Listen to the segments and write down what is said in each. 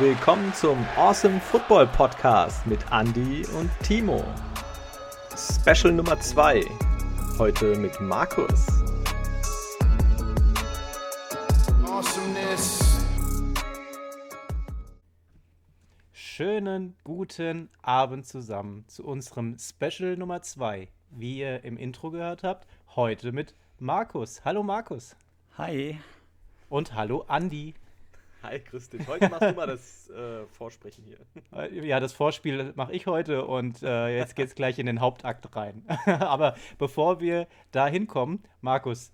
willkommen zum Awesome Football Podcast mit Andy und Timo. Special Nummer 2. Heute mit Markus. Awesomeness. Schönen guten Abend zusammen zu unserem Special Nummer 2. Wie ihr im Intro gehört habt, heute mit Markus. Hallo Markus. Hi. Und hallo Andi. Hi Christian, heute machst du mal das äh, Vorsprechen hier. Äh, Ja, das Vorspiel mache ich heute und äh, jetzt geht's gleich in den Hauptakt rein. Aber bevor wir da hinkommen, Markus,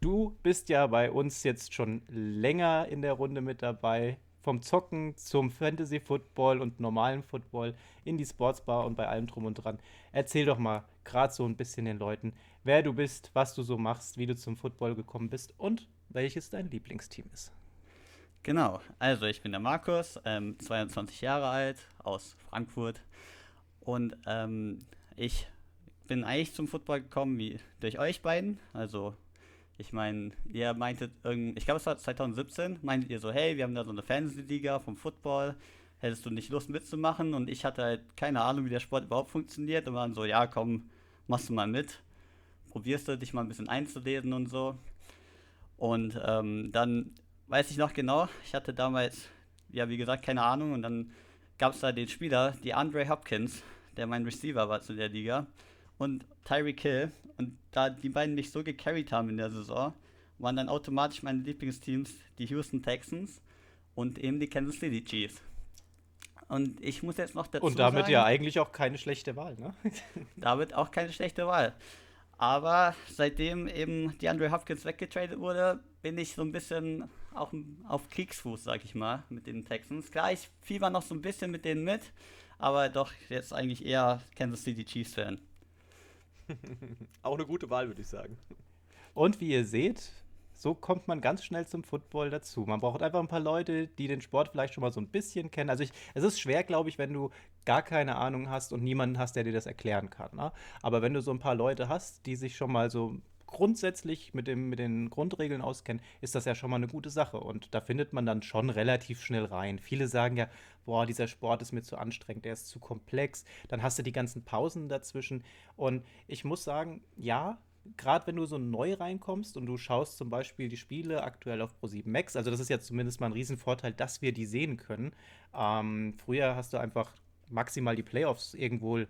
du bist ja bei uns jetzt schon länger in der Runde mit dabei. Vom Zocken zum Fantasy Football und normalen Football in die Sportsbar und bei allem drum und dran. Erzähl doch mal gerade so ein bisschen den Leuten, wer du bist, was du so machst, wie du zum Football gekommen bist und welches dein Lieblingsteam ist. Genau, also ich bin der Markus, ähm, 22 Jahre alt, aus Frankfurt. Und ähm, ich bin eigentlich zum Football gekommen wie durch euch beiden. Also, ich meine, ihr meintet, ich glaube, es war 2017, meintet ihr so, hey, wir haben da so eine Fantasy-Liga vom Football. Hättest du nicht Lust mitzumachen? Und ich hatte halt keine Ahnung, wie der Sport überhaupt funktioniert. Und waren so, ja, komm, machst du mal mit. Probierst du dich mal ein bisschen einzulesen und so. Und ähm, dann weiß ich noch genau, ich hatte damals, ja, wie gesagt, keine Ahnung. Und dann gab es da den Spieler, die Andre Hopkins, der mein Receiver war zu der Liga. Und Tyreek Hill. Und da die beiden mich so gecarried haben in der Saison, waren dann automatisch meine Lieblingsteams die Houston Texans und eben die Kansas City Chiefs. Und ich muss jetzt noch dazu Und damit sagen, ja eigentlich auch keine schlechte Wahl, ne? damit auch keine schlechte Wahl. Aber seitdem eben die Andre Hopkins weggetradet wurde, bin ich so ein bisschen auch auf Kriegsfuß, sag ich mal, mit den Texans. Klar, ich fieber noch so ein bisschen mit denen mit, aber doch jetzt eigentlich eher Kansas City Chiefs Fan. Auch eine gute Wahl, würde ich sagen. Und wie ihr seht, so kommt man ganz schnell zum Football dazu. Man braucht einfach ein paar Leute, die den Sport vielleicht schon mal so ein bisschen kennen. Also ich, es ist schwer, glaube ich, wenn du gar keine Ahnung hast und niemanden hast, der dir das erklären kann. Ne? Aber wenn du so ein paar Leute hast, die sich schon mal so grundsätzlich mit, dem, mit den Grundregeln auskennen, ist das ja schon mal eine gute Sache. Und da findet man dann schon relativ schnell rein. Viele sagen ja, boah, dieser Sport ist mir zu anstrengend, der ist zu komplex. Dann hast du die ganzen Pausen dazwischen. Und ich muss sagen, ja, gerade wenn du so neu reinkommst und du schaust zum Beispiel die Spiele aktuell auf Pro7 Max, also das ist ja zumindest mal ein Riesenvorteil, dass wir die sehen können. Ähm, früher hast du einfach maximal die Playoffs irgendwo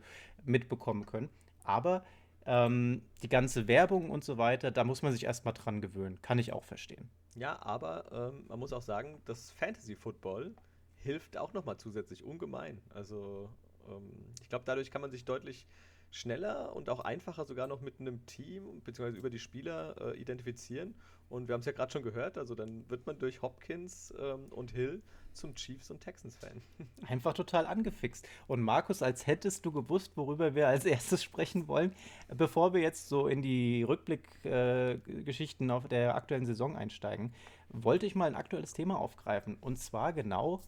mitbekommen können. Aber ähm, die ganze Werbung und so weiter, da muss man sich erstmal dran gewöhnen. Kann ich auch verstehen. Ja, aber ähm, man muss auch sagen, das Fantasy Football hilft auch nochmal zusätzlich ungemein. Also ähm, ich glaube, dadurch kann man sich deutlich schneller und auch einfacher sogar noch mit einem Team bzw. über die Spieler äh, identifizieren. Und wir haben es ja gerade schon gehört, also dann wird man durch Hopkins ähm, und Hill zum Chiefs- und Texans-Fan. Einfach total angefixt. Und Markus, als hättest du gewusst, worüber wir als erstes sprechen wollen, bevor wir jetzt so in die Rückblickgeschichten äh, auf der aktuellen Saison einsteigen, wollte ich mal ein aktuelles Thema aufgreifen. Und zwar genau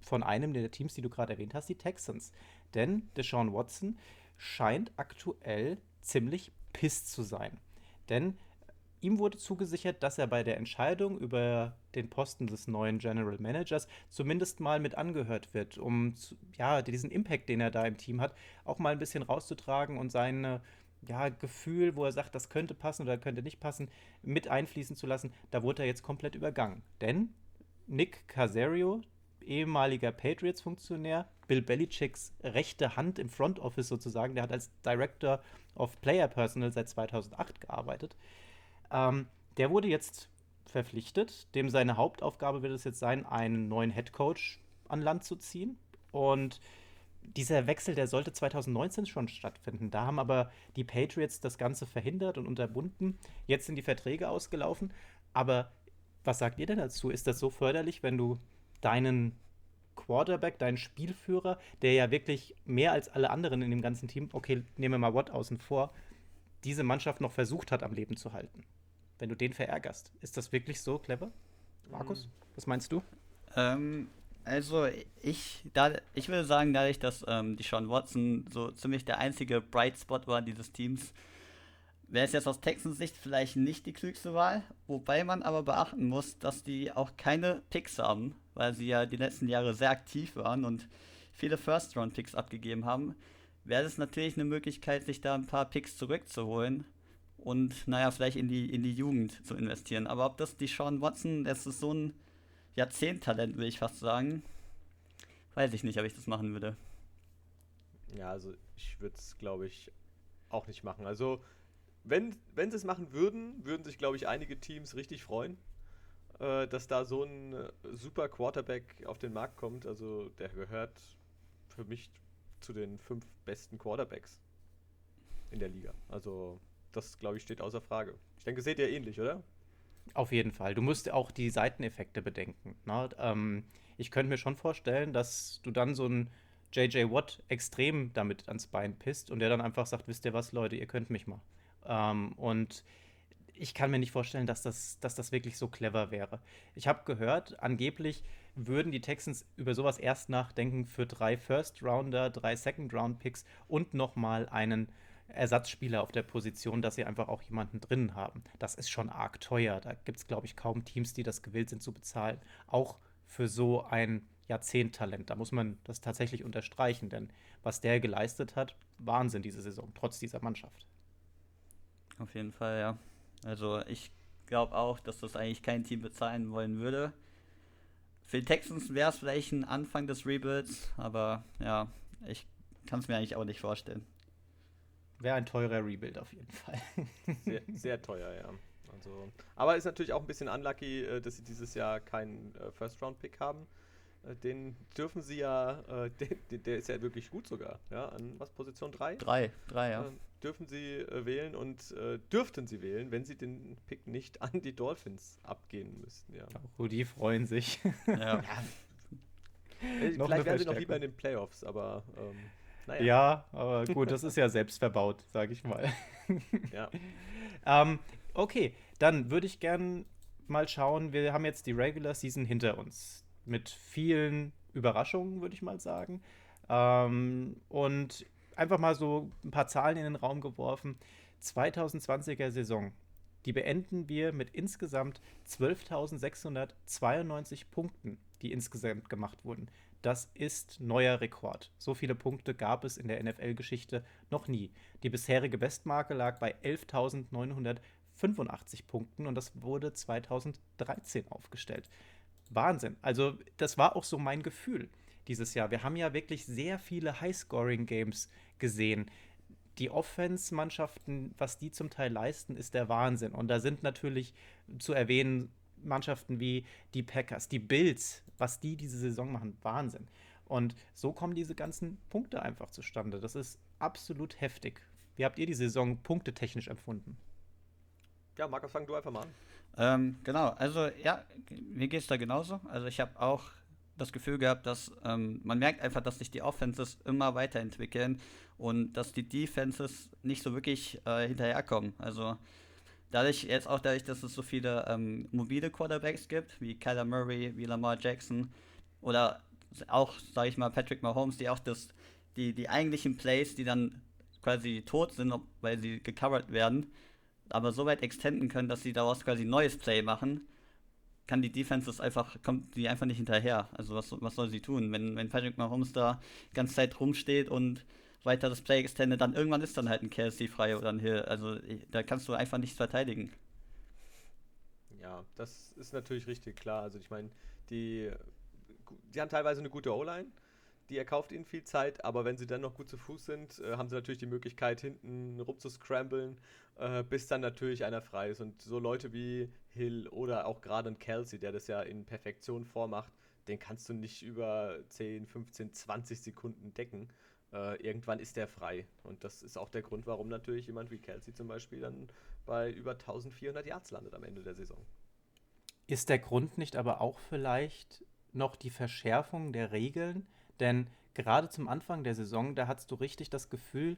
von einem der Teams, die du gerade erwähnt hast, die Texans. Denn Deshaun Watson scheint aktuell ziemlich pisst zu sein. Denn ihm wurde zugesichert, dass er bei der Entscheidung über den Posten des neuen General Managers zumindest mal mit angehört wird, um zu, ja, diesen Impact, den er da im Team hat, auch mal ein bisschen rauszutragen und sein ja, Gefühl, wo er sagt, das könnte passen oder könnte nicht passen, mit einfließen zu lassen. Da wurde er jetzt komplett übergangen. Denn Nick Casario, ehemaliger Patriots-Funktionär, Bill Belichicks rechte Hand im Front Office sozusagen, der hat als Director of Player Personnel seit 2008 gearbeitet. Ähm, der wurde jetzt verpflichtet. Dem seine Hauptaufgabe wird es jetzt sein, einen neuen Head Coach an Land zu ziehen. Und dieser Wechsel, der sollte 2019 schon stattfinden. Da haben aber die Patriots das Ganze verhindert und unterbunden. Jetzt sind die Verträge ausgelaufen. Aber was sagt ihr denn dazu? Ist das so förderlich, wenn du deinen Quarterback, deinen Spielführer, der ja wirklich mehr als alle anderen in dem ganzen Team, okay, nehmen wir mal Watt außen vor, diese Mannschaft noch versucht hat, am Leben zu halten? Wenn du den verärgerst, ist das wirklich so clever? Markus, Mhm. was meinst du? Ähm, also ich, da, ich würde sagen, dadurch, dass ähm, die Sean Watson so ziemlich der einzige Bright Spot war dieses Teams, wäre es jetzt aus Texans Sicht vielleicht nicht die klügste Wahl, wobei man aber beachten muss, dass die auch keine Picks haben, weil sie ja die letzten Jahre sehr aktiv waren und viele First-Round-Picks abgegeben haben. Wäre es natürlich eine Möglichkeit, sich da ein paar Picks zurückzuholen und, naja, vielleicht in die, in die Jugend zu investieren. Aber ob das die Sean Watson, das ist so ein Jahrzehnttalent, will ich fast sagen, weiß ich nicht, ob ich das machen würde. Ja, also ich würde es, glaube ich, auch nicht machen. Also, wenn, wenn sie es machen würden, würden sich, glaube ich, einige Teams richtig freuen, äh, dass da so ein äh, super Quarterback auf den Markt kommt. Also, der gehört für mich zu den fünf besten Quarterbacks in der Liga. Also, das, glaube ich, steht außer Frage. Ich denke, seht ihr ähnlich, oder? Auf jeden Fall. Du musst auch die Seiteneffekte bedenken. Ne? Ähm, ich könnte mir schon vorstellen, dass du dann so ein JJ Watt extrem damit ans Bein pisst und der dann einfach sagt, wisst ihr was, Leute, ihr könnt mich mal. Ähm, und ich kann mir nicht vorstellen, dass das, dass das wirklich so clever wäre. Ich habe gehört, angeblich würden die Texans über sowas erst nachdenken für drei First-Rounder, drei Second-Round-Picks und nochmal einen Ersatzspieler auf der Position, dass sie einfach auch jemanden drin haben. Das ist schon arg teuer. Da gibt es, glaube ich, kaum Teams, die das gewillt sind zu bezahlen. Auch für so ein Jahrzehnttalent. Da muss man das tatsächlich unterstreichen, denn was der geleistet hat, Wahnsinn diese Saison, trotz dieser Mannschaft. Auf jeden Fall, ja. Also ich glaube auch, dass das eigentlich kein Team bezahlen wollen würde. Für die Texans wäre es vielleicht ein Anfang des Rebuilds, aber ja, ich kann es mir eigentlich auch nicht vorstellen. Wäre ein teurer Rebuild auf jeden Fall. Sehr, sehr teuer, ja. Also, aber ist natürlich auch ein bisschen unlucky, äh, dass sie dieses Jahr keinen äh, First-Round-Pick haben. Äh, den dürfen sie ja, äh, den, der ist ja wirklich gut sogar, ja, an was, Position 3? 3, 3, ja. Äh, dürfen sie äh, wählen und äh, dürften sie wählen, wenn sie den Pick nicht an die Dolphins abgehen müssten, ja. Oh, die freuen sich. Ja. Äh, Vielleicht wären sie noch lieber in den Playoffs, aber ähm, naja. Ja, aber gut, das ist ja selbst verbaut, sage ich mal. Ja. ähm, okay, dann würde ich gern mal schauen. Wir haben jetzt die Regular Season hinter uns mit vielen Überraschungen, würde ich mal sagen. Ähm, und einfach mal so ein paar Zahlen in den Raum geworfen. 2020er Saison. Die beenden wir mit insgesamt 12.692 Punkten, die insgesamt gemacht wurden. Das ist neuer Rekord. So viele Punkte gab es in der NFL-Geschichte noch nie. Die bisherige Bestmarke lag bei 11.985 Punkten und das wurde 2013 aufgestellt. Wahnsinn. Also, das war auch so mein Gefühl dieses Jahr. Wir haben ja wirklich sehr viele High-Scoring-Games gesehen. Die Offense-Mannschaften, was die zum Teil leisten, ist der Wahnsinn. Und da sind natürlich zu erwähnen Mannschaften wie die Packers, die Bills, was die diese Saison machen, Wahnsinn. Und so kommen diese ganzen Punkte einfach zustande. Das ist absolut heftig. Wie habt ihr die Saison punktetechnisch empfunden? Ja, Markus, fang du einfach mal an. Ähm, genau, also ja, mir geht es da genauso. Also ich habe auch das Gefühl gehabt, dass ähm, man merkt einfach, dass sich die Offenses immer weiterentwickeln und dass die Defenses nicht so wirklich äh, hinterherkommen. Also dadurch, jetzt auch dadurch, dass es so viele ähm, mobile Quarterbacks gibt, wie Kyler Murray, wie Lamar Jackson oder auch, sage ich mal, Patrick Mahomes, die auch das, die, die eigentlichen Plays, die dann quasi tot sind, weil sie gecovert werden, aber so weit extenden können, dass sie daraus quasi ein neues Play machen, kann die Defense das einfach, kommt die einfach nicht hinterher. Also was, was soll sie tun? Wenn, wenn Patrick Mahomes da die ganze Zeit rumsteht und weiter das Play extendet, dann irgendwann ist dann halt ein Kelsey frei oder ein Hill. Also da kannst du einfach nichts verteidigen. Ja, das ist natürlich richtig klar. Also ich meine, die, die haben teilweise eine gute O-Line, die erkauft ihnen viel Zeit, aber wenn sie dann noch gut zu Fuß sind, äh, haben sie natürlich die Möglichkeit, hinten rumzuscramblen, äh, bis dann natürlich einer frei ist. Und so Leute wie Hill oder auch gerade ein Kelsey, der das ja in Perfektion vormacht, den kannst du nicht über 10, 15, 20 Sekunden decken. Äh, irgendwann ist der frei. Und das ist auch der Grund, warum natürlich jemand wie Kelsey zum Beispiel dann bei über 1400 Yards landet am Ende der Saison. Ist der Grund nicht aber auch vielleicht noch die Verschärfung der Regeln? Denn gerade zum Anfang der Saison, da hattest du richtig das Gefühl,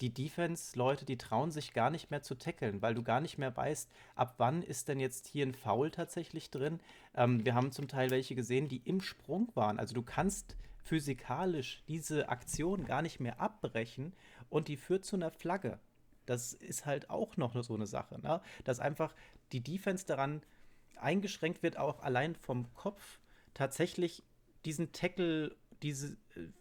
die Defense-Leute, die trauen sich gar nicht mehr zu tackeln, weil du gar nicht mehr weißt, ab wann ist denn jetzt hier ein Foul tatsächlich drin. Ähm, wir haben zum Teil welche gesehen, die im Sprung waren. Also du kannst physikalisch diese Aktion gar nicht mehr abbrechen und die führt zu einer Flagge. Das ist halt auch noch so eine Sache, ne? dass einfach die Defense daran eingeschränkt wird, auch allein vom Kopf tatsächlich diesen Tackle, diese,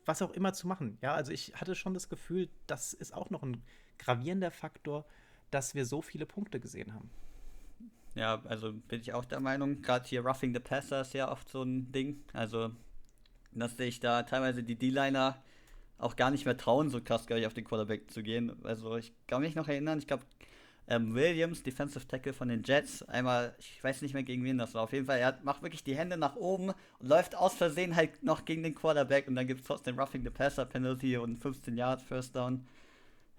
was auch immer zu machen. Ja, also ich hatte schon das Gefühl, das ist auch noch ein gravierender Faktor, dass wir so viele Punkte gesehen haben. Ja, also bin ich auch der Meinung, gerade hier Roughing the Passer ist ja oft so ein Ding. Also, dass sich da teilweise die D-Liner auch gar nicht mehr trauen, so krass, glaube ich, auf den Quarterback zu gehen. Also, ich kann mich noch erinnern, ich glaube, ähm, Williams, Defensive Tackle von den Jets, einmal, ich weiß nicht mehr gegen wen das war, auf jeden Fall, er macht wirklich die Hände nach oben und läuft aus Versehen halt noch gegen den Quarterback und dann gibt es trotzdem Roughing the Passer Penalty und 15 Yards First Down.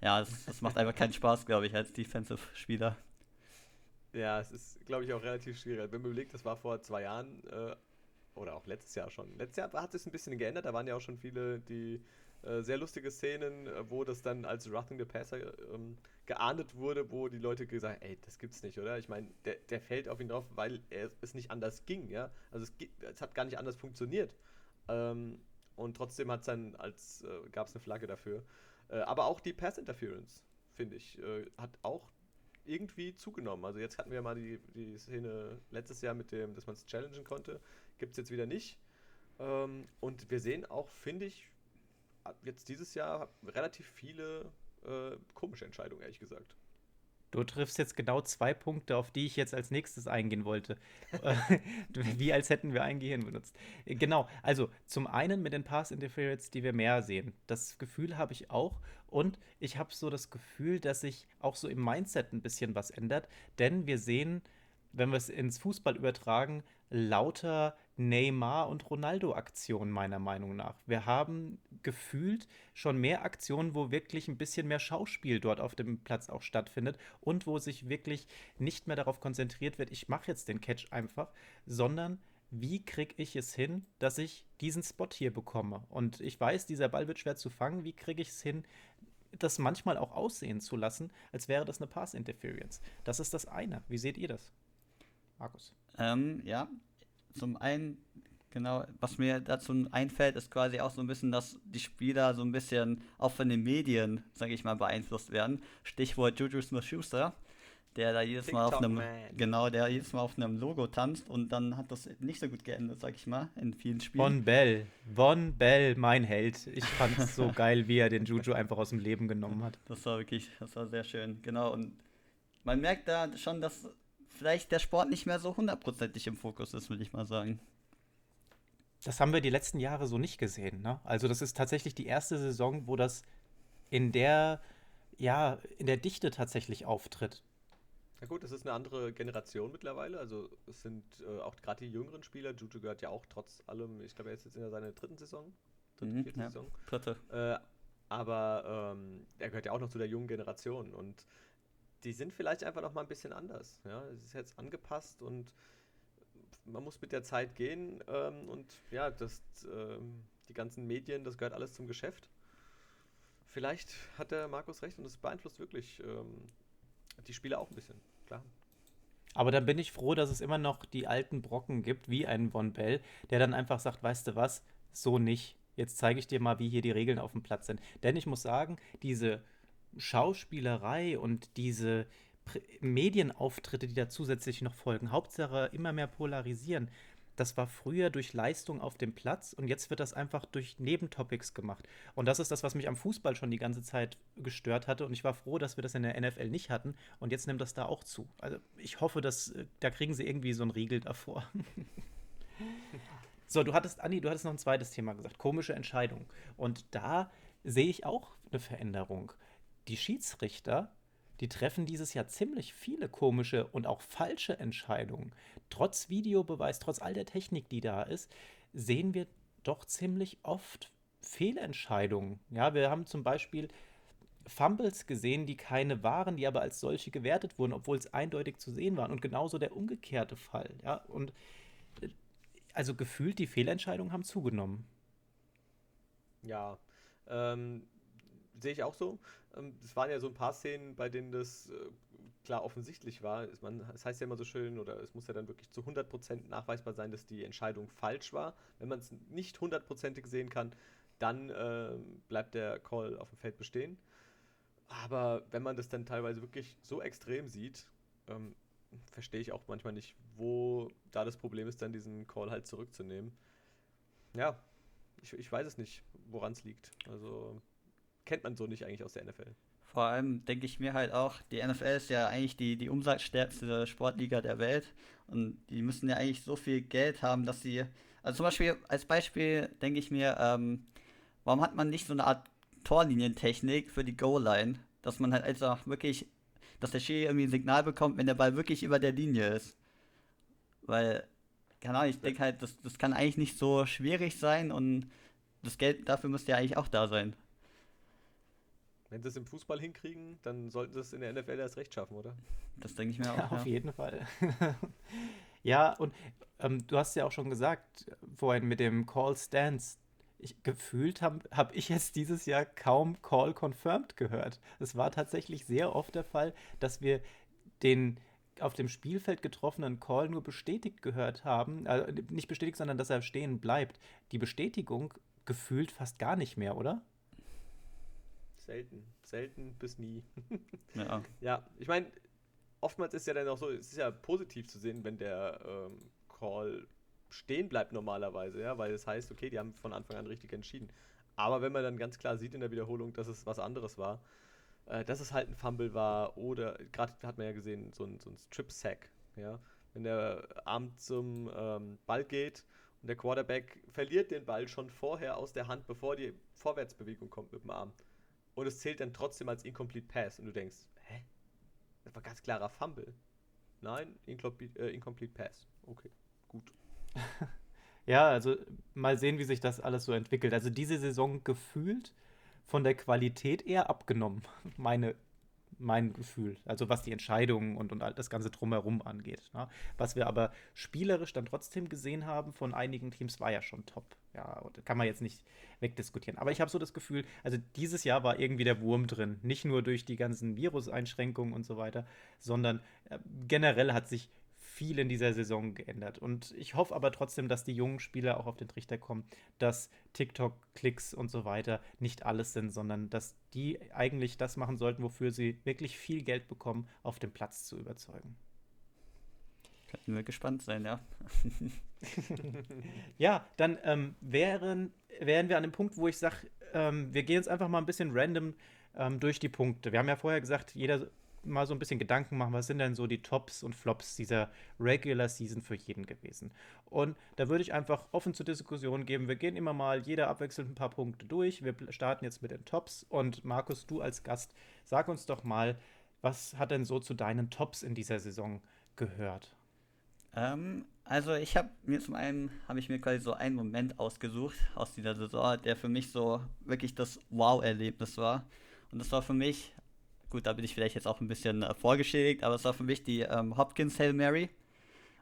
Ja, das, das macht einfach keinen Spaß, glaube ich, als Defensive-Spieler. Ja, es ist, glaube ich, auch relativ schwierig. Wenn man überlegt, das war vor zwei Jahren äh, oder auch letztes Jahr schon. Letztes Jahr hat es ein bisschen geändert, da waren ja auch schon viele, die äh, sehr lustige Szenen, äh, wo das dann als Roughing the Passer ähm, geahndet wurde, wo die Leute gesagt haben, ey, das gibt's nicht, oder? Ich meine, der, der fällt auf ihn drauf, weil er, es nicht anders ging, ja? Also es, es hat gar nicht anders funktioniert. Ähm, und trotzdem hat dann als äh, gab es eine Flagge dafür. Äh, aber auch die Pass Interference, finde ich, äh, hat auch irgendwie zugenommen. Also jetzt hatten wir mal die, die Szene letztes Jahr mit dem, dass man es challengen konnte. Gibt es jetzt wieder nicht. Ähm, und wir sehen auch, finde ich, jetzt dieses Jahr relativ viele äh, komische Entscheidungen, ehrlich gesagt. Du triffst jetzt genau zwei Punkte, auf die ich jetzt als nächstes eingehen wollte. Wie als hätten wir ein Gehirn benutzt. Genau, also zum einen mit den Pass Interference, die wir mehr sehen. Das Gefühl habe ich auch. Und ich habe so das Gefühl, dass sich auch so im Mindset ein bisschen was ändert. Denn wir sehen, wenn wir es ins Fußball übertragen, lauter Neymar und Ronaldo-Aktionen, meiner Meinung nach. Wir haben gefühlt schon mehr Aktionen, wo wirklich ein bisschen mehr Schauspiel dort auf dem Platz auch stattfindet und wo sich wirklich nicht mehr darauf konzentriert wird, ich mache jetzt den Catch einfach, sondern wie kriege ich es hin, dass ich diesen Spot hier bekomme? Und ich weiß, dieser Ball wird schwer zu fangen. Wie kriege ich es hin, das manchmal auch aussehen zu lassen, als wäre das eine Pass-Interference? Das ist das eine. Wie seht ihr das? Markus. Ähm, ja, zum einen, genau, was mir dazu einfällt, ist quasi auch so ein bisschen, dass die Spieler so ein bisschen auch von den Medien, sage ich mal, beeinflusst werden. Stichwort Juju Smith-Schuster, der da jedes Mal auf einem, Man. genau, der jedes Mal auf einem Logo tanzt und dann hat das nicht so gut geendet, sag ich mal, in vielen Spielen. Von Bell, Von Bell, mein Held. Ich fand es so geil, wie er den Juju einfach aus dem Leben genommen hat. Das war wirklich, das war sehr schön, genau. Und man merkt da schon, dass vielleicht der Sport nicht mehr so hundertprozentig im Fokus ist, würde ich mal sagen. Das haben wir die letzten Jahre so nicht gesehen. Ne? Also das ist tatsächlich die erste Saison, wo das in der, ja, in der Dichte tatsächlich auftritt. Ja gut, es ist eine andere Generation mittlerweile. Also es sind äh, auch gerade die jüngeren Spieler. Juju gehört ja auch trotz allem, ich glaube, er ist jetzt in seiner dritten Saison. Dritte, mhm, vierte ja. Saison. Dritte. Äh, aber ähm, er gehört ja auch noch zu der jungen Generation. Und die sind vielleicht einfach noch mal ein bisschen anders. Ja, es ist jetzt angepasst und man muss mit der Zeit gehen ähm, und ja, das, ähm, die ganzen Medien, das gehört alles zum Geschäft. Vielleicht hat der Markus recht und das beeinflusst wirklich ähm, die Spieler auch ein bisschen, klar. Aber dann bin ich froh, dass es immer noch die alten Brocken gibt, wie einen Von Bell, der dann einfach sagt, weißt du was, so nicht. Jetzt zeige ich dir mal, wie hier die Regeln auf dem Platz sind. Denn ich muss sagen, diese Schauspielerei und diese Medienauftritte, die da zusätzlich noch folgen, Hauptsache immer mehr polarisieren. Das war früher durch Leistung auf dem Platz und jetzt wird das einfach durch Nebentopics gemacht. Und das ist das, was mich am Fußball schon die ganze Zeit gestört hatte. Und ich war froh, dass wir das in der NFL nicht hatten. Und jetzt nimmt das da auch zu. Also ich hoffe, dass äh, da kriegen sie irgendwie so einen Riegel davor. so, du hattest, Andi, du hattest noch ein zweites Thema gesagt: komische Entscheidung. Und da sehe ich auch eine Veränderung die Schiedsrichter, die treffen dieses Jahr ziemlich viele komische und auch falsche Entscheidungen. Trotz Videobeweis, trotz all der Technik, die da ist, sehen wir doch ziemlich oft Fehlentscheidungen. Ja, wir haben zum Beispiel Fumbles gesehen, die keine waren, die aber als solche gewertet wurden, obwohl es eindeutig zu sehen waren. Und genauso der umgekehrte Fall. Ja, und äh, also gefühlt die Fehlentscheidungen haben zugenommen. Ja, ähm, sehe ich auch so. Ähm, es waren ja so ein paar Szenen, bei denen das äh, klar offensichtlich war. Es, man, es heißt ja immer so schön, oder es muss ja dann wirklich zu 100% nachweisbar sein, dass die Entscheidung falsch war. Wenn man es nicht hundertprozentig sehen kann, dann äh, bleibt der Call auf dem Feld bestehen. Aber wenn man das dann teilweise wirklich so extrem sieht, ähm, verstehe ich auch manchmal nicht, wo da das Problem ist, dann diesen Call halt zurückzunehmen. Ja, ich, ich weiß es nicht, woran es liegt. Also kennt man so nicht eigentlich aus der NFL. Vor allem denke ich mir halt auch, die NFL ist ja eigentlich die, die umsatzstärkste Sportliga der Welt und die müssen ja eigentlich so viel Geld haben, dass sie, also zum Beispiel als Beispiel denke ich mir, ähm, warum hat man nicht so eine Art Torlinientechnik für die Goal-Line, dass man halt einfach wirklich, dass der Schiri irgendwie ein Signal bekommt, wenn der Ball wirklich über der Linie ist. Weil, keine Ahnung, ich denke halt, das, das kann eigentlich nicht so schwierig sein und das Geld dafür müsste ja eigentlich auch da sein. Wenn sie es im Fußball hinkriegen, dann sollten sie es in der NFL erst recht schaffen, oder? Das denke ich mir auch. Ja, auf jeden Fall. ja, und ähm, du hast ja auch schon gesagt, vorhin mit dem Call Stance, ich, gefühlt habe hab ich jetzt dieses Jahr kaum Call Confirmed gehört. Es war tatsächlich sehr oft der Fall, dass wir den auf dem Spielfeld getroffenen Call nur bestätigt gehört haben. Also nicht bestätigt, sondern dass er stehen bleibt. Die Bestätigung gefühlt fast gar nicht mehr, oder? Selten. Selten bis nie. Ja. ja, ich meine, oftmals ist ja dann auch so, es ist ja positiv zu sehen, wenn der ähm, Call stehen bleibt normalerweise, ja, weil es heißt, okay, die haben von Anfang an richtig entschieden. Aber wenn man dann ganz klar sieht in der Wiederholung, dass es was anderes war, äh, dass es halt ein Fumble war oder, gerade hat man ja gesehen, so ein, so ein Strip-Sack, ja, wenn der Arm zum ähm, Ball geht und der Quarterback verliert den Ball schon vorher aus der Hand, bevor die Vorwärtsbewegung kommt mit dem Arm und es zählt dann trotzdem als Incomplete Pass und du denkst, hä? Das war ganz klarer Fumble. Nein, Incomplete, äh, Incomplete Pass. Okay, gut. ja, also mal sehen, wie sich das alles so entwickelt. Also diese Saison gefühlt von der Qualität eher abgenommen, meine mein Gefühl. Also was die Entscheidungen und, und das Ganze drumherum angeht. Ne? Was wir aber spielerisch dann trotzdem gesehen haben von einigen Teams, war ja schon top. Ja, kann man jetzt nicht wegdiskutieren. Aber ich habe so das Gefühl, also dieses Jahr war irgendwie der Wurm drin. Nicht nur durch die ganzen Virus-Einschränkungen und so weiter, sondern äh, generell hat sich viel in dieser Saison geändert. Und ich hoffe aber trotzdem, dass die jungen Spieler auch auf den Trichter kommen, dass TikTok-Klicks und so weiter nicht alles sind, sondern dass die eigentlich das machen sollten, wofür sie wirklich viel Geld bekommen, auf dem Platz zu überzeugen. Könnten wir gespannt sein, ja. ja, dann ähm, wären, wären wir an dem Punkt, wo ich sage, ähm, wir gehen jetzt einfach mal ein bisschen random ähm, durch die Punkte. Wir haben ja vorher gesagt, jeder mal so ein bisschen Gedanken machen, was sind denn so die Tops und Flops dieser Regular Season für jeden gewesen. Und da würde ich einfach offen zur Diskussion geben. Wir gehen immer mal jeder abwechselnd ein paar Punkte durch. Wir starten jetzt mit den Tops. Und Markus, du als Gast, sag uns doch mal, was hat denn so zu deinen Tops in dieser Saison gehört? Ähm, also ich habe mir zum einen, habe ich mir quasi so einen Moment ausgesucht aus dieser Saison, der für mich so wirklich das Wow-Erlebnis war. Und das war für mich Gut, da bin ich vielleicht jetzt auch ein bisschen äh, vorgeschädigt, aber es war für mich die ähm, Hopkins Hail Mary.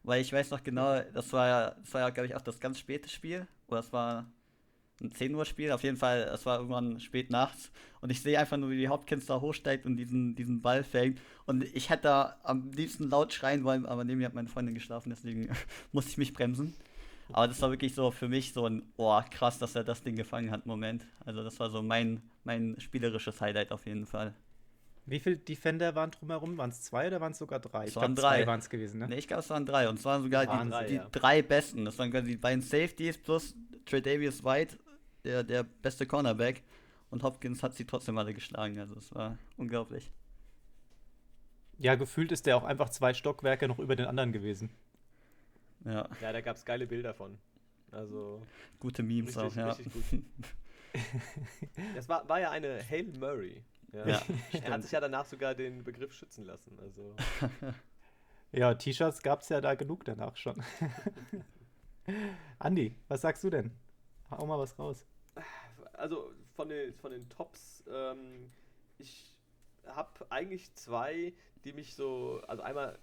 Weil ich weiß noch genau, das war ja, das war ja, glaube ich, auch das ganz späte Spiel. Oder es war ein 10 Uhr Spiel. Auf jeden Fall, es war irgendwann spät nachts. Und ich sehe einfach nur, wie die Hopkins da hochsteigt und diesen, diesen Ball fängt. Und ich hätte da am liebsten laut schreien wollen, aber neben mir hat meine Freundin geschlafen, deswegen musste ich mich bremsen. Aber das war wirklich so für mich so ein, oh, krass, dass er das Ding gefangen hat, Moment. Also das war so mein, mein spielerisches Highlight auf jeden Fall. Wie viele Defender waren drumherum? Waren es zwei oder waren es sogar drei? Es ich waren drei. waren es gewesen, ne? Nee, ich glaube, es waren drei. Und es waren sogar die, drei, die ja. drei besten. Das waren die beiden Safeties plus Trey Davies White, der, der beste Cornerback. Und Hopkins hat sie trotzdem alle geschlagen. Also es war unglaublich. Ja, gefühlt ist der auch einfach zwei Stockwerke noch über den anderen gewesen. Ja. Ja, da gab es geile Bilder von. Also. Gute Memes richtig, auch, ja. Richtig gut. das war, war ja eine Hail Murray. Ja. ja er hat sich ja danach sogar den Begriff schützen lassen. Also. ja, T-Shirts gab es ja da genug danach schon. Andi, was sagst du denn? Hau mal was raus. Also von den, von den Tops, ähm, ich habe eigentlich zwei, die mich so, also einmal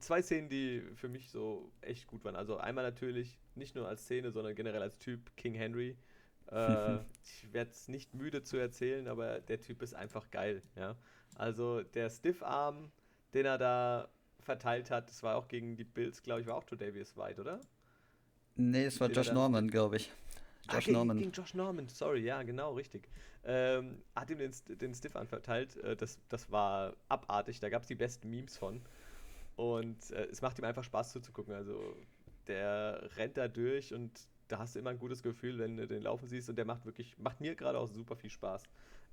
zwei Szenen, die für mich so echt gut waren. Also einmal natürlich nicht nur als Szene, sondern generell als Typ King Henry. Äh, ich werde es nicht müde zu erzählen, aber der Typ ist einfach geil. Ja? Also der Stiffarm, den er da verteilt hat, das war auch gegen die Bills, glaube ich, war auch Davies White, oder? Nee, es war Josh Norman, glaube ich. Josh ah, gegen, Norman. Gegen Josh Norman, sorry, ja, genau, richtig. Ähm, hat ihm den, den Stiff anverteilt. Äh, das, das war abartig, da gab es die besten Memes von. Und äh, es macht ihm einfach Spaß zuzugucken. Also der rennt da durch und da hast du immer ein gutes Gefühl, wenn du den laufen siehst und der macht wirklich, macht mir gerade auch super viel Spaß.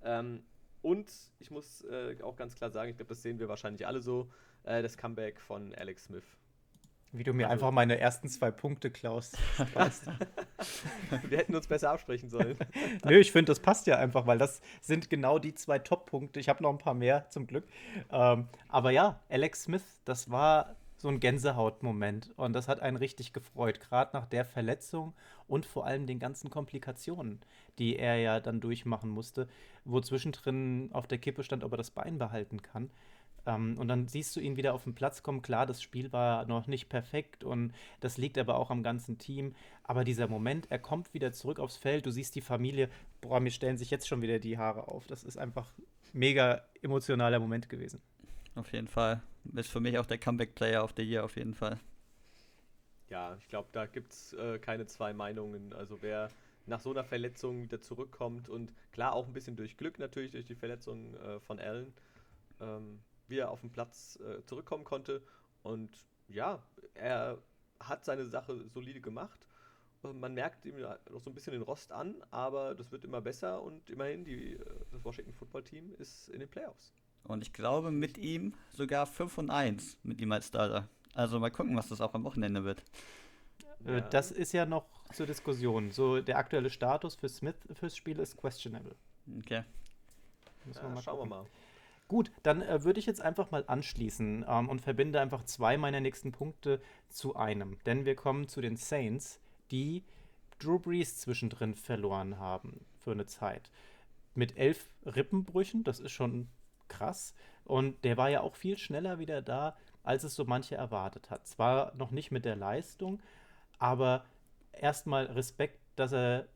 Ähm, und ich muss äh, auch ganz klar sagen, ich glaube, das sehen wir wahrscheinlich alle so, äh, das Comeback von Alex Smith. Wie du mir also, einfach meine ersten zwei Punkte klaust. wir hätten uns besser absprechen sollen. Nö, ich finde, das passt ja einfach, weil das sind genau die zwei Top-Punkte. Ich habe noch ein paar mehr zum Glück. Ähm, aber ja, Alex Smith, das war so ein Gänsehautmoment. Und das hat einen richtig gefreut, gerade nach der Verletzung und vor allem den ganzen Komplikationen, die er ja dann durchmachen musste, wo zwischendrin auf der Kippe stand, ob er das Bein behalten kann. Ähm, und dann siehst du ihn wieder auf den Platz kommen. Klar, das Spiel war noch nicht perfekt und das liegt aber auch am ganzen Team. Aber dieser Moment, er kommt wieder zurück aufs Feld, du siehst die Familie, boah, mir stellen sich jetzt schon wieder die Haare auf. Das ist einfach mega emotionaler Moment gewesen. Auf jeden Fall. Ist für mich auch der Comeback-Player of the Year auf jeden Fall. Ja, ich glaube, da gibt es äh, keine zwei Meinungen. Also wer nach so einer Verletzung wieder zurückkommt und klar auch ein bisschen durch Glück natürlich, durch die Verletzung äh, von Allen, ähm, wie er auf den Platz äh, zurückkommen konnte. Und ja, er hat seine Sache solide gemacht. Man merkt ihm noch so ein bisschen den Rost an, aber das wird immer besser und immerhin, die, äh, das Washington Football Team ist in den Playoffs. Und ich glaube mit ihm sogar 5 und 1 mit ihm als Starter. Also mal gucken, was das auch am Wochenende wird. Äh, ja. Das ist ja noch zur Diskussion. So der aktuelle Status für Smith fürs Spiel ist questionable. Okay. Ja, wir schauen wir mal. Gut, dann äh, würde ich jetzt einfach mal anschließen ähm, und verbinde einfach zwei meiner nächsten Punkte zu einem. Denn wir kommen zu den Saints, die Drew Brees zwischendrin verloren haben für eine Zeit. Mit elf Rippenbrüchen, das ist schon krass. Und der war ja auch viel schneller wieder da, als es so manche erwartet hat. Zwar noch nicht mit der Leistung, aber erstmal Respekt, dass er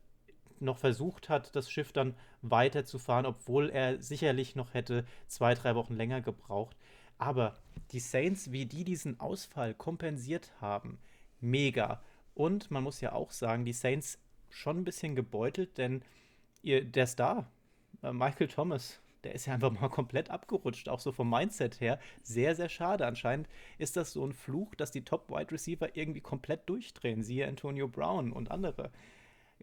noch versucht hat, das Schiff dann weiterzufahren, obwohl er sicherlich noch hätte zwei, drei Wochen länger gebraucht. Aber die Saints, wie die diesen Ausfall kompensiert haben, mega. Und man muss ja auch sagen, die Saints schon ein bisschen gebeutelt, denn ihr, der Star, äh, Michael Thomas, der ist ja einfach mal komplett abgerutscht, auch so vom Mindset her. Sehr, sehr schade. Anscheinend ist das so ein Fluch, dass die Top-Wide Receiver irgendwie komplett durchdrehen. Siehe Antonio Brown und andere.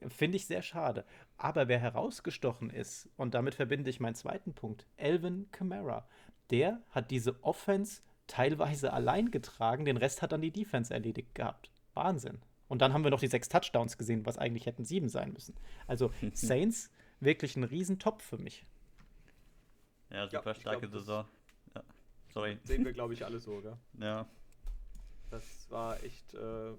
Finde ich sehr schade. Aber wer herausgestochen ist, und damit verbinde ich meinen zweiten Punkt, Elvin Kamara. Der hat diese Offense teilweise allein getragen, den Rest hat dann die Defense erledigt gehabt. Wahnsinn. Und dann haben wir noch die sechs Touchdowns gesehen, was eigentlich hätten sieben sein müssen. Also Saints wirklich ein Riesentop für mich. Ja, super ja, starke glaub, Saison. Ja. Sorry. Sehen wir, glaube ich, alle so, gell? Ja. Das war echt äh,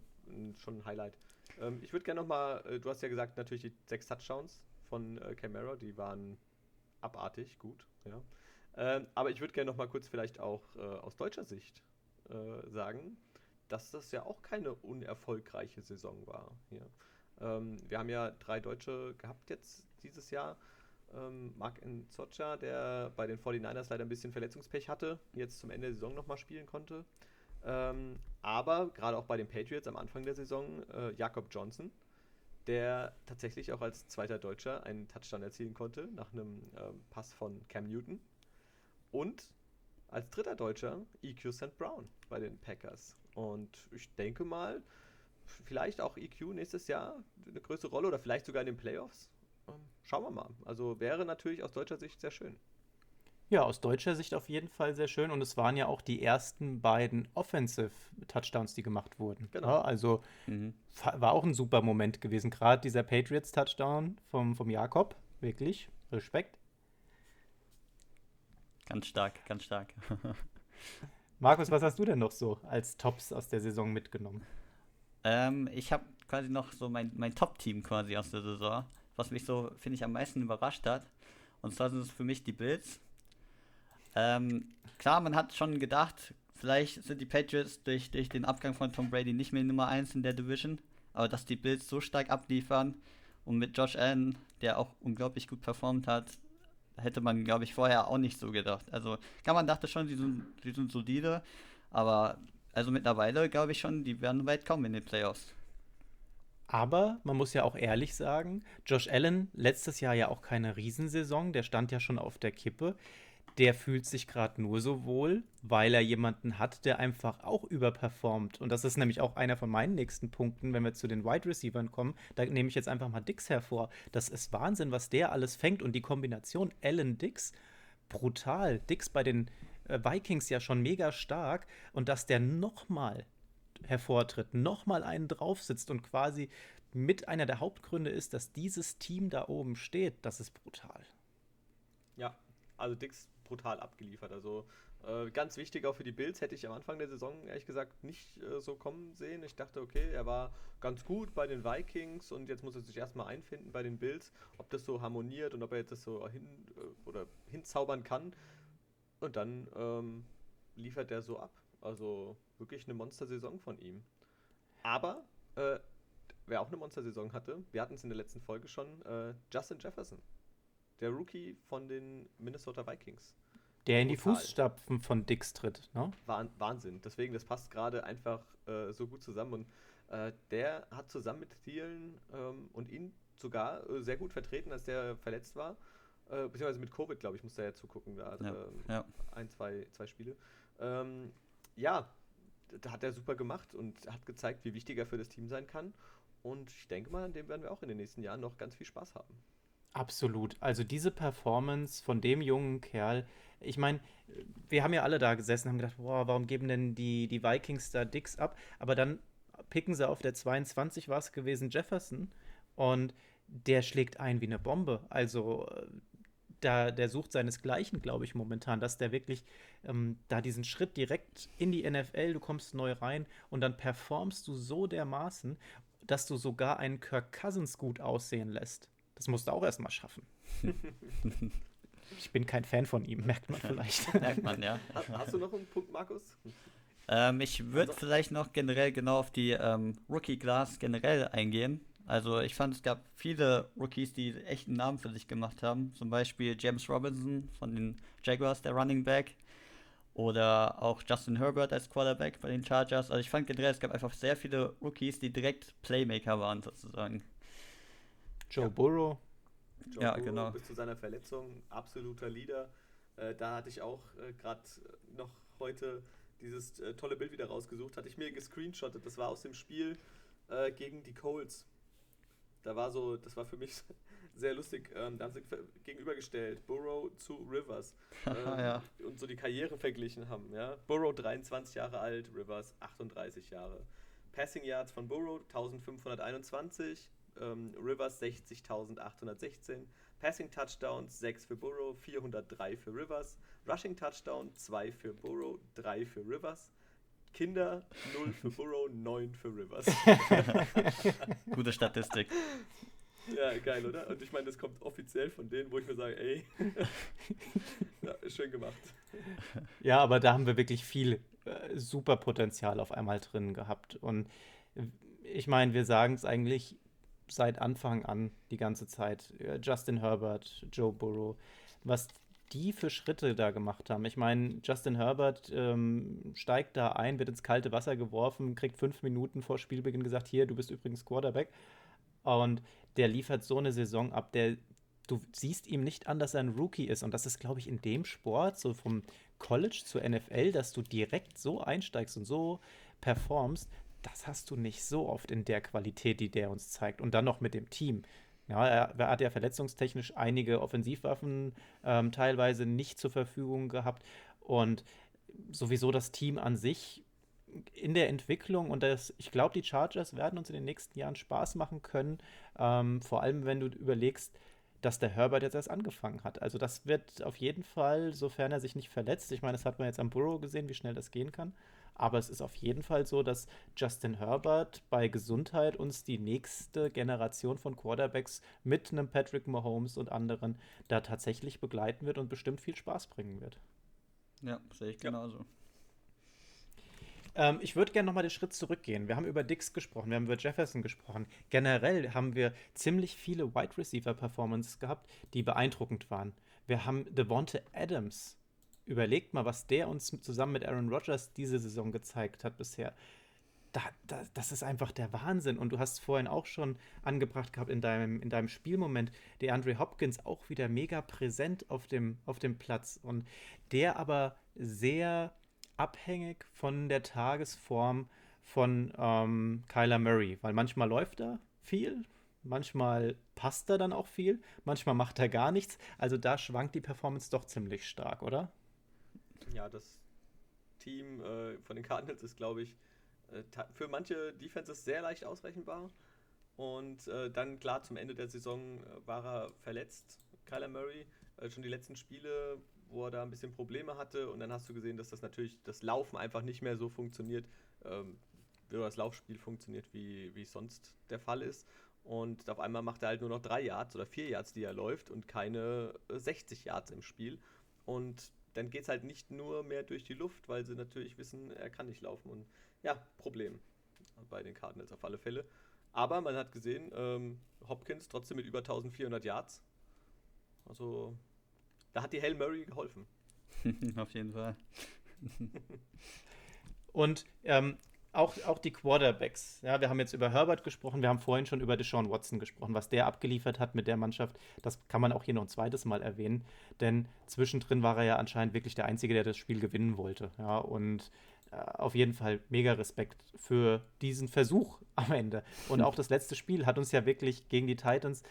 schon ein Highlight. Ähm, ich würde gerne nochmal, äh, du hast ja gesagt, natürlich die sechs Touchdowns von äh, Camara, die waren abartig gut, ja. Ähm, aber ich würde gerne nochmal kurz vielleicht auch äh, aus deutscher Sicht äh, sagen, dass das ja auch keine unerfolgreiche Saison war. Hier. Ähm, wir haben ja drei Deutsche gehabt jetzt dieses Jahr ähm, Mark Nzocha, der bei den 49ers leider ein bisschen Verletzungspech hatte, jetzt zum Ende der Saison nochmal spielen konnte. Ähm, aber gerade auch bei den Patriots am Anfang der Saison äh, Jakob Johnson, der tatsächlich auch als zweiter Deutscher einen Touchdown erzielen konnte nach einem ähm, Pass von Cam Newton. Und als dritter Deutscher EQ St. Brown bei den Packers. Und ich denke mal, vielleicht auch EQ nächstes Jahr eine größere Rolle oder vielleicht sogar in den Playoffs. Ähm, schauen wir mal. Also wäre natürlich aus deutscher Sicht sehr schön. Ja, aus deutscher Sicht auf jeden Fall sehr schön. Und es waren ja auch die ersten beiden Offensive Touchdowns, die gemacht wurden. Genau. Ja, also mhm. war auch ein super Moment gewesen. Gerade dieser Patriots Touchdown vom, vom Jakob. Wirklich. Respekt. Ganz stark, ganz stark. Markus, was hast du denn noch so als Tops aus der Saison mitgenommen? Ähm, ich habe quasi noch so mein, mein Top-Team quasi aus der Saison was mich so, finde ich, am meisten überrascht hat. Und zwar sind es für mich die Bills. Ähm, klar, man hat schon gedacht, vielleicht sind die Patriots durch, durch den Abgang von Tom Brady nicht mehr Nummer 1 in der Division. Aber dass die Bills so stark abliefern und mit Josh Allen, der auch unglaublich gut performt hat, hätte man, glaube ich, vorher auch nicht so gedacht. Also, kann man dachte schon, die sind, sind solide, aber also mittlerweile glaube ich schon, die werden weit kommen in den Playoffs. Aber man muss ja auch ehrlich sagen, Josh Allen letztes Jahr ja auch keine Riesensaison, der stand ja schon auf der Kippe. Der fühlt sich gerade nur so wohl, weil er jemanden hat, der einfach auch überperformt. Und das ist nämlich auch einer von meinen nächsten Punkten, wenn wir zu den Wide Receivers kommen. Da nehme ich jetzt einfach mal Dix hervor. Das ist Wahnsinn, was der alles fängt. Und die Kombination Allen-Dix, brutal. Dix bei den äh, Vikings ja schon mega stark. Und dass der nochmal hervortritt, nochmal einen draufsitzt und quasi mit einer der Hauptgründe ist, dass dieses Team da oben steht, das ist brutal. Ja, also Dix brutal abgeliefert. Also äh, ganz wichtig auch für die Bills hätte ich am Anfang der Saison ehrlich gesagt nicht äh, so kommen sehen. Ich dachte, okay, er war ganz gut bei den Vikings und jetzt muss er sich erstmal einfinden bei den Bills, ob das so harmoniert und ob er jetzt das so hin äh, oder hinzaubern kann. Und dann ähm, liefert er so ab. Also wirklich eine Monster-Saison von ihm. Aber äh, wer auch eine Monster-Saison hatte, wir hatten es in der letzten Folge schon, äh, Justin Jefferson. Der Rookie von den Minnesota Vikings. Der in die Fußstapfen von Dix tritt, ne? Wahnsinn. Deswegen, das passt gerade einfach äh, so gut zusammen. Und äh, der hat zusammen mit Thielen ähm, und ihn sogar äh, sehr gut vertreten, als der verletzt war. Äh, beziehungsweise mit Covid, glaube ich, musste er ja zugucken. Da, ja, ähm, ja. Ein, zwei, zwei Spiele. Ähm, ja, da hat er super gemacht und hat gezeigt, wie wichtig er für das Team sein kann. Und ich denke mal, an dem werden wir auch in den nächsten Jahren noch ganz viel Spaß haben. Absolut. Also diese Performance von dem jungen Kerl, ich meine, wir haben ja alle da gesessen und haben gedacht, boah, warum geben denn die, die Vikings da Dicks ab? Aber dann picken sie auf der 22 war es gewesen Jefferson und der schlägt ein wie eine Bombe. Also da, der sucht seinesgleichen, glaube ich, momentan, dass der wirklich ähm, da diesen Schritt direkt in die NFL, du kommst neu rein und dann performst du so dermaßen, dass du sogar einen Kirk Cousins gut aussehen lässt. Das musst du auch erstmal schaffen. ich bin kein Fan von ihm, merkt man vielleicht. merkt man, ja. Hast du noch einen Punkt, Markus? Ähm, ich würde also? vielleicht noch generell genau auf die ähm, Rookie Glass generell eingehen. Also ich fand, es gab viele Rookies, die echt einen Namen für sich gemacht haben. Zum Beispiel James Robinson von den Jaguars, der Running Back. Oder auch Justin Herbert als Quarterback bei den Chargers. Also ich fand generell, es gab einfach sehr viele Rookies, die direkt Playmaker waren sozusagen. Joe ja. Burrow. Joe ja, Burrow genau. Bis zu seiner Verletzung absoluter Leader. Äh, da hatte ich auch äh, gerade noch heute dieses äh, tolle Bild wieder rausgesucht. Hatte ich mir gescreenshottet. Das war aus dem Spiel äh, gegen die Colts da war so, das war für mich sehr lustig. Ähm, da haben sie gegenübergestellt Burrow zu Rivers ähm, ja. und so die Karriere verglichen haben. Ja? Burrow 23 Jahre alt, Rivers 38 Jahre. Passing Yards von Burrow 1521, ähm, Rivers 60.816. Passing Touchdowns 6 für Burrow, 403 für Rivers. Rushing Touchdown 2 für Burrow, 3 für Rivers. Kinder, 0 für Burrow, 9 für Rivers. Gute Statistik. Ja, geil, oder? Und ich meine, das kommt offiziell von denen, wo ich mir sage, ey, ja, schön gemacht. Ja, aber da haben wir wirklich viel äh, super Potenzial auf einmal drin gehabt. Und ich meine, wir sagen es eigentlich seit Anfang an die ganze Zeit. Justin Herbert, Joe Burrow, was die für Schritte da gemacht haben. Ich meine, Justin Herbert ähm, steigt da ein, wird ins kalte Wasser geworfen, kriegt fünf Minuten vor Spielbeginn gesagt, hier, du bist übrigens Quarterback. Und der liefert so eine Saison ab, der du siehst ihm nicht an, dass er ein Rookie ist. Und das ist, glaube ich, in dem Sport, so vom College zur NFL, dass du direkt so einsteigst und so performst, das hast du nicht so oft in der Qualität, die der uns zeigt. Und dann noch mit dem Team. Ja, er, hat ja verletzungstechnisch einige Offensivwaffen ähm, teilweise nicht zur Verfügung gehabt und sowieso das Team an sich in der Entwicklung und das, ich glaube, die Chargers werden uns in den nächsten Jahren Spaß machen können, ähm, vor allem wenn du überlegst, dass der Herbert jetzt erst angefangen hat. Also das wird auf jeden Fall, sofern er sich nicht verletzt, ich meine, das hat man jetzt am Burrow gesehen, wie schnell das gehen kann, aber es ist auf jeden Fall so, dass Justin Herbert bei Gesundheit uns die nächste Generation von Quarterbacks mit einem Patrick Mahomes und anderen da tatsächlich begleiten wird und bestimmt viel Spaß bringen wird. Ja, sehe ich genauso. Ähm, ich würde gerne nochmal den Schritt zurückgehen. Wir haben über Dix gesprochen, wir haben über Jefferson gesprochen. Generell haben wir ziemlich viele Wide Receiver Performances gehabt, die beeindruckend waren. Wir haben Devonte Adams überlegt mal, was der uns zusammen mit Aaron Rodgers diese Saison gezeigt hat bisher. da, da, das ist einfach der Wahnsinn. Und du hast vorhin auch schon angebracht gehabt in deinem, in deinem Spielmoment, der Andre Hopkins auch wieder mega präsent auf dem, auf dem Platz. Und der aber sehr abhängig von der Tagesform von ähm, Kyler Murray, weil manchmal läuft er viel, manchmal passt er dann auch viel, manchmal macht er gar nichts. Also da schwankt die Performance doch ziemlich stark, oder? Ja, das Team äh, von den Cardinals ist, glaube ich, äh, für manche Defenses sehr leicht ausrechenbar. Und äh, dann, klar, zum Ende der Saison äh, war er verletzt, Kyler Murray. Äh, schon die letzten Spiele, wo er da ein bisschen Probleme hatte. Und dann hast du gesehen, dass das natürlich, das Laufen einfach nicht mehr so funktioniert, ähm, wie das Laufspiel funktioniert, wie, wie sonst der Fall ist. Und auf einmal macht er halt nur noch drei Yards oder vier Yards, die er läuft und keine 60 äh, Yards im Spiel. Und dann geht es halt nicht nur mehr durch die Luft, weil sie natürlich wissen, er kann nicht laufen. Und ja, Problem bei den Cardinals auf alle Fälle. Aber man hat gesehen, ähm, Hopkins trotzdem mit über 1400 Yards. Also, da hat die Hail Murray geholfen. auf jeden Fall. Und ähm, auch, auch die Quarterbacks. Ja, wir haben jetzt über Herbert gesprochen, wir haben vorhin schon über Deshaun Watson gesprochen. Was der abgeliefert hat mit der Mannschaft, das kann man auch hier noch ein zweites Mal erwähnen. Denn zwischendrin war er ja anscheinend wirklich der Einzige, der das Spiel gewinnen wollte. Ja, und äh, auf jeden Fall mega Respekt für diesen Versuch am Ende. Und auch das letzte Spiel hat uns ja wirklich gegen die Titans,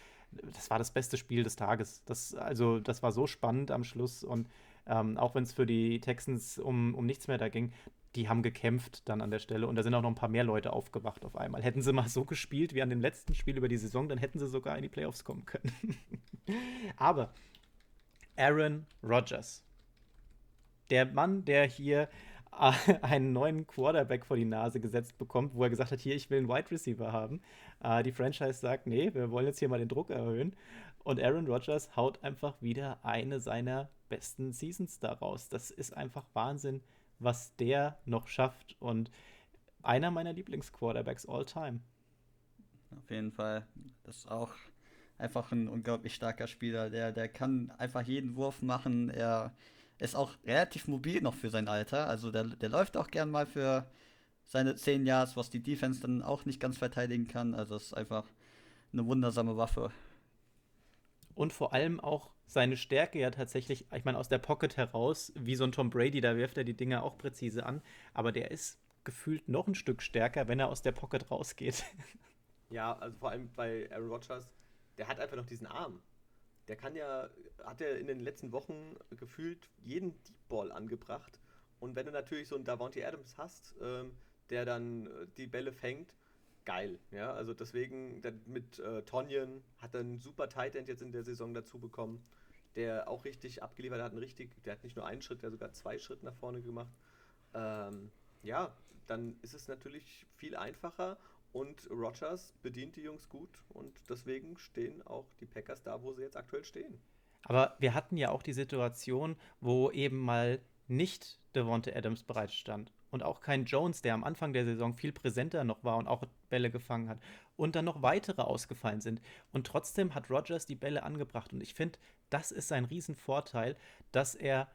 das war das beste Spiel des Tages. Das, also, das war so spannend am Schluss und ähm, auch wenn es für die Texans um, um nichts mehr da ging, die haben gekämpft dann an der Stelle und da sind auch noch ein paar mehr Leute aufgewacht auf einmal. Hätten sie mal so gespielt wie an dem letzten Spiel über die Saison, dann hätten sie sogar in die Playoffs kommen können. Aber Aaron Rodgers, der Mann, der hier äh, einen neuen Quarterback vor die Nase gesetzt bekommt, wo er gesagt hat, hier, ich will einen Wide Receiver haben. Äh, die Franchise sagt, nee, wir wollen jetzt hier mal den Druck erhöhen. Und Aaron Rodgers haut einfach wieder eine seiner besten Seasons daraus. Das ist einfach Wahnsinn, was der noch schafft. Und einer meiner Lieblingsquarterbacks all time. Auf jeden Fall. Das ist auch einfach ein unglaublich starker Spieler. Der, der kann einfach jeden Wurf machen. Er ist auch relativ mobil noch für sein Alter. Also der, der läuft auch gern mal für seine 10 Jahre, was die Defense dann auch nicht ganz verteidigen kann. Also es ist einfach eine wundersame Waffe. Und vor allem auch seine Stärke ja tatsächlich, ich meine, aus der Pocket heraus, wie so ein Tom Brady, da wirft er die Dinger auch präzise an, aber der ist gefühlt noch ein Stück stärker, wenn er aus der Pocket rausgeht. Ja, also vor allem bei Aaron Rodgers, der hat einfach noch diesen Arm. Der kann ja, hat er in den letzten Wochen gefühlt jeden Deep Ball angebracht. Und wenn du natürlich so einen Davante Adams hast, ähm, der dann äh, die Bälle fängt, geil. Ja, also deswegen mit äh, Tonjen hat er einen super Tight End jetzt in der Saison dazu bekommen, der auch richtig abgeliefert hat. Einen richtig, der hat nicht nur einen Schritt, der hat sogar zwei Schritte nach vorne gemacht. Ähm, ja, dann ist es natürlich viel einfacher und Rogers bedient die Jungs gut und deswegen stehen auch die Packers da, wo sie jetzt aktuell stehen. Aber wir hatten ja auch die Situation, wo eben mal nicht Devonte Adams bereitstand und auch kein Jones, der am Anfang der Saison viel präsenter noch war und auch Bälle gefangen hat und dann noch weitere ausgefallen sind. Und trotzdem hat Rogers die Bälle angebracht und ich finde, das ist sein Riesenvorteil, dass er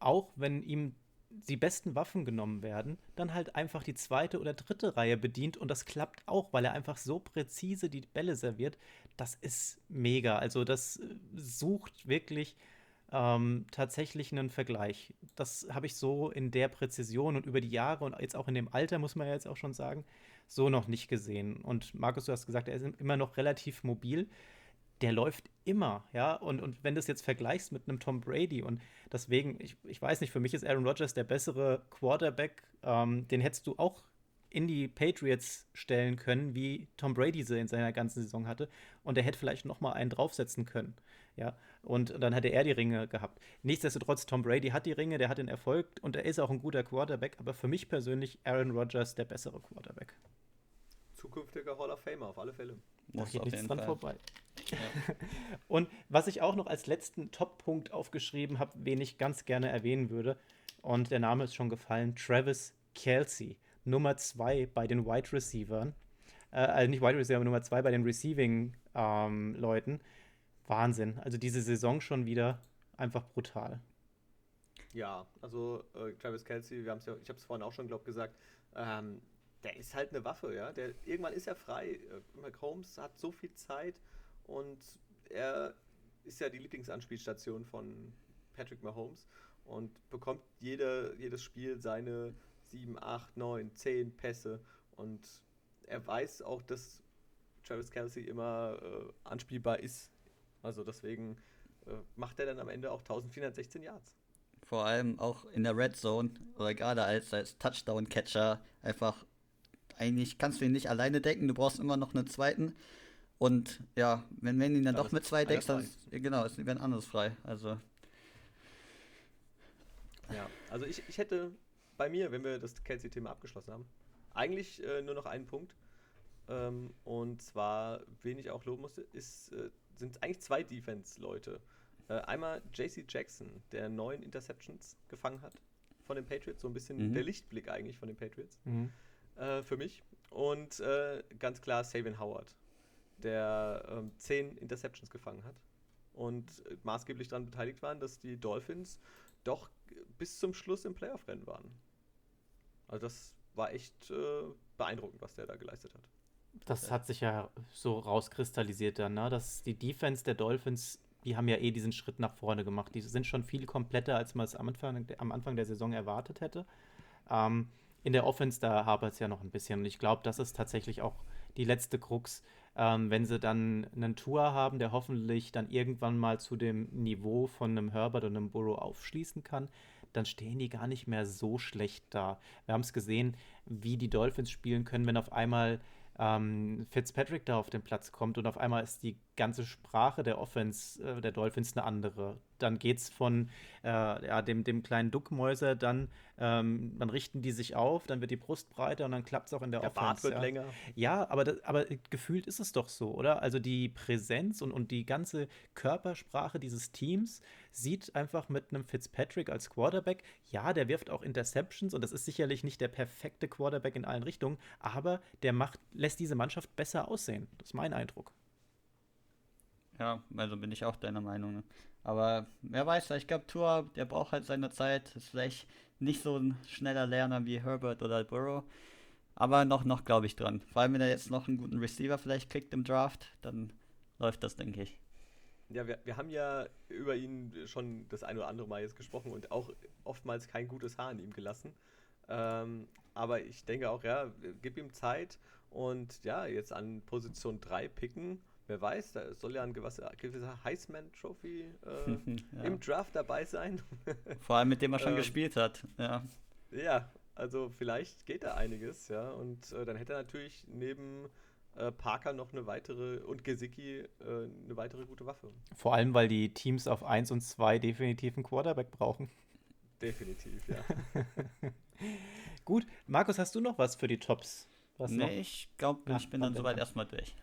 auch wenn ihm die besten Waffen genommen werden, dann halt einfach die zweite oder dritte Reihe bedient und das klappt auch, weil er einfach so präzise die Bälle serviert. Das ist mega. Also das äh, sucht wirklich ähm, tatsächlich einen Vergleich. Das habe ich so in der Präzision und über die Jahre und jetzt auch in dem Alter, muss man ja jetzt auch schon sagen, so noch nicht gesehen. Und Markus, du hast gesagt, er ist immer noch relativ mobil der läuft immer, ja. Und, und wenn du es jetzt vergleichst mit einem Tom Brady und deswegen, ich, ich weiß nicht, für mich ist Aaron Rodgers der bessere Quarterback. Ähm, den hättest du auch in die Patriots stellen können, wie Tom Brady sie in seiner ganzen Saison hatte. Und er hätte vielleicht noch mal einen draufsetzen können. Ja, und dann hätte er die Ringe gehabt. Nichtsdestotrotz, Tom Brady hat die Ringe, der hat den Erfolg und er ist auch ein guter Quarterback. Aber für mich persönlich Aaron Rodgers der bessere Quarterback. Zukünftiger Hall of Famer, auf alle Fälle. Da geht nichts dran Fall. vorbei. Und was ich auch noch als letzten Top-Punkt aufgeschrieben habe, wen ich ganz gerne erwähnen würde, und der Name ist schon gefallen, Travis Kelsey, Nummer zwei bei den Wide Receivern. Äh, also nicht Wide Receiver, aber Nummer zwei bei den Receiving-Leuten. Ähm, Wahnsinn. Also diese Saison schon wieder einfach brutal. Ja, also äh, Travis Kelsey, wir ja, ich habe es vorhin auch schon, glaube gesagt, ähm, der ist halt eine Waffe, ja. Der, irgendwann ist er frei. Äh, Mahomes hat so viel Zeit und er ist ja die Lieblingsanspielstation von Patrick Mahomes und bekommt jede, jedes Spiel seine 7, 8, 9, 10 Pässe und er weiß auch, dass Travis Kelsey immer äh, anspielbar ist. Also deswegen äh, macht er dann am Ende auch 1416 Yards. Vor allem auch in der Red Zone oder gerade als, als Touchdown-Catcher einfach eigentlich kannst du ihn nicht alleine decken, du brauchst immer noch einen zweiten. Und ja, wenn, wenn ihn dann ja, doch mit zwei deckst, dann ist, genau, ist ein anderes frei. Also. Ja, also ich, ich hätte bei mir, wenn wir das Kelsey-Thema abgeschlossen haben, eigentlich äh, nur noch einen Punkt. Ähm, und zwar, wen ich auch loben musste, ist, äh, sind eigentlich zwei Defense-Leute. Äh, einmal JC Jackson, der neun Interceptions gefangen hat von den Patriots, so ein bisschen mhm. der Lichtblick eigentlich von den Patriots. Mhm. Äh, für mich. Und äh, ganz klar Savin Howard, der ähm, zehn Interceptions gefangen hat und maßgeblich daran beteiligt waren, dass die Dolphins doch bis zum Schluss im Playoff-Rennen waren. Also das war echt äh, beeindruckend, was der da geleistet hat. Das hat sich ja so rauskristallisiert dann, ne? dass die Defense der Dolphins, die haben ja eh diesen Schritt nach vorne gemacht. Die sind schon viel kompletter, als man es am Anfang, am Anfang der Saison erwartet hätte. Ähm, in der Offense, da hapert es ja noch ein bisschen. Und ich glaube, das ist tatsächlich auch die letzte Krux, ähm, wenn sie dann einen Tour haben, der hoffentlich dann irgendwann mal zu dem Niveau von einem Herbert und einem Burrow aufschließen kann, dann stehen die gar nicht mehr so schlecht da. Wir haben es gesehen, wie die Dolphins spielen können, wenn auf einmal ähm, Fitzpatrick da auf den Platz kommt und auf einmal ist die ganze Sprache der Offense äh, der Dolphins eine andere. Dann geht es von äh, ja, dem, dem kleinen Duckmäuser, dann, ähm, dann richten die sich auf, dann wird die Brust breiter und dann klappt es auch in der, der Offense. Bart wird ja. länger. Ja, aber, das, aber gefühlt ist es doch so, oder? Also die Präsenz und, und die ganze Körpersprache dieses Teams sieht einfach mit einem Fitzpatrick als Quarterback, ja, der wirft auch Interceptions und das ist sicherlich nicht der perfekte Quarterback in allen Richtungen, aber der macht, lässt diese Mannschaft besser aussehen. Das ist mein Eindruck. Ja, also bin ich auch deiner Meinung. Ne? Aber wer weiß, ich glaube, Tour, der braucht halt seine Zeit. Ist vielleicht nicht so ein schneller Lerner wie Herbert oder Burrow. Aber noch, noch glaube ich dran. Vor allem, wenn er jetzt noch einen guten Receiver vielleicht kriegt im Draft, dann läuft das, denke ich. Ja, wir, wir haben ja über ihn schon das ein oder andere Mal jetzt gesprochen und auch oftmals kein gutes Haar an ihm gelassen. Ähm, aber ich denke auch, ja, gib ihm Zeit und ja, jetzt an Position 3 picken Wer weiß, da soll ja ein gewisser, gewisser Heisman-Trophy äh, ja. im Draft dabei sein. Vor allem mit dem er schon ähm, gespielt hat, ja. Ja, also vielleicht geht da einiges, ja. Und äh, dann hätte er natürlich neben äh, Parker noch eine weitere und Gesicki äh, eine weitere gute Waffe. Vor allem, weil die Teams auf 1 und 2 definitiv einen Quarterback brauchen. Definitiv, ja. Gut, Markus, hast du noch was für die Tops? Was nee, noch? ich glaube, ich bin dann soweit erstmal durch.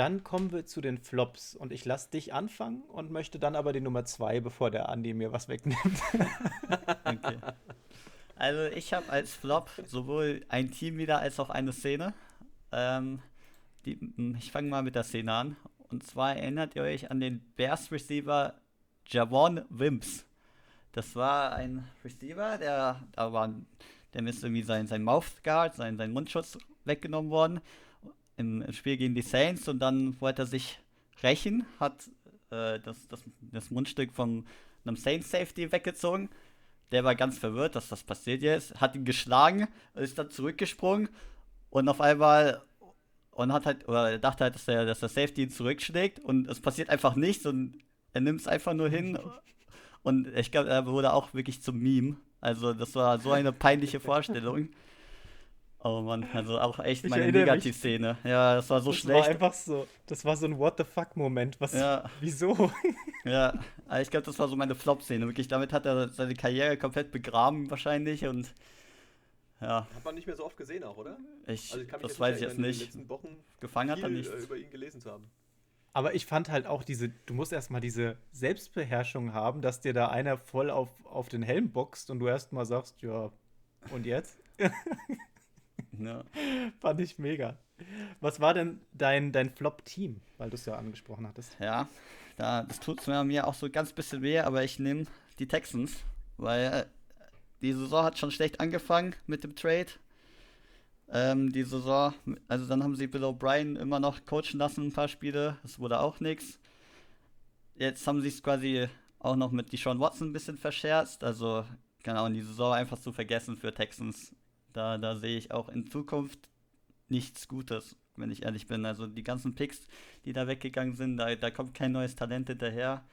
Dann kommen wir zu den Flops und ich lasse dich anfangen und möchte dann aber die Nummer zwei, bevor der Andi mir was wegnimmt. okay. Also ich habe als Flop sowohl ein Team wieder als auch eine Szene. Ähm, die, ich fange mal mit der Szene an. Und zwar erinnert ihr euch an den Bears Receiver Javon Wimps. Das war ein Receiver, der da war, dem ist irgendwie sein, sein Mouthguard, sein, sein Mundschutz weggenommen worden im Spiel gegen die Saints und dann wollte er sich rächen, hat äh, das, das, das Mundstück von einem Saints Safety weggezogen. Der war ganz verwirrt, dass das passiert ist, hat ihn geschlagen, ist dann zurückgesprungen und auf einmal und hat halt, oder er dachte halt, dass der, dass der Safety ihn zurückschlägt und es passiert einfach nichts und er nimmt es einfach nur hin. Und ich glaube, er wurde auch wirklich zum Meme. Also, das war so eine peinliche Vorstellung. Oh Mann, also auch echt ich meine Negativszene. Ja, das war so das schlecht. Das war einfach so, das war so ein What the fuck Moment. Was, ja. wieso? Ja, ich glaube, das war so meine Flop-Szene. Wirklich, damit hat er seine Karriere komplett begraben wahrscheinlich und ja. Hat man nicht mehr so oft gesehen auch, oder? Ich, also ich das weiß ich jetzt nicht. In den letzten Wochen Gefangen hat er nicht. Äh, über ihn gelesen zu haben. Aber ich fand halt auch diese, du musst erstmal diese Selbstbeherrschung haben, dass dir da einer voll auf, auf den Helm boxt und du erstmal sagst, ja, und jetzt? Ja. Fand ich mega. Was war denn dein, dein Flop-Team, weil du es ja angesprochen hattest? Ja, da, das tut mir auch so ganz bisschen weh, aber ich nehme die Texans, weil äh, die Saison hat schon schlecht angefangen mit dem Trade. ähm, die Saison. Also dann haben sie Bill O'Brien immer noch coachen lassen, ein paar Spiele. Das wurde auch nichts. Jetzt haben sie es quasi auch noch mit Deshaun Watson ein bisschen verscherzt. Also, genau, die Saison einfach zu vergessen für Texans. Da, da sehe ich auch in Zukunft nichts Gutes, wenn ich ehrlich bin. Also die ganzen Picks, die da weggegangen sind, da, da kommt kein neues Talent hinterher.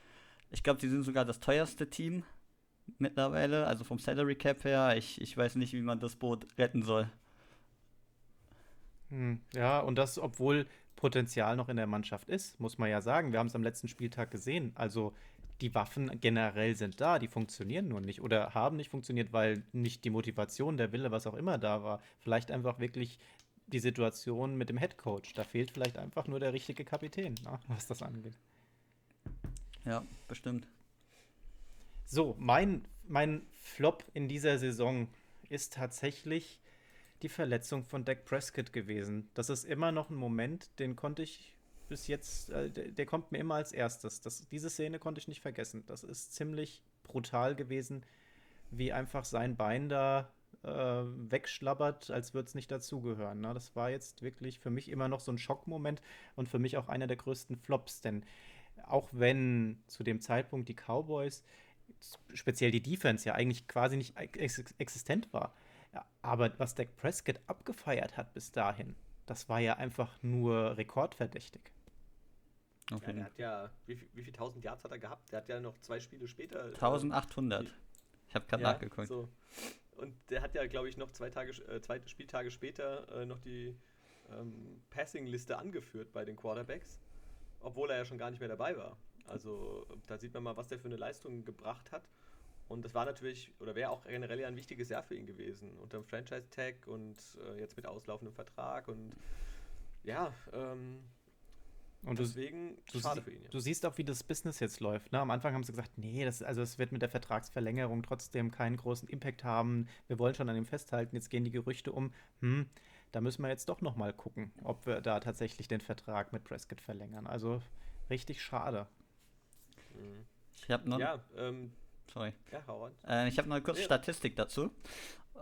Ich glaube, die sind sogar das teuerste Team mittlerweile, also vom Salary Cap her. Ich, ich weiß nicht, wie man das Boot retten soll. Hm, ja, und das, obwohl Potenzial noch in der Mannschaft ist, muss man ja sagen. Wir haben es am letzten Spieltag gesehen. Also die Waffen generell sind da, die funktionieren nur nicht oder haben nicht funktioniert, weil nicht die Motivation, der Wille, was auch immer da war. Vielleicht einfach wirklich die Situation mit dem Head Coach. Da fehlt vielleicht einfach nur der richtige Kapitän, na, ne, was das angeht. Ja, bestimmt. So, mein, mein Flop in dieser Saison ist tatsächlich die Verletzung von Dak Prescott gewesen. Das ist immer noch ein Moment, den konnte ich bis jetzt, äh, der, der, kommt mir immer als erstes. Das, diese Szene konnte ich nicht vergessen. Das ist ziemlich brutal gewesen, wie einfach sein Bein da äh, wegschlabbert, als würde es nicht dazugehören. Ne? Das war jetzt wirklich für mich immer noch so ein Schockmoment und für mich auch einer der größten Flops, denn auch wenn zu dem Zeitpunkt die Cowboys, speziell die Defense, ja eigentlich quasi nicht ex existent war, aber was Dak Prescott abgefeiert hat bis dahin, das war ja einfach nur rekordverdächtig. Okay. Ja, der hat ja, wie, wie viel tausend Yards hat er gehabt? Der hat ja noch zwei Spiele später. 1800. Äh, ich habe gerade ja, nachgeguckt. So. Und der hat ja, glaube ich, noch zwei, Tage, äh, zwei Spieltage später äh, noch die ähm, Passing-Liste angeführt bei den Quarterbacks, obwohl er ja schon gar nicht mehr dabei war. Also da sieht man mal, was der für eine Leistung gebracht hat. Und das war natürlich, oder wäre auch generell ja ein wichtiges Jahr für ihn gewesen. Unter dem Franchise-Tag und äh, jetzt mit auslaufendem Vertrag. Und ja, ähm, und deswegen du, schade für ihn. Ja. Du siehst auch, wie das Business jetzt läuft. Ne? Am Anfang haben sie gesagt, nee, das, also es wird mit der Vertragsverlängerung trotzdem keinen großen Impact haben. Wir wollen schon an dem festhalten. Jetzt gehen die Gerüchte um, hm, da müssen wir jetzt doch noch mal gucken, ob wir da tatsächlich den Vertrag mit Prescott verlängern. Also richtig schade. Ich habe noch. Ja, ähm, Sorry. Ja, hau äh, ich habe noch eine kurze ja. Statistik dazu.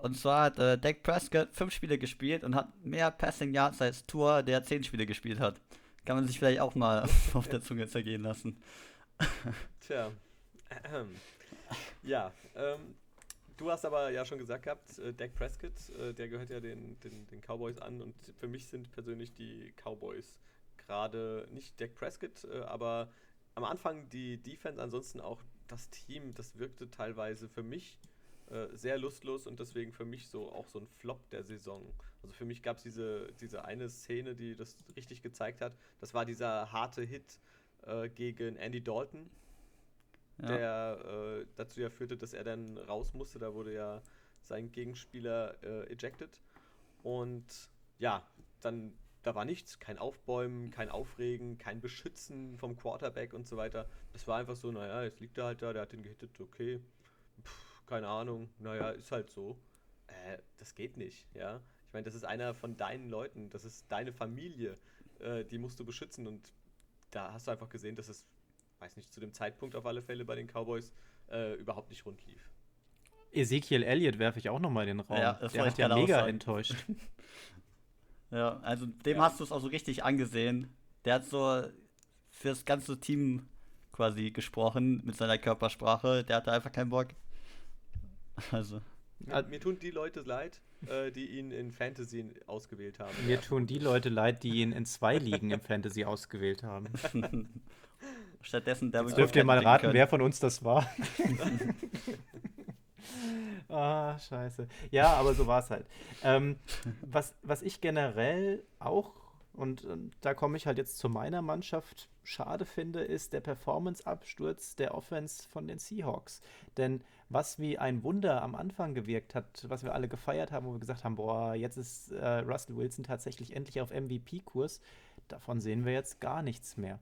Und zwar hat äh, Dak Prescott fünf Spiele gespielt und hat mehr Passing Yards als Tour, der zehn Spiele gespielt hat. Kann man sich vielleicht auch mal auf der Zunge zergehen lassen. Tja. Ja, ähm, du hast aber ja schon gesagt gehabt, äh, Dak Prescott, äh, der gehört ja den, den, den Cowboys an und für mich sind persönlich die Cowboys gerade nicht Dak Prescott, äh, aber am Anfang die Defense, ansonsten auch das Team, das wirkte teilweise für mich äh, sehr lustlos und deswegen für mich so auch so ein Flop der Saison. Also für mich gab es diese, diese eine Szene, die das richtig gezeigt hat. Das war dieser harte Hit äh, gegen Andy Dalton, ja. der äh, dazu ja führte, dass er dann raus musste. Da wurde ja sein Gegenspieler äh, ejected. Und ja, dann da war nichts, kein Aufbäumen, kein Aufregen, kein Beschützen vom Quarterback und so weiter. Das war einfach so, naja, jetzt liegt er halt da, der hat den gehittet, okay, keine Ahnung, naja, ist halt so. Äh, das geht nicht, ja. Ich meine, das ist einer von deinen Leuten, das ist deine Familie, äh, die musst du beschützen und da hast du einfach gesehen, dass es, weiß nicht, zu dem Zeitpunkt auf alle Fälle bei den Cowboys äh, überhaupt nicht rund lief. Ezekiel Elliott werfe ich auch nochmal in den Raum. Ja, der hat ja mega enttäuscht. Ja, also dem ja. hast du es auch so richtig angesehen. Der hat so fürs ganze Team quasi gesprochen mit seiner Körpersprache. Der hatte einfach keinen Bock. Also. Mir, mir tun die Leute leid, äh, die ihn in Fantasy ausgewählt haben. Mir ja. tun die Leute leid, die ihn in zwei Ligen im Fantasy ausgewählt haben. Stattdessen der Jetzt dürft ihr mal raten, können. wer von uns das war. Ah, scheiße. Ja, aber so war es halt. Ähm, was, was ich generell auch, und, und da komme ich halt jetzt zu meiner Mannschaft, schade finde, ist der Performance-Absturz der Offense von den Seahawks. Denn was wie ein Wunder am Anfang gewirkt hat, was wir alle gefeiert haben, wo wir gesagt haben, boah, jetzt ist äh, Russell Wilson tatsächlich endlich auf MVP-Kurs, davon sehen wir jetzt gar nichts mehr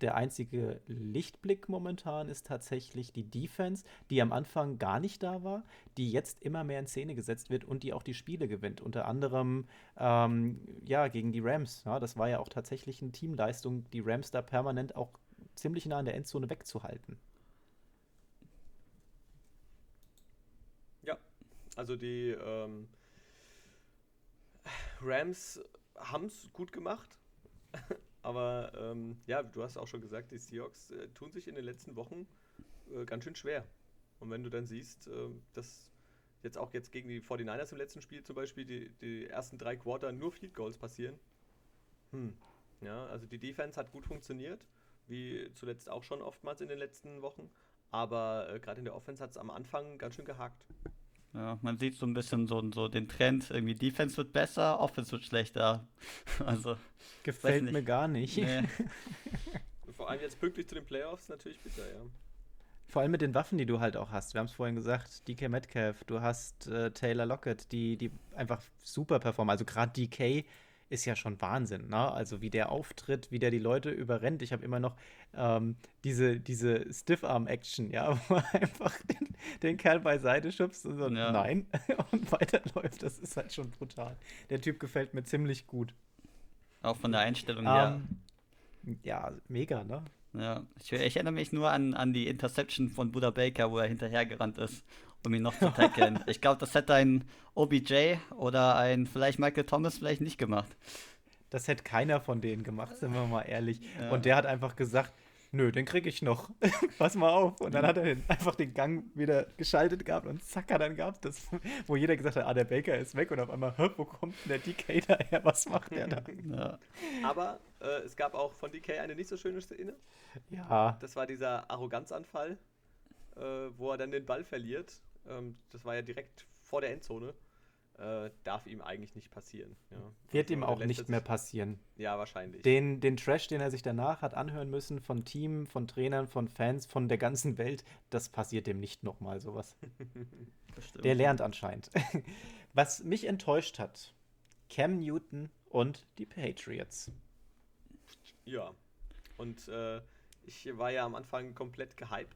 der einzige Lichtblick momentan ist tatsächlich die Defense, die am Anfang gar nicht da war, die jetzt immer mehr in Szene gesetzt wird und die auch die Spiele gewinnt. Unter anderem ähm, ja gegen die Rams. Ja, das war ja auch tatsächlich eine Teamleistung, die Rams da permanent auch ziemlich nah in der Endzone wegzuhalten. Ja, also die ähm Rams haben es gut gemacht. Aber ähm, ja, du hast auch schon gesagt, die Seahawks äh, tun sich in den letzten Wochen äh, ganz schön schwer. Und wenn du dann siehst, äh, dass jetzt auch jetzt gegen die 49ers im letzten Spiel zum Beispiel die, die ersten drei Quarter nur Field Goals passieren. Hm. Ja, also die Defense hat gut funktioniert, wie zuletzt auch schon oftmals in den letzten Wochen. Aber äh, gerade in der Offense hat es am Anfang ganz schön gehakt. Ja, man sieht so ein bisschen so, so den Trend, irgendwie Defense wird besser, Offense wird schlechter. Also. Gefällt mir gar nicht. Nee. Vor allem jetzt pünktlich zu den Playoffs natürlich bitter, ja. Vor allem mit den Waffen, die du halt auch hast. Wir haben es vorhin gesagt, DK Metcalf, du hast äh, Taylor Lockett, die, die einfach super performen. Also gerade DK ist ja schon Wahnsinn, ne? Also wie der auftritt, wie der die Leute überrennt. Ich habe immer noch ähm, diese, diese Stiff-Arm-Action, ja, wo er einfach den, den, Kerl beiseite schubst und so, ja. nein, und weiterläuft. Das ist halt schon brutal. Der Typ gefällt mir ziemlich gut. Auch von der Einstellung ähm, her. Ja, mega, ne? Ja, ich, ich, erinnere mich nur an, an die Interception von Buda Baker, wo er hinterhergerannt ist um ihn noch zu tackeln. ich glaube, das hätte ein OBJ oder ein vielleicht Michael Thomas vielleicht nicht gemacht. Das hätte keiner von denen gemacht, sind wir mal ehrlich. Ja. Und der hat einfach gesagt, nö, den kriege ich noch. Pass mal auf. Und dann hat er den, einfach den Gang wieder geschaltet gehabt und zack, dann gab das, wo jeder gesagt hat, ah, der Baker ist weg und auf einmal, wo kommt denn der DK daher? Was macht der da? Ja. Aber äh, es gab auch von DK eine nicht so schöne Szene. Ja. Das war dieser Arroganzanfall, äh, wo er dann den Ball verliert ähm, das war ja direkt vor der Endzone. Äh, darf ihm eigentlich nicht passieren. Ja. Wird also ihm auch nicht mehr passieren. Ja, wahrscheinlich. Den, den Trash, den er sich danach hat anhören müssen von Team, von Trainern, von Fans, von der ganzen Welt, das passiert dem nicht nochmal sowas. der lernt anscheinend. Was mich enttäuscht hat, Cam Newton und die Patriots. Ja. Und äh, ich war ja am Anfang komplett gehypt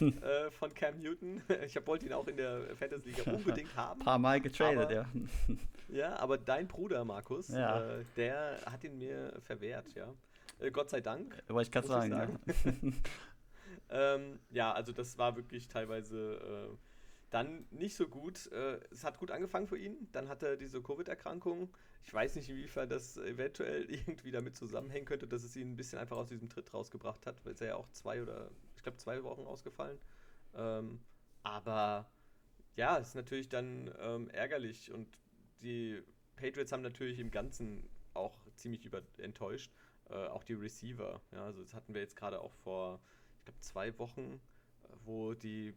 äh, von Cam Newton. Ich wollte ihn auch in der Fantasy Liga unbedingt haben. Ein paar Mal getradet, ja. Ja, aber dein Bruder Markus, ja. äh, der hat ihn mir verwehrt, ja. Äh, Gott sei Dank. Wollte ich gerade sagen. sagen. Ja. ähm, ja, also das war wirklich teilweise äh, dann nicht so gut. Äh, es hat gut angefangen für ihn. Dann hat er diese Covid-Erkrankung. Ich weiß nicht, inwiefern das eventuell irgendwie damit zusammenhängen könnte, dass es ihn ein bisschen einfach aus diesem Tritt rausgebracht hat, weil es ja auch zwei oder, ich glaube, zwei Wochen ausgefallen. Ähm, aber ja, ist natürlich dann ähm, ärgerlich und die Patriots haben natürlich im Ganzen auch ziemlich über enttäuscht. Äh, auch die Receiver. Ja, also das hatten wir jetzt gerade auch vor, ich glaube, zwei Wochen, wo die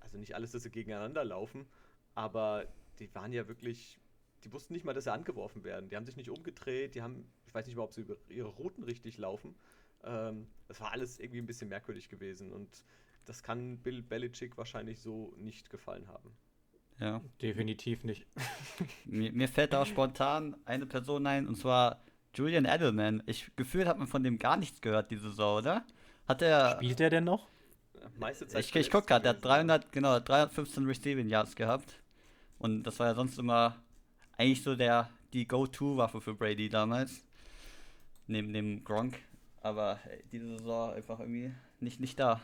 also nicht alles, dass sie gegeneinander laufen, aber die waren ja wirklich, die wussten nicht mal, dass sie angeworfen werden. Die haben sich nicht umgedreht, die haben, ich weiß nicht mal, ob sie über ihre Routen richtig laufen. Ähm, das war alles irgendwie ein bisschen merkwürdig gewesen und das kann Bill Belichick wahrscheinlich so nicht gefallen haben. Ja. Definitiv nicht. mir, mir, fällt da auch spontan eine Person ein, und zwar Julian Edelman. Ich gefühlt hat man von dem gar nichts gehört diese Saison, oder? Hat er. Spielt er denn noch? meiste Zeit. Ich, ich guck gerade, der hat 300, genau, 315 Receiving Yards gehabt. Und das war ja sonst immer eigentlich so der, die Go-To-Waffe für Brady damals. Neben dem Gronk. Aber ey, diese Saison einfach irgendwie nicht, nicht da.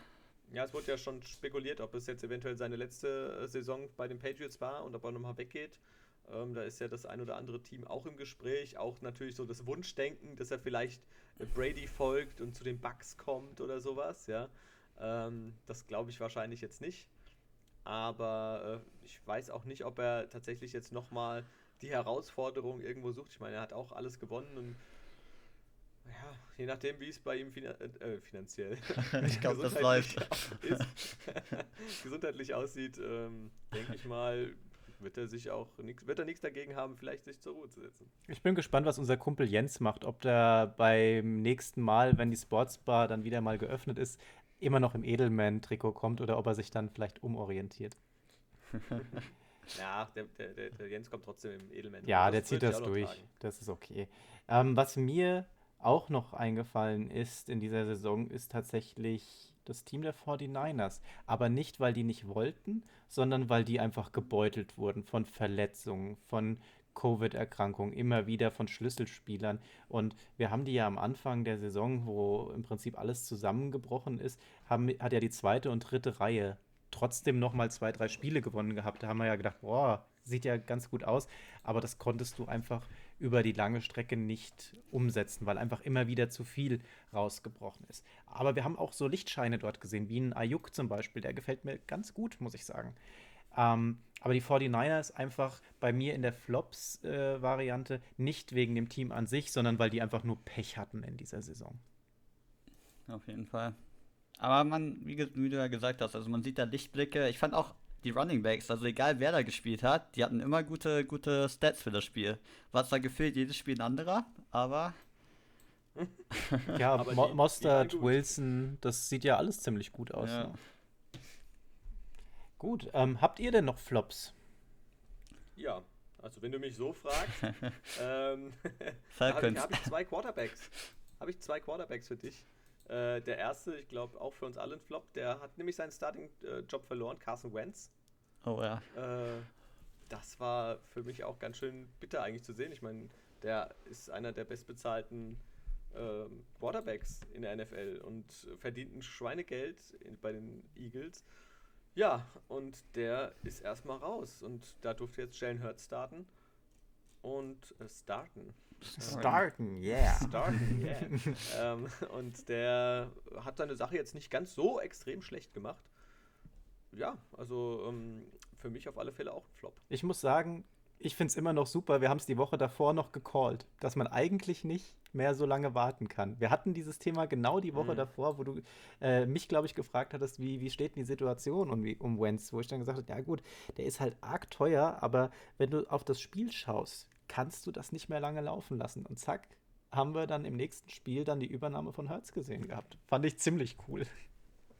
Ja, es wurde ja schon spekuliert, ob es jetzt eventuell seine letzte äh, Saison bei den Patriots war und ob er nochmal weggeht. Ähm, da ist ja das ein oder andere Team auch im Gespräch. Auch natürlich so das Wunschdenken, dass er vielleicht Brady folgt und zu den Bucks kommt oder sowas, ja. Ähm, das glaube ich wahrscheinlich jetzt nicht. Aber äh, ich weiß auch nicht, ob er tatsächlich jetzt nochmal die Herausforderung irgendwo sucht. Ich meine, er hat auch alles gewonnen und ja, je nachdem, wie es bei ihm finan äh, finanziell ich glaube, das läuft. gesundheitlich aussieht, ähm, denke ich mal, wird er sich auch nix, wird er nichts dagegen haben, vielleicht sich zur Ruhe zu setzen. Ich bin gespannt, was unser Kumpel Jens macht, ob der beim nächsten Mal, wenn die Sportsbar dann wieder mal geöffnet ist, immer noch im Edelman-Trikot kommt oder ob er sich dann vielleicht umorientiert. Ja, der, der, der, Jens kommt trotzdem im Edelman. Ja, der zieht das durch. Tragen. Das ist okay. Ähm, was mir auch noch eingefallen ist in dieser Saison, ist tatsächlich das Team der 49ers. Aber nicht, weil die nicht wollten, sondern weil die einfach gebeutelt wurden von Verletzungen, von Covid-Erkrankung, immer wieder von Schlüsselspielern. Und wir haben die ja am Anfang der Saison, wo im Prinzip alles zusammengebrochen ist, haben, hat ja die zweite und dritte Reihe trotzdem noch mal zwei, drei Spiele gewonnen gehabt. Da haben wir ja gedacht, boah, sieht ja ganz gut aus. Aber das konntest du einfach über die lange Strecke nicht umsetzen, weil einfach immer wieder zu viel rausgebrochen ist. Aber wir haben auch so Lichtscheine dort gesehen, wie ein Ayuk zum Beispiel. Der gefällt mir ganz gut, muss ich sagen. Ähm, aber die 49ers einfach bei mir in der Flops-Variante äh, nicht wegen dem Team an sich, sondern weil die einfach nur Pech hatten in dieser Saison. Auf jeden Fall. Aber man, wie, wie, du ja gesagt hast, also man sieht da Lichtblicke. Ich fand auch die Running Backs, also egal wer da gespielt hat, die hatten immer gute, gute Stats für das Spiel. Was da gefehlt, jedes Spiel ein anderer, aber. ja, aber Mo Mostert, Wilson, das sieht ja alles ziemlich gut aus. Ja. Ne? Gut, ähm, habt ihr denn noch Flops? Ja, also wenn du mich so fragst, ähm, habe ich, hab ich zwei Quarterbacks. Habe ich zwei Quarterbacks für dich. Äh, der erste, ich glaube auch für uns alle ein Flop, der hat nämlich seinen Starting-Job verloren, Carson Wentz. Oh ja. Äh, das war für mich auch ganz schön bitter eigentlich zu sehen. Ich meine, der ist einer der bestbezahlten äh, Quarterbacks in der NFL und verdient ein Schweinegeld in, bei den Eagles. Ja, und der ist erstmal raus und da durfte jetzt Jalen Hurts starten und äh, starten. Starten, yeah. Starten, yeah. ähm, und der hat seine Sache jetzt nicht ganz so extrem schlecht gemacht. Ja, also ähm, für mich auf alle Fälle auch ein Flop. Ich muss sagen, ich finde es immer noch super. Wir haben es die Woche davor noch gecallt, dass man eigentlich nicht mehr so lange warten kann. Wir hatten dieses Thema genau die Woche mhm. davor, wo du äh, mich, glaube ich, gefragt hattest, wie, wie steht denn die Situation um, um Wenz, wo ich dann gesagt habe, ja gut, der ist halt arg teuer, aber wenn du auf das Spiel schaust, kannst du das nicht mehr lange laufen lassen. Und zack, haben wir dann im nächsten Spiel dann die Übernahme von Hertz gesehen gehabt. Fand ich ziemlich cool.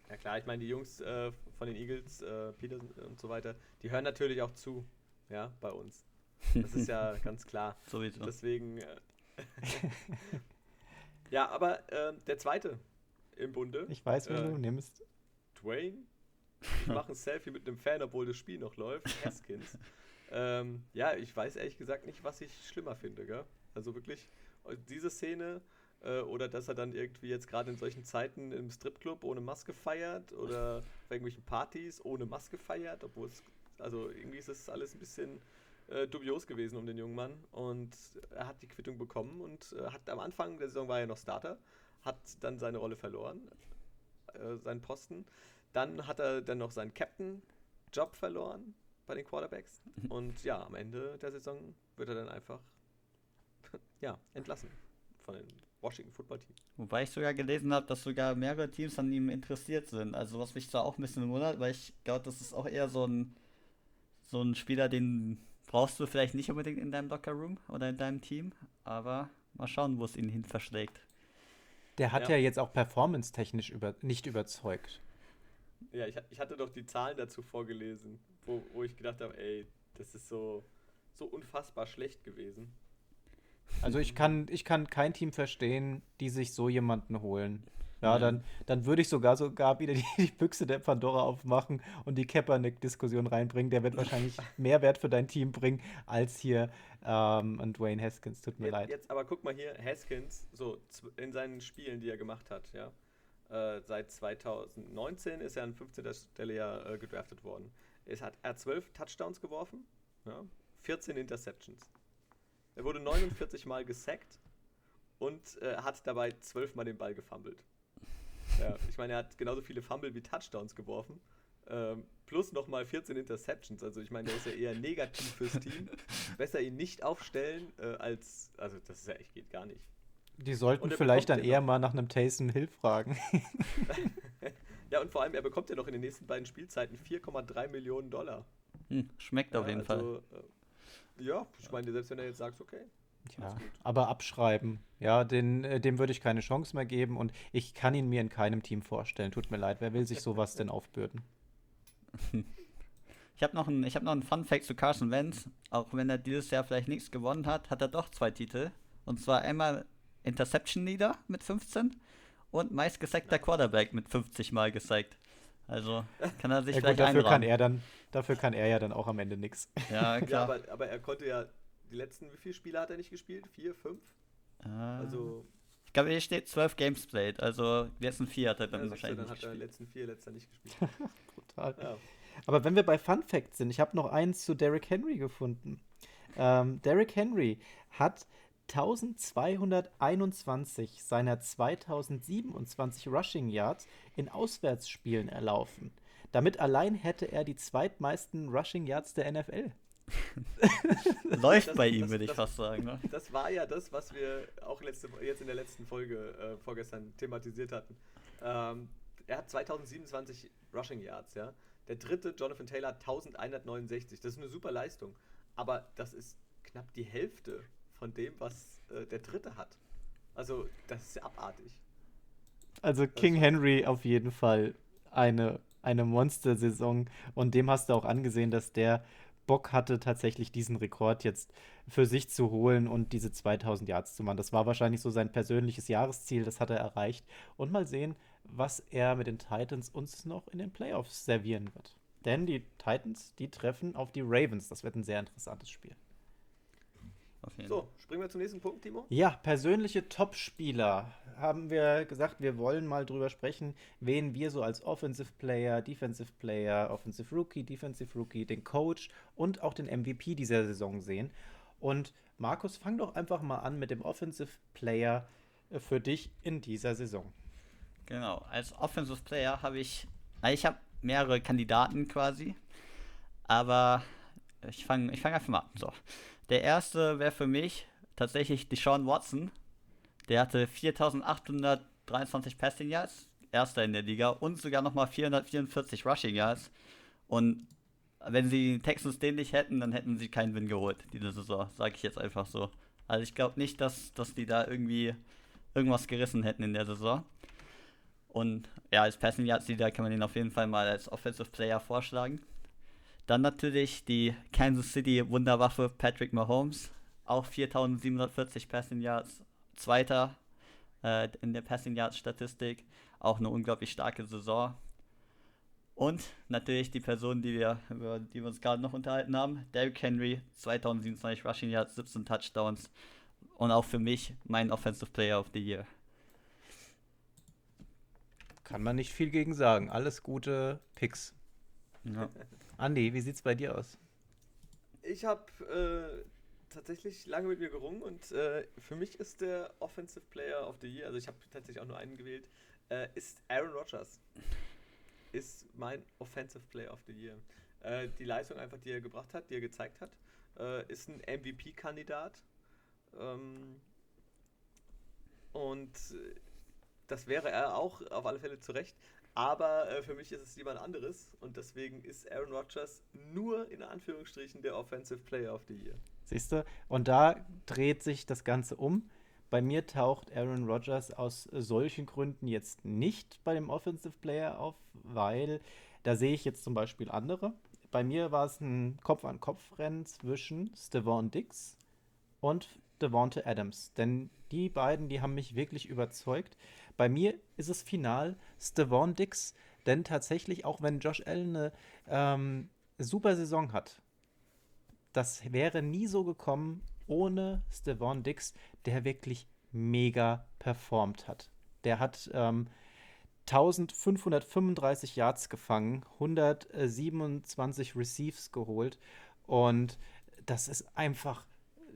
Ja klar, ich meine, die Jungs äh, von den Eagles, äh, Peterson und so weiter, die hören natürlich auch zu, ja, bei uns. Das ist ja ganz klar. Sowieso. Deswegen. Äh, ja, aber äh, der zweite im Bunde. Ich weiß, wen du nimmst. Dwayne. Ich mache ein Selfie mit einem Fan, obwohl das Spiel noch läuft. Haskins. Ähm, ja, ich weiß ehrlich gesagt nicht, was ich schlimmer finde, gell? Also wirklich, diese Szene äh, oder dass er dann irgendwie jetzt gerade in solchen Zeiten im Stripclub ohne Maske feiert oder bei irgendwelchen Partys ohne Maske feiert, obwohl es, also irgendwie ist das alles ein bisschen äh, dubios gewesen um den jungen Mann und er hat die Quittung bekommen und äh, hat am Anfang der Saison war er noch Starter, hat dann seine Rolle verloren, äh, seinen Posten. Dann hat er dann noch seinen Captain-Job verloren bei den Quarterbacks. Und ja, am Ende der Saison wird er dann einfach ja, entlassen von dem Washington Football Team. Wobei ich sogar gelesen habe, dass sogar mehrere Teams an ihm interessiert sind. Also was mich zwar auch ein bisschen wundert, weil ich glaube, das ist auch eher so ein so ein Spieler, den brauchst du vielleicht nicht unbedingt in deinem Locker Room oder in deinem Team, aber mal schauen, wo es ihn hin verschlägt. Der hat ja, ja jetzt auch performance-technisch über, nicht überzeugt. Ja, ich, ich hatte doch die Zahlen dazu vorgelesen wo, wo ich gedacht habe, ey, das ist so, so unfassbar schlecht gewesen. Also ich kann, ich kann kein Team verstehen, die sich so jemanden holen. Ja, ja. dann, dann würde ich sogar sogar wieder die, die, Büchse der Pandora aufmachen und die Kaepernick-Diskussion reinbringen. Der wird wahrscheinlich mehr Wert für dein Team bringen, als hier ähm, ein Dwayne Haskins. Tut mir jetzt, leid. Jetzt aber guck mal hier, Haskins, so in seinen Spielen, die er gemacht hat, ja. Äh, seit 2019 ist er an 15. Stelle ja äh, gedraftet worden. Es hat, er hat 12 Touchdowns geworfen, ja, 14 Interceptions. Er wurde 49 Mal gesackt und äh, hat dabei 12 Mal den Ball gefummelt. Ja, ich meine, er hat genauso viele Fumble wie Touchdowns geworfen. Ähm, plus nochmal 14 Interceptions. Also ich meine, der ist ja eher negativ fürs Team. Besser ihn nicht aufstellen äh, als. Also das ist ja echt geht gar nicht. Die sollten vielleicht dann eher mal nach einem Taysom Hill fragen. Ja, und vor allem, er bekommt ja noch in den nächsten beiden Spielzeiten 4,3 Millionen Dollar. Hm, schmeckt ja, auf jeden also, Fall. Äh, ja, ich meine, selbst wenn er jetzt sagt, okay. Ja, aber abschreiben. Ja, den, äh, dem würde ich keine Chance mehr geben und ich kann ihn mir in keinem Team vorstellen. Tut mir leid, wer will sich sowas denn aufbürden? Ich habe noch, ein, hab noch einen Fun-Fact zu Carson Wentz. Auch wenn er dieses Jahr vielleicht nichts gewonnen hat, hat er doch zwei Titel. Und zwar einmal Interception Leader mit 15 und meistgesackter Quarterback mit 50 Mal gesackt. Also kann er sich ja, gleich gut, dafür kann er dann Dafür kann er ja dann auch am Ende nichts. Ja, klar. Ja, aber, aber, er konnte ja die letzten, wie viele Spiele hat er nicht gespielt? Vier, fünf? Ah. Also. Ich glaube, hier steht zwölf Games played, also die letzten vier hat er dann ja, wahrscheinlich dann nicht hat gespielt. er letzten vier letzter nicht gespielt. Gut. total. Ja. Aber wenn wir bei Fun Facts sind, ich habe noch eins zu Derrick Henry gefunden. Ähm, Derrick Henry hat 1221 seiner 2027 Rushing Yards in Auswärtsspielen erlaufen. Damit allein hätte er die zweitmeisten Rushing Yards der NFL. Läuft das, bei ihm, würde ich das, fast sagen. Ne? Das war ja das, was wir auch letzte, jetzt in der letzten Folge äh, vorgestern thematisiert hatten. Ähm, er hat 2027 Rushing Yards, ja. Der dritte, Jonathan Taylor, 1169. Das ist eine super Leistung. Aber das ist knapp die Hälfte von dem, was äh, der dritte hat. Also, das ist ja abartig. Also King Henry auf jeden Fall eine, eine Monster-Saison und dem hast du auch angesehen, dass der Bock hatte, tatsächlich diesen Rekord jetzt für sich zu holen und diese 2000 Yards zu machen. Das war wahrscheinlich so sein persönliches Jahresziel, das hat er erreicht. Und mal sehen, was er mit den Titans uns noch in den Playoffs servieren wird. Denn die Titans, die treffen auf die Ravens. Das wird ein sehr interessantes Spiel. So, springen wir zum nächsten Punkt, Timo. Ja, persönliche Topspieler. Haben wir gesagt, wir wollen mal drüber sprechen, wen wir so als Offensive Player, Defensive Player, Offensive Rookie, Defensive Rookie, den Coach und auch den MVP dieser Saison sehen. Und Markus, fang doch einfach mal an mit dem Offensive Player äh, für dich in dieser Saison. Genau, als Offensive Player habe ich, ich habe mehrere Kandidaten quasi, aber ich fange ich fang einfach mal an. So. Der erste wäre für mich tatsächlich Deshaun Watson. Der hatte 4823 Passing Yards, erster in der Liga, und sogar nochmal 444 Rushing Yards. Und wenn sie die Texans den nicht hätten, dann hätten sie keinen Win geholt, diese Saison, sage ich jetzt einfach so. Also ich glaube nicht, dass, dass die da irgendwie irgendwas gerissen hätten in der Saison. Und ja, als Passing Yards Leader kann man ihn auf jeden Fall mal als Offensive Player vorschlagen. Dann natürlich die Kansas City Wunderwaffe Patrick Mahomes. Auch 4740 Passing Yards. Zweiter äh, in der Passing Yards Statistik. Auch eine unglaublich starke Saison. Und natürlich die Person, die wir, über die wir uns gerade noch unterhalten haben, Derrick Henry, 2027 Rushing Yards, 17 Touchdowns. Und auch für mich mein Offensive Player of the Year. Kann man nicht viel gegen sagen. Alles gute Picks. Ja. Andi, wie sieht's bei dir aus? Ich habe äh, tatsächlich lange mit mir gerungen und äh, für mich ist der Offensive Player of the Year, also ich habe tatsächlich auch nur einen gewählt, äh, ist Aaron Rodgers. Ist mein Offensive Player of the Year. Äh, die Leistung einfach, die er gebracht hat, die er gezeigt hat, äh, ist ein MVP-Kandidat. Ähm, und äh, das wäre er auch auf alle Fälle zu Recht. Aber äh, für mich ist es jemand anderes und deswegen ist Aaron Rodgers nur in Anführungsstrichen der Offensive Player of the Year. Siehst du? Und da dreht sich das Ganze um. Bei mir taucht Aaron Rodgers aus solchen Gründen jetzt nicht bei dem Offensive Player auf, weil da sehe ich jetzt zum Beispiel andere. Bei mir war es ein Kopf-an-Kopf-Rennen zwischen Stevon Dix und Devonte Adams. Denn die beiden, die haben mich wirklich überzeugt. Bei mir ist es final Stevon Dix, denn tatsächlich, auch wenn Josh Allen eine ähm, super Saison hat, das wäre nie so gekommen ohne Stevon Dix, der wirklich mega performt hat. Der hat ähm, 1535 Yards gefangen, 127 Receives geholt und das ist einfach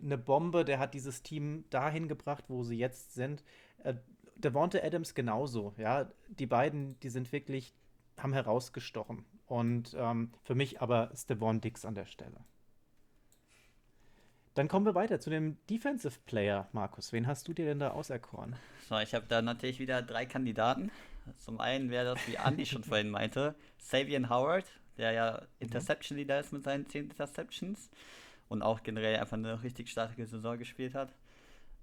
eine Bombe. Der hat dieses Team dahin gebracht, wo sie jetzt sind. Devonta Adams genauso, ja. Die beiden, die sind wirklich, haben herausgestochen. Und ähm, für mich aber Stevon Dix an der Stelle. Dann kommen wir weiter zu dem Defensive Player, Markus. Wen hast du dir denn da auserkoren? So, ich habe da natürlich wieder drei Kandidaten. Zum einen wäre das, wie Andy schon vorhin meinte, Savian Howard, der ja. Interception Leader ist mit seinen 10 Interceptions und auch generell einfach eine richtig starke Saison gespielt hat.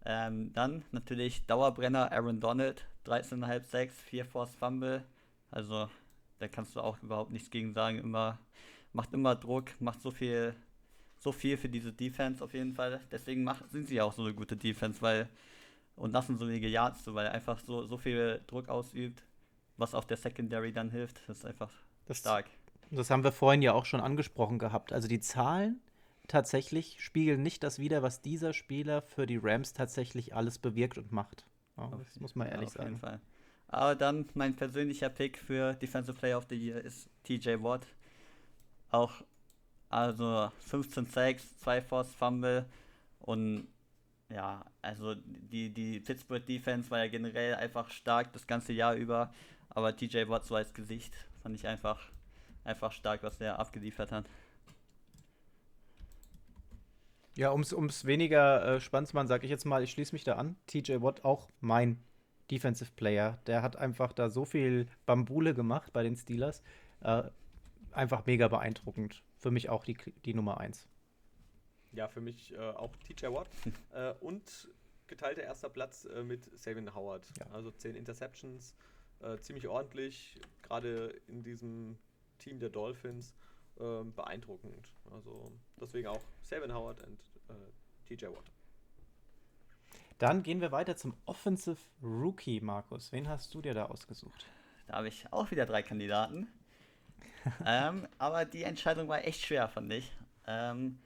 Ähm, dann natürlich Dauerbrenner Aaron Donald, 13,5 6, 4 Force Fumble. Also da kannst du auch überhaupt nichts gegen sagen. Immer, macht immer Druck, macht so viel, so viel für diese Defense auf jeden Fall. Deswegen macht, sind sie ja auch so eine gute Defense, weil und lassen so wenige Yards zu, weil er einfach so, so viel Druck ausübt, was auch der Secondary dann hilft. Das ist einfach das, stark. Das haben wir vorhin ja auch schon angesprochen gehabt. Also die Zahlen tatsächlich spiegeln nicht das wider, was dieser Spieler für die Rams tatsächlich alles bewirkt und macht. Ja, das muss man ehrlich ja, auf sagen. Jeden Fall. Aber dann mein persönlicher Pick für Defensive Player of the Year ist TJ Watt. Auch also 15 Sacks, 2 Force Fumble und ja, also die, die Pittsburgh Defense war ja generell einfach stark das ganze Jahr über, aber TJ Watt so als Gesicht fand ich einfach, einfach stark, was der abgeliefert hat. Ja, um es weniger äh, spannend zu machen, sage ich jetzt mal, ich schließe mich da an. TJ Watt auch mein Defensive Player. Der hat einfach da so viel Bambule gemacht bei den Steelers. Äh, einfach mega beeindruckend. Für mich auch die, die Nummer 1. Ja, für mich äh, auch TJ Watt. äh, und geteilter erster Platz äh, mit Savin Howard. Ja. Also 10 Interceptions, äh, ziemlich ordentlich, gerade in diesem Team der Dolphins. Ähm, beeindruckend. Also deswegen auch Savin Howard und äh, TJ Watt. Dann gehen wir weiter zum Offensive Rookie, Markus. Wen hast du dir da ausgesucht? Da habe ich auch wieder drei Kandidaten. ähm, aber die Entscheidung war echt schwer, fand ich. Ähm,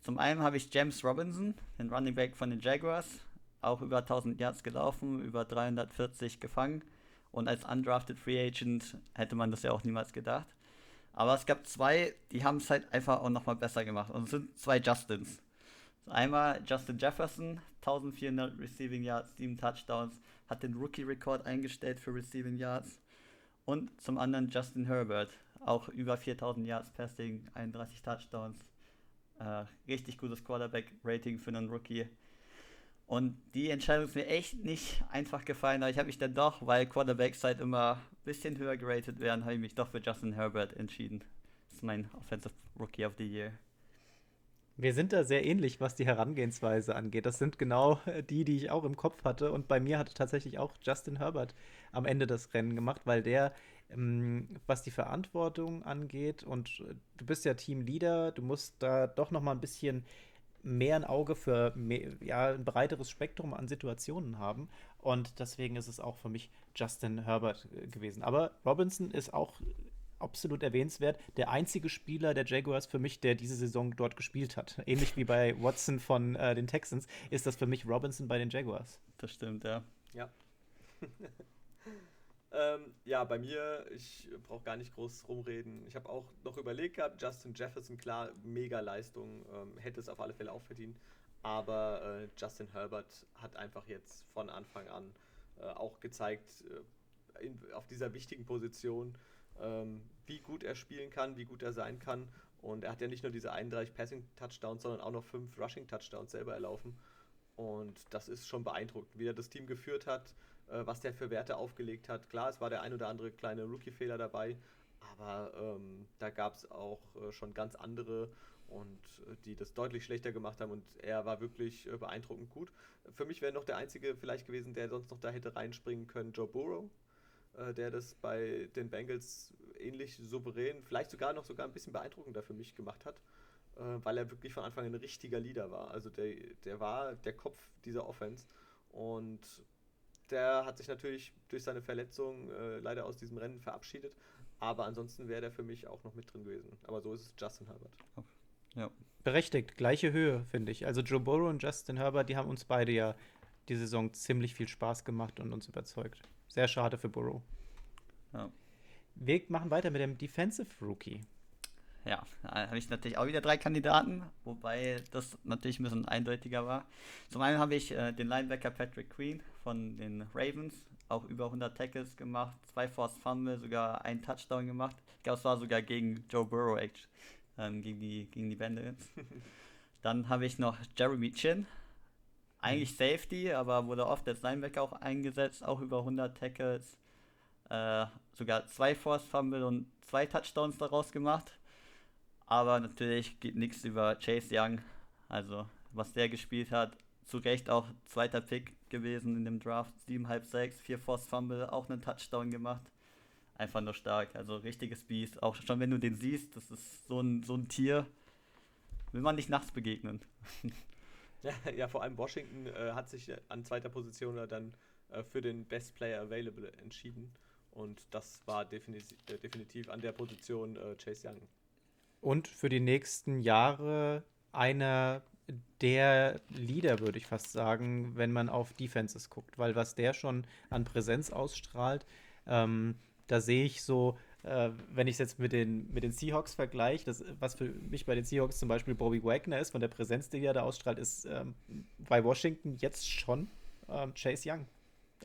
zum einen habe ich James Robinson, den Running Back von den Jaguars, auch über 1000 Yards gelaufen, über 340 gefangen. Und als undrafted Free Agent hätte man das ja auch niemals gedacht. Aber es gab zwei, die haben es halt einfach auch nochmal besser gemacht. Und es sind zwei Justins. Einmal Justin Jefferson, 1400 Receiving Yards, 7 Touchdowns, hat den Rookie-Rekord eingestellt für Receiving Yards. Und zum anderen Justin Herbert, auch über 4000 Yards Passing, 31 Touchdowns. Äh, richtig gutes Quarterback-Rating für einen Rookie. Und die Entscheidung ist mir echt nicht einfach gefallen, aber ich habe mich dann doch, weil Quarterbacks halt immer bisschen höher geratet werden, habe ich mich doch für Justin Herbert entschieden. Das ist mein Offensive Rookie of the Year. Wir sind da sehr ähnlich, was die Herangehensweise angeht. Das sind genau die, die ich auch im Kopf hatte. Und bei mir hatte tatsächlich auch Justin Herbert am Ende das Rennen gemacht, weil der, ähm, was die Verantwortung angeht, und du bist ja Teamleader, du musst da doch noch mal ein bisschen mehr ein Auge für mehr, ja, ein breiteres Spektrum an Situationen haben. Und deswegen ist es auch für mich Justin Herbert äh, gewesen. Aber Robinson ist auch absolut erwähnenswert. Der einzige Spieler der Jaguars für mich, der diese Saison dort gespielt hat. Ähnlich wie bei Watson von äh, den Texans, ist das für mich Robinson bei den Jaguars. Das stimmt, ja. Ja. ähm, ja, bei mir, ich brauche gar nicht groß rumreden. Ich habe auch noch überlegt gehabt, Justin Jefferson, klar, mega Leistung, ähm, hätte es auf alle Fälle auch verdient. Aber äh, Justin Herbert hat einfach jetzt von Anfang an äh, auch gezeigt, äh, in, auf dieser wichtigen Position, ähm, wie gut er spielen kann, wie gut er sein kann. Und er hat ja nicht nur diese 31 Passing-Touchdowns, sondern auch noch 5 Rushing-Touchdowns selber erlaufen. Und das ist schon beeindruckend, wie er das Team geführt hat, äh, was der für Werte aufgelegt hat. Klar, es war der ein oder andere kleine Rookie-Fehler dabei, aber ähm, da gab es auch äh, schon ganz andere und äh, die das deutlich schlechter gemacht haben und er war wirklich äh, beeindruckend gut. Für mich wäre noch der einzige vielleicht gewesen, der sonst noch da hätte reinspringen können, Joe Burrow äh, der das bei den Bengals ähnlich souverän, vielleicht sogar noch sogar ein bisschen beeindruckender für mich gemacht hat, äh, weil er wirklich von Anfang an ein richtiger Leader war. Also der, der war der Kopf dieser Offense und der hat sich natürlich durch seine Verletzung äh, leider aus diesem Rennen verabschiedet, aber ansonsten wäre der für mich auch noch mit drin gewesen. Aber so ist es Justin Herbert. Ja. Berechtigt, gleiche Höhe, finde ich. Also Joe Burrow und Justin Herbert, die haben uns beide ja die Saison ziemlich viel Spaß gemacht und uns überzeugt. Sehr schade für Burrow. Ja. Wir machen weiter mit dem Defensive Rookie. Ja, da habe ich natürlich auch wieder drei Kandidaten, wobei das natürlich ein bisschen eindeutiger war. Zum einen habe ich äh, den Linebacker Patrick Queen von den Ravens, auch über 100 Tackles gemacht, zwei Force Fumble, sogar einen Touchdown gemacht. Ich glaube, es war sogar gegen Joe Burrow, ähm, gegen, die, gegen die Bandits. Dann habe ich noch Jeremy Chin, eigentlich Safety, aber wurde oft als Linebacker auch eingesetzt, auch über 100 Tackles. Äh, sogar zwei Force Fumble und zwei Touchdowns daraus gemacht. Aber natürlich geht nichts über Chase Young. Also, was der gespielt hat, zu Recht auch zweiter Pick gewesen in dem Draft. 7,5 6, 4 Force Fumble, auch einen Touchdown gemacht. Einfach nur stark. Also, richtiges Biest. Auch schon, wenn du den siehst, das ist so ein, so ein Tier. Will man nicht nachts begegnen. Ja, ja vor allem Washington äh, hat sich an zweiter Position dann äh, für den Best Player Available entschieden. Und das war definitiv, äh, definitiv an der Position äh, Chase Young. Und für die nächsten Jahre einer der Leader, würde ich fast sagen, wenn man auf Defenses guckt, weil was der schon an Präsenz ausstrahlt, ähm, da sehe ich so, äh, wenn ich es jetzt mit den, mit den Seahawks vergleiche, was für mich bei den Seahawks zum Beispiel Bobby Wagner ist, von der Präsenz, die er da ausstrahlt, ist ähm, bei Washington jetzt schon ähm, Chase Young.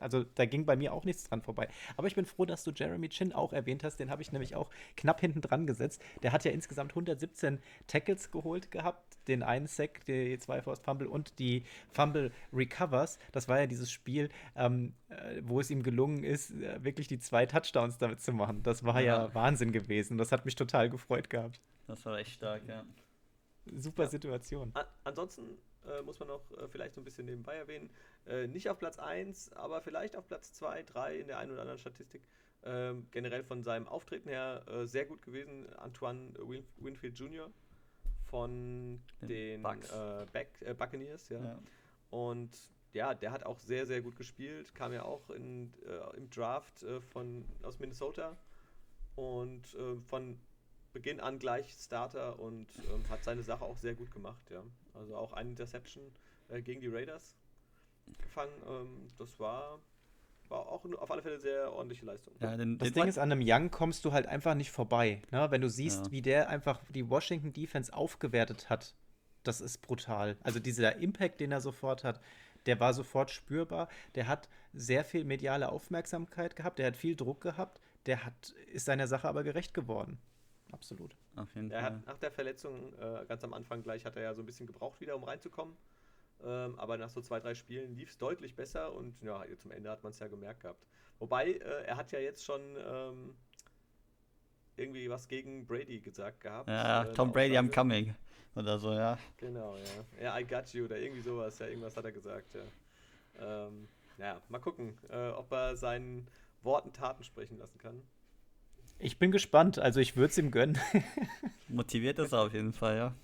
Also da ging bei mir auch nichts dran vorbei. Aber ich bin froh, dass du Jeremy Chin auch erwähnt hast. Den habe ich nämlich auch knapp hinten dran gesetzt. Der hat ja insgesamt 117 Tackles geholt gehabt. Den einen Sack, die zwei Forced Fumble und die Fumble Recovers. Das war ja dieses Spiel, ähm, äh, wo es ihm gelungen ist, äh, wirklich die zwei Touchdowns damit zu machen. Das war ja, ja Wahnsinn gewesen. Das hat mich total gefreut gehabt. Das war echt stark, ja. Super ja. Situation. An ansonsten äh, muss man noch äh, vielleicht so ein bisschen nebenbei erwähnen. Äh, nicht auf Platz 1, aber vielleicht auf Platz 2, 3 in der einen oder anderen Statistik. Ähm, generell von seinem Auftreten her äh, sehr gut gewesen. Antoine Win Winfield Jr. von den, den äh, Back, äh, Buccaneers, ja. ja. Und ja, der hat auch sehr, sehr gut gespielt. Kam ja auch in, im Draft von, aus Minnesota. Und von Beginn an gleich Starter und ähm, hat seine Sache auch sehr gut gemacht, ja. Also auch eine Interception äh, gegen die Raiders gefangen. Ähm, das war, war auch auf alle Fälle sehr ordentliche Leistung. Ja, den, das Ding ist, an einem Young kommst du halt einfach nicht vorbei. Ne? Wenn du siehst, ja. wie der einfach die Washington Defense aufgewertet hat, das ist brutal. Also dieser Impact, den er sofort hat, der war sofort spürbar. Der hat sehr viel mediale Aufmerksamkeit gehabt, der hat viel Druck gehabt, der hat, ist seiner Sache aber gerecht geworden absolut. Auf jeden er Fall. Hat nach der Verletzung, äh, ganz am Anfang gleich, hat er ja so ein bisschen gebraucht wieder, um reinzukommen. Ähm, aber nach so zwei, drei Spielen lief es deutlich besser und ja, zum Ende hat man es ja gemerkt gehabt. Wobei, äh, er hat ja jetzt schon ähm, irgendwie was gegen Brady gesagt gehabt. Ja, äh, Tom Brady am Coming oder so, ja. Genau, ja. Ja, I got you oder irgendwie sowas, ja, irgendwas hat er gesagt, ja. Ähm, ja, mal gucken, äh, ob er seinen Worten Taten sprechen lassen kann. Ich bin gespannt, also ich würde es ihm gönnen. Motiviert ist er auf jeden Fall, ja.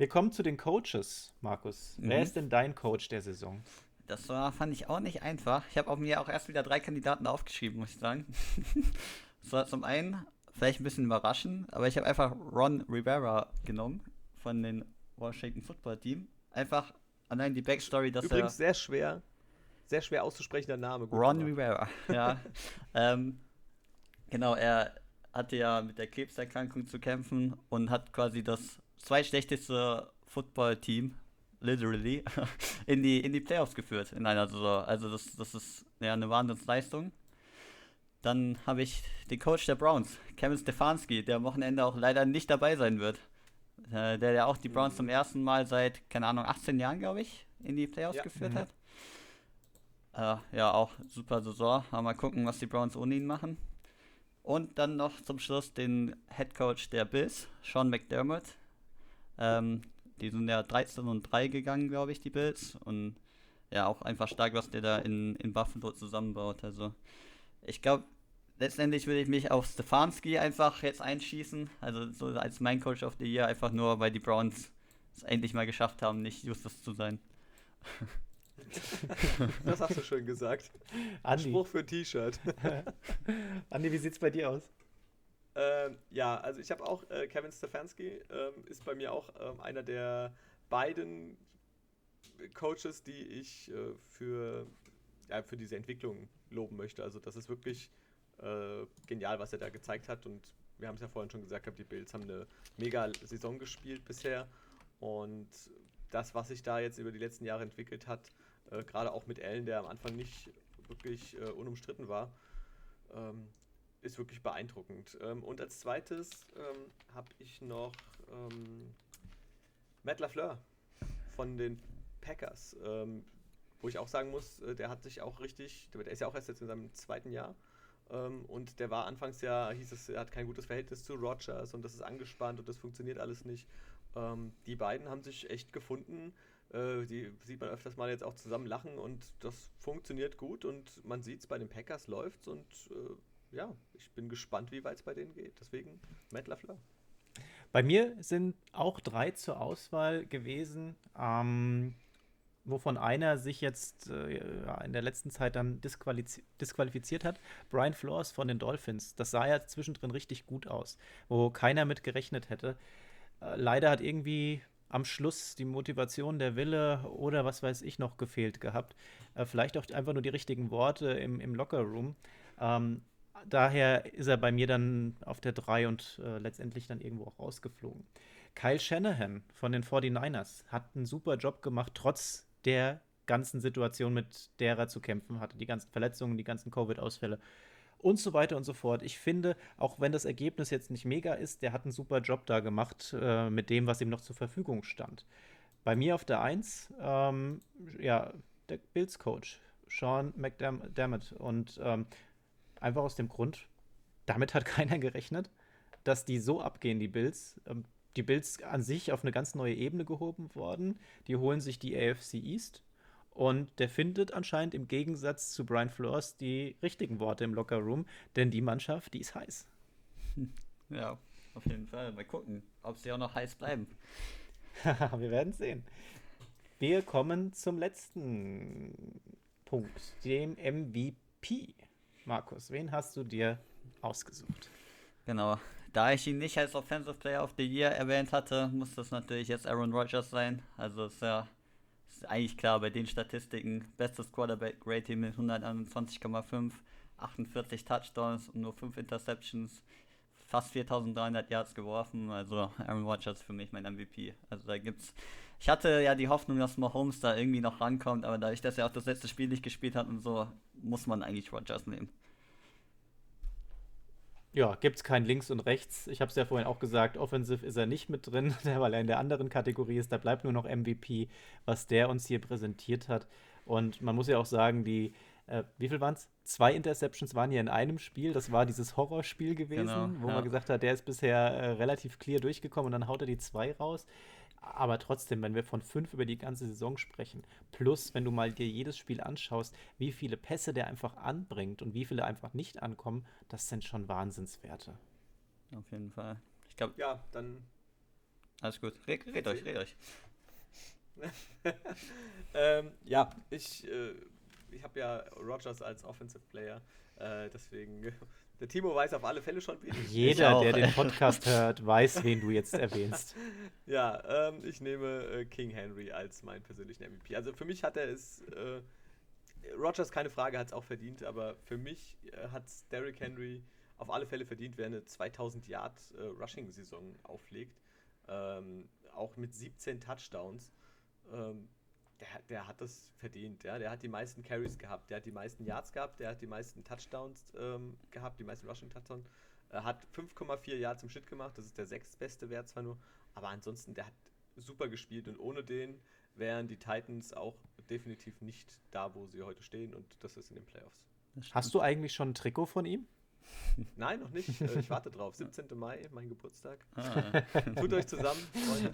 Wir kommen zu den Coaches, Markus. Mhm. Wer ist denn dein Coach der Saison? Das war, fand ich auch nicht einfach. Ich habe mir auch erst wieder drei Kandidaten aufgeschrieben, muss ich sagen. das war zum einen vielleicht ein bisschen überraschend, aber ich habe einfach Ron Rivera genommen von den Washington Football Team. Einfach allein die Backstory, dass Übrigens er. sehr schwer, sehr schwer auszusprechender Name. Ron Rivera, ja. ähm, Genau, er hatte ja mit der Krebserkrankung zu kämpfen und hat quasi das zweitschlechteste Football-Team, literally, in die, in die Playoffs geführt in einer Saison. Also das, das ist ja eine Wahnsinnsleistung. Dann habe ich den Coach der Browns, Kevin Stefanski, der am Wochenende auch leider nicht dabei sein wird. Äh, der ja auch die Browns zum ersten Mal seit, keine Ahnung, 18 Jahren, glaube ich, in die Playoffs ja. geführt mhm. hat. Äh, ja, auch super Saison. mal gucken, was die Browns ohne ihn machen. Und dann noch zum Schluss den Head Coach der Bills, Sean McDermott. Ähm, die sind ja 13 und 3 gegangen, glaube ich, die Bills. Und ja, auch einfach stark, was der da in, in Buffalo zusammenbaut. Also, ich glaube, letztendlich würde ich mich auf Stefanski einfach jetzt einschießen. Also, so als mein Coach of the Year, einfach nur, weil die Browns es endlich mal geschafft haben, nicht Justus zu sein. das hast du schön gesagt. Andi. Spruch für ein T-Shirt. Andi, wie sieht's bei dir aus? Ähm, ja, also ich habe auch äh, Kevin Stefanski, ähm, ist bei mir auch ähm, einer der beiden Coaches, die ich äh, für, ja, für diese Entwicklung loben möchte. Also das ist wirklich äh, genial, was er da gezeigt hat und wir haben es ja vorhin schon gesagt, die Bills haben eine mega Saison gespielt bisher und das, was sich da jetzt über die letzten Jahre entwickelt hat, äh, Gerade auch mit Allen, der am Anfang nicht wirklich äh, unumstritten war. Ist wirklich beeindruckend. Ähm, und als zweites ähm, habe ich noch ähm, Matt LaFleur von den Packers, ähm, wo ich auch sagen muss, äh, der hat sich auch richtig, der ist ja auch erst jetzt in seinem zweiten Jahr ähm, und der war anfangs ja, hieß es, er hat kein gutes Verhältnis zu Rogers und das ist angespannt und das funktioniert alles nicht. Ähm, die beiden haben sich echt gefunden äh, die sieht man öfters mal jetzt auch zusammen lachen und das funktioniert gut und man sieht es bei den Packers läuft und äh, ja, ich bin gespannt, wie weit es bei denen geht. Deswegen Matt LaFleur. Bei mir sind auch drei zur Auswahl gewesen, ähm, wovon einer sich jetzt äh, in der letzten Zeit dann disqualifiz disqualifiziert hat. Brian Flores von den Dolphins. Das sah ja zwischendrin richtig gut aus, wo keiner mit gerechnet hätte. Äh, leider hat irgendwie am Schluss die Motivation, der Wille oder was weiß ich noch gefehlt gehabt. Äh, vielleicht auch einfach nur die richtigen Worte im, im Lockerroom. Ähm, daher ist er bei mir dann auf der 3 und äh, letztendlich dann irgendwo auch rausgeflogen. Kyle Shanahan von den 49ers hat einen super Job gemacht, trotz der ganzen Situation, mit der er zu kämpfen hatte. Die ganzen Verletzungen, die ganzen Covid-Ausfälle und so weiter und so fort. Ich finde, auch wenn das Ergebnis jetzt nicht mega ist, der hat einen super Job da gemacht äh, mit dem, was ihm noch zur Verfügung stand. Bei mir auf der 1, ähm, ja, der Bills-Coach, Sean McDermott. Und ähm, einfach aus dem Grund, damit hat keiner gerechnet, dass die so abgehen, die Bills. Ähm, die Bills an sich auf eine ganz neue Ebene gehoben worden. Die holen sich die AFC East und der findet anscheinend im Gegensatz zu Brian Flores die richtigen Worte im Lockerroom, denn die Mannschaft, die ist heiß. Ja, auf jeden Fall. Mal gucken, ob sie auch noch heiß bleiben. Wir werden sehen. Wir kommen zum letzten Punkt, dem MVP. Markus, wen hast du dir ausgesucht? Genau. Da ich ihn nicht als Offensive Player of the Year erwähnt hatte, muss das natürlich jetzt Aaron Rodgers sein. Also ist ja ist eigentlich klar bei den Statistiken. Bestes Quarterback-Rating mit 121,5, 48 Touchdowns und nur 5 Interceptions, fast 4300 Yards geworfen. Also Aaron Rodgers für mich mein MVP. Also da gibt's. Ich hatte ja die Hoffnung, dass Mahomes da irgendwie noch rankommt, aber dadurch, dass er auch das letzte Spiel nicht gespielt hat und so, muss man eigentlich Rodgers nehmen. Ja, gibt es kein Links und Rechts. Ich habe es ja vorhin auch gesagt, offensiv ist er nicht mit drin, weil er in der anderen Kategorie ist. Da bleibt nur noch MVP, was der uns hier präsentiert hat. Und man muss ja auch sagen, die, äh, wie viel waren es? Zwei Interceptions waren hier in einem Spiel. Das war dieses Horrorspiel gewesen, genau, wo ja. man gesagt hat, der ist bisher äh, relativ clear durchgekommen und dann haut er die zwei raus. Aber trotzdem, wenn wir von fünf über die ganze Saison sprechen, plus wenn du mal dir jedes Spiel anschaust, wie viele Pässe der einfach anbringt und wie viele einfach nicht ankommen, das sind schon Wahnsinnswerte. Auf jeden Fall. Ich glaube. Ja, dann. Alles gut. Red, red euch, red euch. ähm, ja, ich, äh, ich habe ja Rogers als Offensive Player, äh, deswegen der Timo weiß auf alle Fälle schon, wen ich Jeder, der den Podcast hört, weiß, wen du jetzt erwähnst. Ja, ähm, ich nehme äh, King Henry als meinen persönlichen MVP. Also für mich hat er es, äh, Rogers keine Frage, hat es auch verdient, aber für mich äh, hat es Derrick Henry auf alle Fälle verdient, wer eine 2000 Yard äh, Rushing-Saison auflegt. Ähm, auch mit 17 Touchdowns. Ähm, der, der hat das verdient. Ja? Der hat die meisten Carries gehabt, der hat die meisten Yards gehabt, der hat die meisten Touchdowns ähm, gehabt, die meisten Rushing Touchdowns. Er hat 5,4 Yards im Schnitt gemacht, das ist der sechstbeste Wert zwar nur, aber ansonsten, der hat super gespielt und ohne den wären die Titans auch definitiv nicht da, wo sie heute stehen und das ist in den Playoffs. Hast du eigentlich schon ein Trikot von ihm? Nein, noch nicht. Äh, ich warte drauf. 17. Mai, mein Geburtstag. Ah. Tut euch zusammen, Freunde.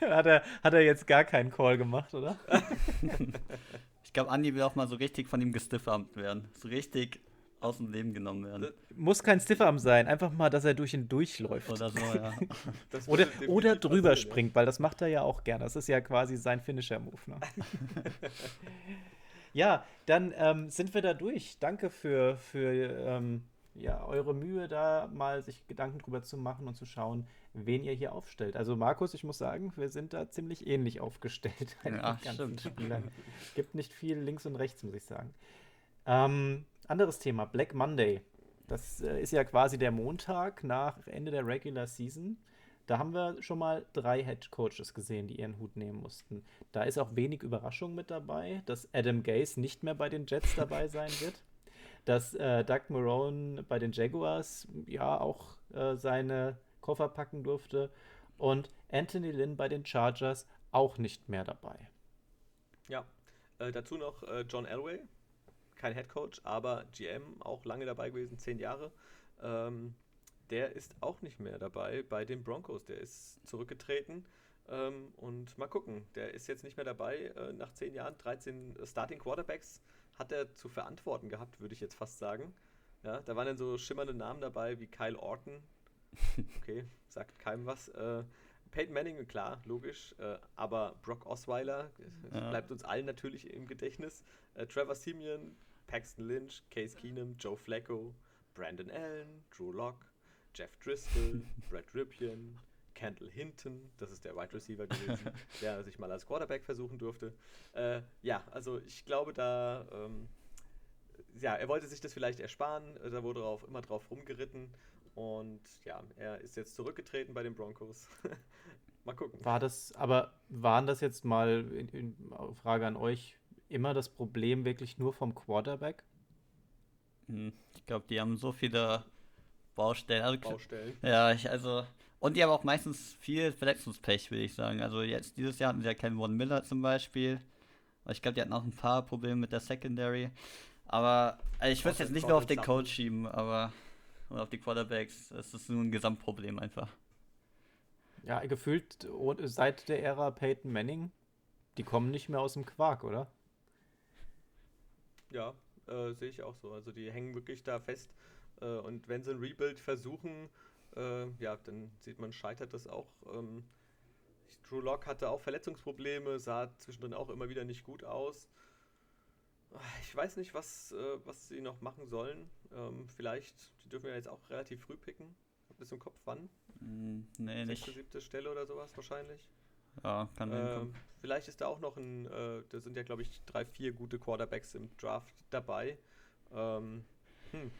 hat, er, hat er jetzt gar keinen Call gemacht, oder? ich glaube, Andi will auch mal so richtig von ihm gestiffarmt werden. So richtig aus dem Leben genommen werden. Muss kein Stiffarm sein, einfach mal, dass er durch ihn durchläuft. Oder so, ja. oder, oder drüber springt, weil das macht er ja auch gern. Das ist ja quasi sein Finisher-Move. Ne? Ja, dann ähm, sind wir da durch. Danke für, für ähm, ja, eure Mühe, da mal sich Gedanken drüber zu machen und zu schauen, wen ihr hier aufstellt. Also Markus, ich muss sagen, wir sind da ziemlich ähnlich aufgestellt ja, ganzen stimmt. Gibt nicht viel links und rechts, muss ich sagen. Ähm, anderes Thema, Black Monday. Das äh, ist ja quasi der Montag nach Ende der Regular Season. Da haben wir schon mal drei Head Coaches gesehen, die ihren Hut nehmen mussten. Da ist auch wenig Überraschung mit dabei, dass Adam Gase nicht mehr bei den Jets dabei sein wird. Dass äh, Doug Marone bei den Jaguars ja auch äh, seine Koffer packen durfte. Und Anthony Lynn bei den Chargers auch nicht mehr dabei. Ja, äh, dazu noch äh, John Elway, kein Head Coach, aber GM, auch lange dabei gewesen, zehn Jahre. Ähm, der ist auch nicht mehr dabei bei den Broncos. Der ist zurückgetreten. Ähm, und mal gucken, der ist jetzt nicht mehr dabei. Äh, nach zehn Jahren, 13 Starting Quarterbacks hat er zu verantworten gehabt, würde ich jetzt fast sagen. Ja, da waren dann so schimmernde Namen dabei wie Kyle Orton. Okay, sagt keinem was. Äh, Peyton Manning, klar, logisch. Äh, aber Brock Osweiler ja. bleibt uns allen natürlich im Gedächtnis. Äh, Trevor Simeon, Paxton Lynch, Case Keenum, Joe Flacco, Brandon Allen, Drew Locke, Jeff Driscoll, Brad Ripien, Kendall Hinton, das ist der Wide Receiver gewesen, der sich mal als Quarterback versuchen durfte. Äh, ja, also ich glaube, da, ähm, ja, er wollte sich das vielleicht ersparen, äh, da wurde drauf, immer drauf rumgeritten und ja, er ist jetzt zurückgetreten bei den Broncos. mal gucken. War das, aber waren das jetzt mal, in, in, Frage an euch, immer das Problem wirklich nur vom Quarterback? Hm, ich glaube, die haben so viele Baustellen. Also, Baustellen. Ja, ich, also. Und die haben auch meistens viel Verletzungspech, würde ich sagen. Also jetzt dieses Jahr hatten sie ja keinen Von Miller zum Beispiel. Ich glaube, die hatten auch ein paar Probleme mit der Secondary. Aber also ich würde es jetzt nicht nur auf den Coach schieben, aber oder auf die Quarterbacks. Es ist nur ein Gesamtproblem einfach. Ja, gefühlt seit der Ära Peyton Manning, die kommen nicht mehr aus dem Quark, oder? Ja, äh, sehe ich auch so. Also die hängen wirklich da fest. Äh, und wenn sie ein Rebuild versuchen, äh, ja, dann sieht man, scheitert das auch. Ähm, Drew Lock hatte auch Verletzungsprobleme, sah zwischendrin auch immer wieder nicht gut aus. Ich weiß nicht, was, äh, was sie noch machen sollen. Ähm, vielleicht, die dürfen ja jetzt auch relativ früh picken. Habt ihr das im Kopf wann? Mm, nee, nicht. siebte Stelle oder sowas wahrscheinlich. Ja, kann ähm, Vielleicht ist da auch noch ein, äh, da sind ja glaube ich drei, vier gute Quarterbacks im Draft dabei. Ähm, hm.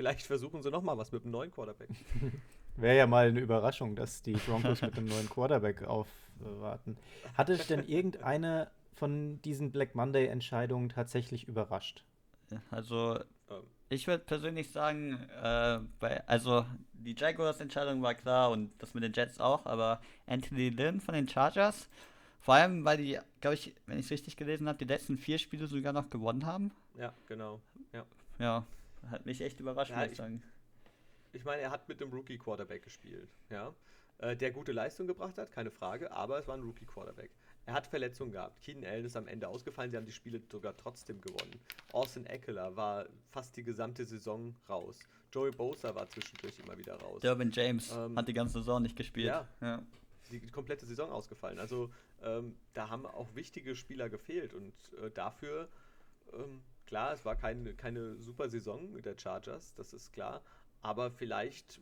Vielleicht versuchen sie nochmal was mit einem neuen Quarterback. Wäre ja mal eine Überraschung, dass die Broncos mit einem neuen Quarterback aufwarten. Hatte ich denn irgendeine von diesen Black Monday-Entscheidungen tatsächlich überrascht? Also, ähm. ich würde persönlich sagen, äh, bei, also die Jaguars-Entscheidung war klar und das mit den Jets auch, aber Anthony Lynn von den Chargers, vor allem, weil die, glaube ich, wenn ich es richtig gelesen habe, die letzten vier Spiele sogar noch gewonnen haben. Ja, genau. Ja, ja hat mich echt überrascht, ja, muss ich sagen. Ich meine, er hat mit dem Rookie-Quarterback gespielt, ja. Äh, der gute Leistung gebracht hat, keine Frage, aber es war ein Rookie-Quarterback. Er hat Verletzungen gehabt. Keenan Allen ist am Ende ausgefallen. Sie haben die Spiele sogar trotzdem gewonnen. Austin Eckler war fast die gesamte Saison raus. Joey Bosa war zwischendurch immer wieder raus. Derwin James ähm, hat die ganze Saison nicht gespielt. Ja, ja. Die komplette Saison ausgefallen. Also ähm, da haben auch wichtige Spieler gefehlt. Und äh, dafür, ähm, klar, es war keine, keine super Saison mit der Chargers, das ist klar. Aber vielleicht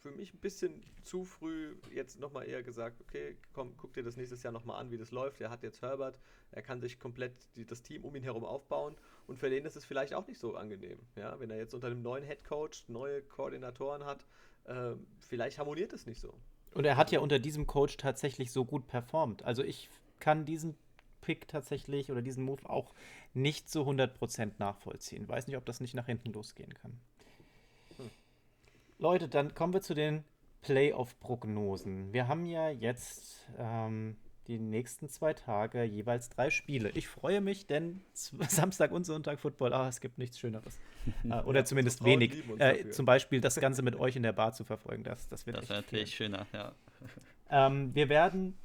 für mich ein bisschen zu früh jetzt nochmal eher gesagt, okay, komm, guck dir das nächstes Jahr nochmal an, wie das läuft. Er hat jetzt Herbert, er kann sich komplett die, das Team um ihn herum aufbauen und für den ist es vielleicht auch nicht so angenehm. Ja? Wenn er jetzt unter einem neuen Head Coach neue Koordinatoren hat, äh, vielleicht harmoniert es nicht so. Und er hat ja unter diesem Coach tatsächlich so gut performt. Also ich kann diesen Pick tatsächlich oder diesen Move auch nicht zu 100% nachvollziehen. Weiß nicht, ob das nicht nach hinten losgehen kann. Leute, dann kommen wir zu den Playoff-Prognosen. Wir haben ja jetzt ähm, die nächsten zwei Tage jeweils drei Spiele. Ich freue mich, denn Samstag und Sonntag Football, ah, es gibt nichts Schöneres. äh, oder ja, zumindest wenig. Äh, zum Beispiel das Ganze mit euch in der Bar zu verfolgen, das, das wird Das wäre natürlich schöner, ja. Ähm, wir werden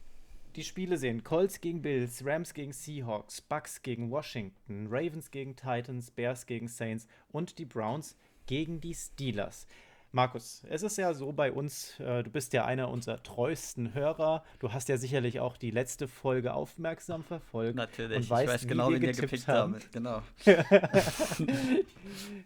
die Spiele sehen. Colts gegen Bills, Rams gegen Seahawks, Bucks gegen Washington, Ravens gegen Titans, Bears gegen Saints und die Browns gegen die Steelers. Markus, es ist ja so bei uns, äh, du bist ja einer unserer treuesten Hörer. Du hast ja sicherlich auch die letzte Folge aufmerksam verfolgt. Natürlich, und weißt, ich weiß genau, wie wir gepickt haben. haben. Genau.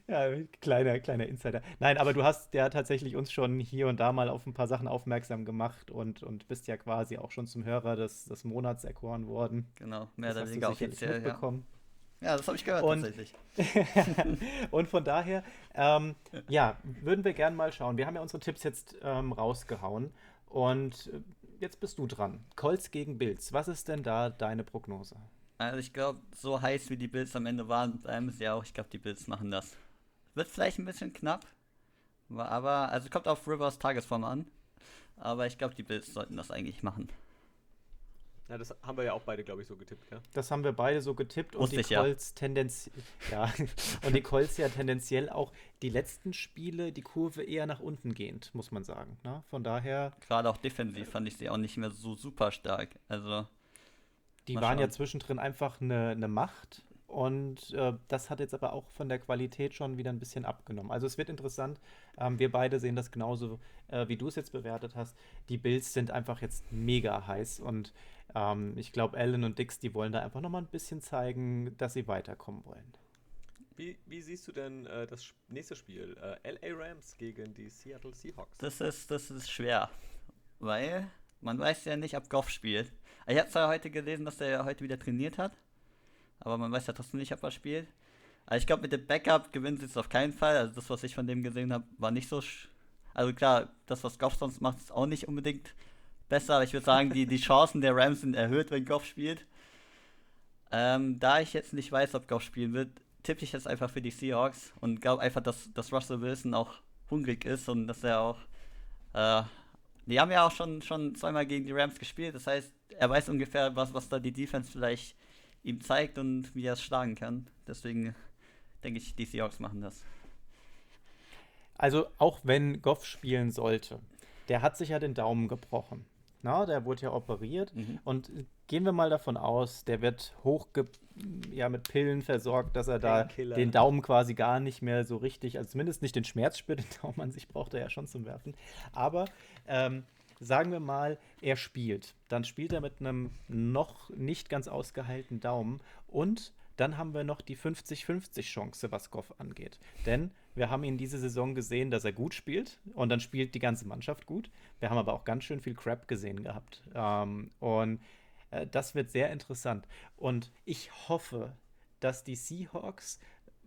ja, kleiner, kleiner Insider. Nein, aber du hast ja tatsächlich uns schon hier und da mal auf ein paar Sachen aufmerksam gemacht und, und bist ja quasi auch schon zum Hörer des, des Monats erkoren worden. Genau, mehr oder weniger offiziell. Mitbekommen. Ja. Ja, das habe ich gehört und, tatsächlich. und von daher, ähm, ja, würden wir gerne mal schauen. Wir haben ja unsere Tipps jetzt ähm, rausgehauen und äh, jetzt bist du dran. Colts gegen Bills. Was ist denn da deine Prognose? Also ich glaube, so heiß wie die Bills am Ende waren, bleiben sie auch. Ich glaube, die Bills machen das. Wird vielleicht ein bisschen knapp, aber also kommt auf Rivers Tagesform an. Aber ich glaube, die Bills sollten das eigentlich machen. Ja, das haben wir ja auch beide, glaube ich, so getippt, ja. Das haben wir beide so getippt und die Colts ja. tendenziell ja und die Colts ja tendenziell auch die letzten Spiele die Kurve eher nach unten gehend, muss man sagen. Ne? Von daher. Gerade auch defensiv fand ich sie auch nicht mehr so super stark. Also. Die waren schauen. ja zwischendrin einfach eine, eine Macht und äh, das hat jetzt aber auch von der Qualität schon wieder ein bisschen abgenommen. Also es wird interessant. Ähm, wir beide sehen das genauso, äh, wie du es jetzt bewertet hast. Die Bills sind einfach jetzt mega heiß und ähm, ich glaube, Allen und Dix, die wollen da einfach nochmal ein bisschen zeigen, dass sie weiterkommen wollen. Wie, wie siehst du denn äh, das nächste Spiel? Äh, LA Rams gegen die Seattle Seahawks. Das ist, das ist schwer. weil man weiß ja nicht, ob Goff spielt. Ich habe zwar heute gelesen, dass er heute wieder trainiert hat, aber man weiß ja trotzdem nicht, ob er spielt. Also ich glaube, mit dem Backup gewinnen sie es auf keinen Fall. Also das, was ich von dem gesehen habe, war nicht so. Also klar, das, was Goff sonst macht, ist auch nicht unbedingt besser, aber ich würde sagen, die, die Chancen der Rams sind erhöht, wenn Goff spielt. Ähm, da ich jetzt nicht weiß, ob Goff spielen wird, tippe ich jetzt einfach für die Seahawks und glaube einfach, dass, dass Russell Wilson auch hungrig ist und dass er auch. Äh, die haben ja auch schon, schon zweimal gegen die Rams gespielt, das heißt, er weiß ungefähr, was, was da die Defense vielleicht ihm zeigt und wie er es schlagen kann. Deswegen denke ich, die Seahawks machen das. Also, auch wenn Goff spielen sollte, der hat sich ja den Daumen gebrochen. Na, der wurde ja operiert. Mhm. Und gehen wir mal davon aus, der wird hoch ja, mit Pillen versorgt, dass er da den Daumen quasi gar nicht mehr so richtig, also zumindest nicht den Schmerz spürt. Den Daumen an sich braucht er ja schon zum Werfen. Aber ähm, sagen wir mal, er spielt. Dann spielt er mit einem noch nicht ganz ausgeheilten Daumen und dann haben wir noch die 50-50 Chance, was Goff angeht. Denn wir haben ihn diese Saison gesehen, dass er gut spielt und dann spielt die ganze Mannschaft gut. Wir haben aber auch ganz schön viel Crap gesehen gehabt. Ähm, und äh, das wird sehr interessant. Und ich hoffe, dass die Seahawks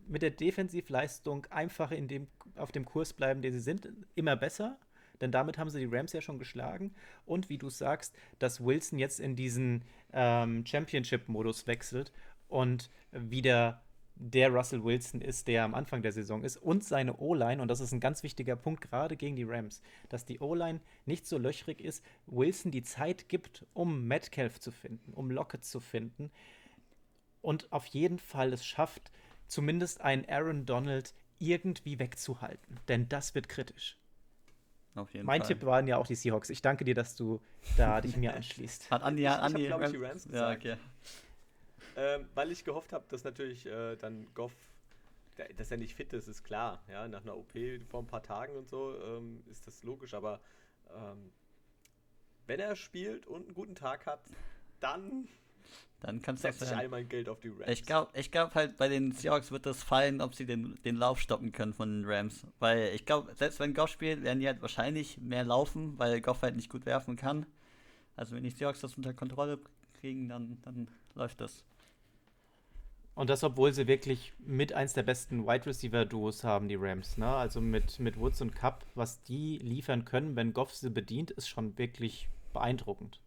mit der Defensivleistung einfach in dem, auf dem Kurs bleiben, den sie sind, immer besser. Denn damit haben sie die Rams ja schon geschlagen. Und wie du sagst, dass Wilson jetzt in diesen ähm, Championship-Modus wechselt und wieder der Russell Wilson ist, der am Anfang der Saison ist und seine O-Line, und das ist ein ganz wichtiger Punkt, gerade gegen die Rams, dass die O-Line nicht so löchrig ist, Wilson die Zeit gibt, um Metcalf zu finden, um Lockett zu finden und auf jeden Fall es schafft, zumindest einen Aaron Donald irgendwie wegzuhalten, denn das wird kritisch. mein Fall. Tipp waren ja auch die Seahawks. Ich danke dir, dass du da dich mir anschließt. Hat Andi, Andi, ich, ich, ich die Rams gesagt. Ja, okay ähm, weil ich gehofft habe, dass natürlich äh, dann Goff, dass er nicht fit ist, ist klar. Ja, nach einer OP vor ein paar Tagen und so ähm, ist das logisch, aber ähm, wenn er spielt und einen guten Tag hat, dann dann kannst du ich all mein Geld auf die Rams. Ich glaube ich glaub halt, bei den Seahawks wird das fallen, ob sie den, den Lauf stoppen können von den Rams. Weil ich glaube, selbst wenn Goff spielt, werden die halt wahrscheinlich mehr laufen, weil Goff halt nicht gut werfen kann. Also wenn die Seahawks das unter Kontrolle kriegen, dann, dann läuft das. Und das, obwohl sie wirklich mit eins der besten Wide Receiver-Duos haben, die Rams. Ne? Also mit, mit Woods und Cup, was die liefern können, wenn Goff sie bedient, ist schon wirklich beeindruckend.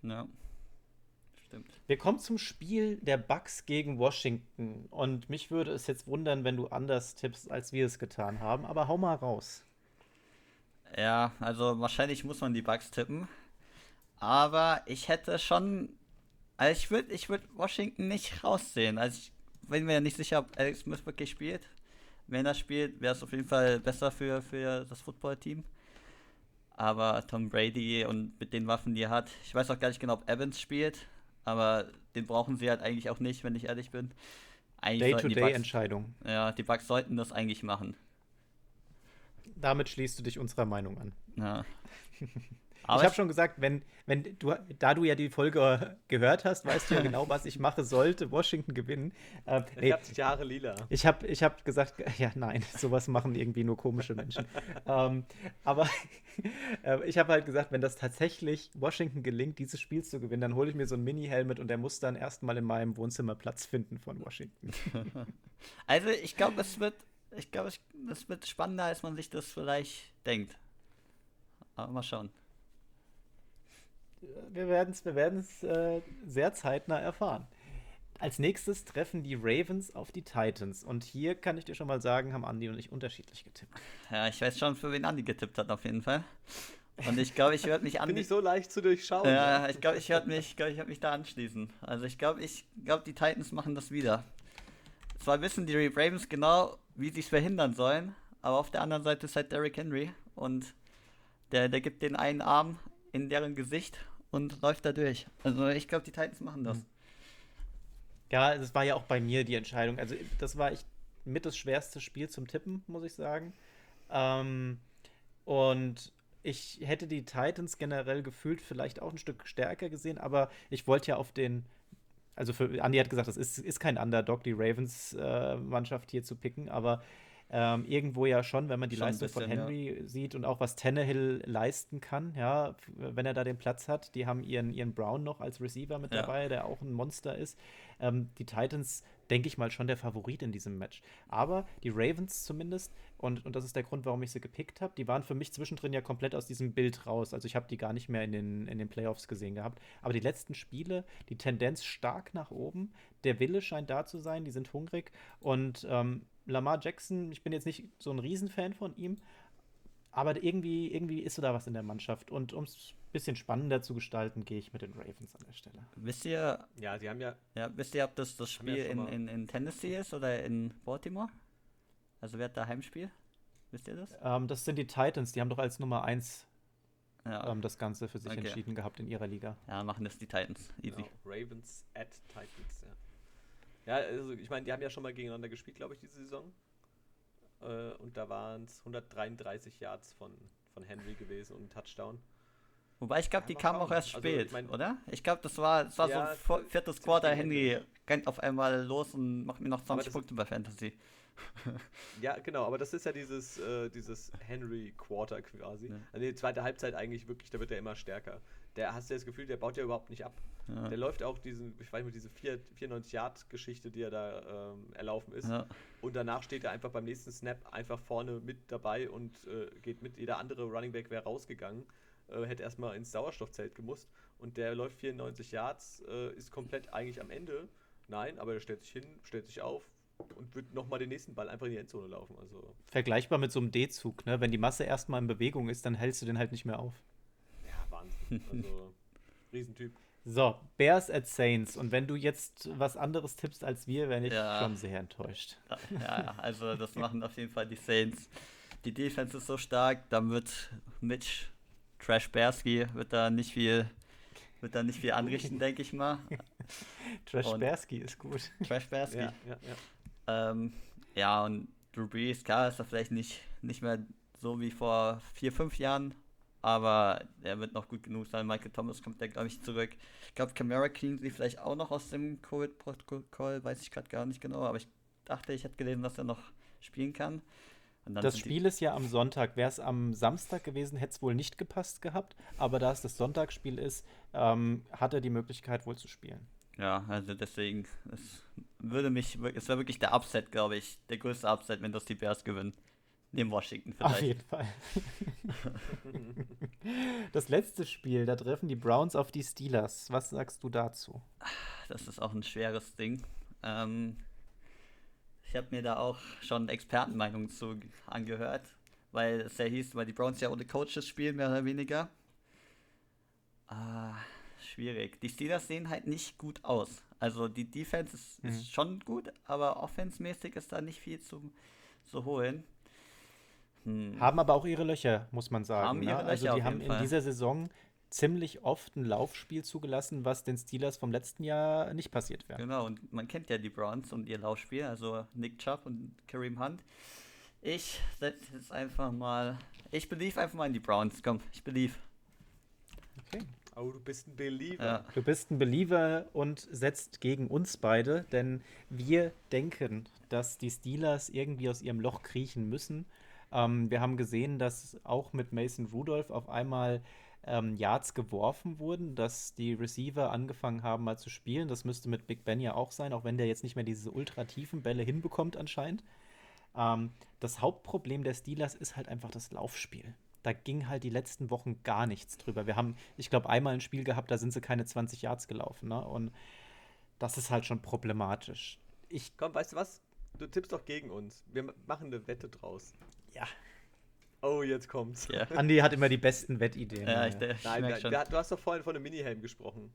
Ja. Stimmt. Wir kommen zum Spiel der Bucks gegen Washington. Und mich würde es jetzt wundern, wenn du anders tippst, als wir es getan haben. Aber hau mal raus. Ja, also wahrscheinlich muss man die Bucks tippen. Aber ich hätte schon also ich würde ich würd Washington nicht raussehen. Also ich bin mir ja nicht sicher, ob Alex Smith wirklich spielt. Wenn er spielt, wäre es auf jeden Fall besser für, für das Footballteam. Aber Tom Brady und mit den Waffen, die er hat, ich weiß auch gar nicht genau, ob Evans spielt, aber den brauchen sie halt eigentlich auch nicht, wenn ich ehrlich bin. Day-to-Day-Entscheidung. Ja, die Bugs sollten das eigentlich machen. Damit schließt du dich unserer Meinung an. Ja. Aber ich habe schon gesagt, wenn, wenn du, da du ja die Folge gehört hast, weißt du ja genau, was ich mache sollte, Washington gewinnen. Äh, nee, ich habe Jahre lila. Ich habe ich hab gesagt, ja, nein, sowas machen irgendwie nur komische Menschen. ähm, aber äh, ich habe halt gesagt, wenn das tatsächlich Washington gelingt, dieses Spiel zu gewinnen, dann hole ich mir so ein Mini-Helmet und der muss dann erstmal in meinem Wohnzimmer Platz finden von Washington. also ich glaube, es wird, ich glaube, es wird spannender, als man sich das vielleicht denkt. Aber mal schauen wir werden es wir werden's, äh, sehr zeitnah erfahren. Als nächstes treffen die Ravens auf die Titans. Und hier kann ich dir schon mal sagen, haben Andi und ich unterschiedlich getippt. Ja, ich weiß schon, für wen Andi getippt hat, auf jeden Fall. Und ich glaube, ich werde mich an. Bin ich so leicht zu durchschauen. Ja, ich glaube, ich werde mich, glaub, ich werd mich da anschließen. Also ich glaube, ich glaube, die Titans machen das wieder. Zwar wissen die Ravens genau, wie sie es verhindern sollen, aber auf der anderen Seite ist halt Derrick Henry und der, der gibt den einen Arm in deren Gesicht und läuft da durch. Also ich glaube, die Titans machen das. Ja, das war ja auch bei mir die Entscheidung. Also das war echt mit das schwerste Spiel zum Tippen, muss ich sagen. Ähm, und ich hätte die Titans generell gefühlt vielleicht auch ein Stück stärker gesehen, aber ich wollte ja auf den, also für Andy hat gesagt, das ist, ist kein Underdog, die Ravens-Mannschaft äh, hier zu picken, aber Ähm, irgendwo ja schon, wenn man die Schon Leistung von bisschen, ja. Henry sieht und auch was Tannehill leisten kann, ja, wenn er da den Platz hat. Die haben ihren, ihren Brown noch als Receiver mit Ja. dabei, der auch ein Monster ist. Ähm, die Titans, denke ich mal, schon der Favorit in diesem Match. Aber die Ravens zumindest, und, und das ist der Grund, warum ich sie gepickt habe, die waren für mich zwischendrin ja komplett aus diesem Bild raus. Also ich habe die gar nicht mehr in den, in den Playoffs gesehen gehabt. Aber die letzten Spiele, die Tendenz stark nach oben, der Wille scheint da zu sein, die sind hungrig. Und ähm, Lamar Jackson, ich bin jetzt nicht so ein Riesenfan von ihm, aber irgendwie, irgendwie ist so da was in der Mannschaft. Und um es bisschen spannender zu gestalten, gehe ich mit den Ravens an der Stelle. Wisst ihr, Ja, sie haben ja, ja, wisst ihr, ob das das Spiel schon in, in, in Tennessee ist oder in Baltimore? Also wer hat da Heimspiel? Wisst ihr das? Ähm, das sind die Titans, die haben doch als Nummer 1 Ja, ähm, das Ganze für sich Okay. entschieden gehabt in ihrer Liga. ja machen das die Titans. Easy. genau, Ravens at Titans, ja. Ja, also ich meine, die haben ja schon mal gegeneinander gespielt, glaube ich, diese Saison. Äh, und da waren es 133 Yards von, von Henry gewesen und ein Touchdown. Wobei ich glaube, die schauen. auch erst Also, spät, mein- oder? Ich glaube, das war, das war Ja, so viertes Quarter. Henry rennt auf einmal los und macht mir noch 20 das- Punkte bei Fantasy. Ja, genau, aber das ist ja dieses, äh, dieses Henry-Quarter quasi. Ja. Also die zweite Halbzeit eigentlich wirklich, da wird er immer stärker. Der hast du das Gefühl, der baut ja überhaupt nicht ab. Ja. Der läuft auch diesen, ich weiß nicht, diese 4 94-Yard-Geschichte, die er da ähm, erlaufen ist. Ja. Und danach steht er einfach beim nächsten Snap einfach vorne mit dabei und äh, geht mit. Jeder andere Running Back wäre rausgegangen, äh, hätte erstmal ins Sauerstoffzelt gemusst. Und der läuft 94 Yards, äh, ist komplett eigentlich am Ende. Nein, aber er stellt sich hin, stellt sich auf und wird nochmal den nächsten Ball einfach in die Endzone laufen. Also, Vergleichbar mit so einem D-Zug, ne? Wenn die Masse erstmal in Bewegung ist, dann hältst du den halt nicht mehr auf. ja, Wahnsinn. Also, Riesentyp. So, Bears at Saints. Und wenn du jetzt was anderes tippst als wir, wäre ich Ja. schon sehr enttäuscht. Ja, ja, also das machen auf jeden Fall die Saints. Die Defense ist so stark, dann wird Mitch Trash Bersky wird da nicht viel wird da nicht viel anrichten, denke ich mal. Trash Und- Bersky ist gut. Trash Bersky. Ja, ja, ja. Ähm, ja, und Drew Brees, klar, ist er vielleicht nicht, nicht mehr so wie vor vier, fünf Jahren, aber er wird noch gut genug sein. Michael Thomas kommt da, glaube ich, zurück. Ich glaube, Camara sie vielleicht auch noch aus dem Covid-Protokoll, weiß ich gerade gar nicht genau, aber ich dachte, ich hätte gelesen, dass er noch spielen kann. Das Spiel ist ja am Sonntag. Wäre es am Samstag gewesen, hätte es wohl nicht gepasst gehabt. Aber da es das Sonntagsspiel ist, ähm, hat er die Möglichkeit wohl zu spielen. Ja, also deswegen, es würde mich, es wäre wirklich der Upset, glaube ich, der größte Upset, wenn das die Bears gewinnen. Neben Washington Auf vielleicht. jeden Fall. das letzte Spiel, da treffen die Browns auf die Steelers. Was sagst du dazu? Das ist auch ein schweres Ding. Ähm, ich habe mir da auch schon Expertenmeinungen zu angehört, weil es ja hieß, weil die Browns ja ohne Coaches spielen, mehr oder weniger. Ah, schwierig. Die Steelers sehen halt nicht gut aus. Also die Defense ist, Mhm. ist schon gut, aber offensmäßig ist da nicht viel zu, zu holen. Hm. Haben aber auch ihre Löcher, muss man sagen. Ne? also die haben in Fall. dieser Saison ziemlich oft ein Laufspiel zugelassen, was den Steelers vom letzten Jahr nicht passiert wäre. Genau, und man kennt ja die Browns und ihr Laufspiel, also Nick Chubb und Kareem Hunt. Ich setze jetzt einfach mal. Ich believe einfach mal in die Browns. Komm, ich believe. Okay. Oh, du bist ein Believer. Ja. Du bist ein Believer und setzt gegen uns beide, denn wir denken, dass die Steelers irgendwie aus ihrem Loch kriechen müssen. Ähm, wir haben gesehen, dass auch mit Mason Rudolph auf einmal ähm, Yards geworfen wurden, dass die Receiver angefangen haben mal zu spielen. Das müsste mit Big Ben ja auch sein, auch wenn der jetzt nicht mehr diese ultra tiefen Bälle hinbekommt anscheinend. Ähm, das Hauptproblem der Steelers ist halt einfach das Laufspiel. Da ging halt die letzten Wochen gar nichts drüber. Wir haben, ich glaube, einmal ein Spiel gehabt, da sind sie keine 20 Yards gelaufen. Ne? Und das ist halt schon problematisch. Ich, Komm, weißt du was? Du tippst doch gegen uns. Wir ma- machen eine Wette draus. ja, Oh, jetzt kommt's. Ja, Andi hat immer die besten Wettideen. ja ich, ich Nein, nein schon. du hast doch vorhin von einem Minihelm gesprochen.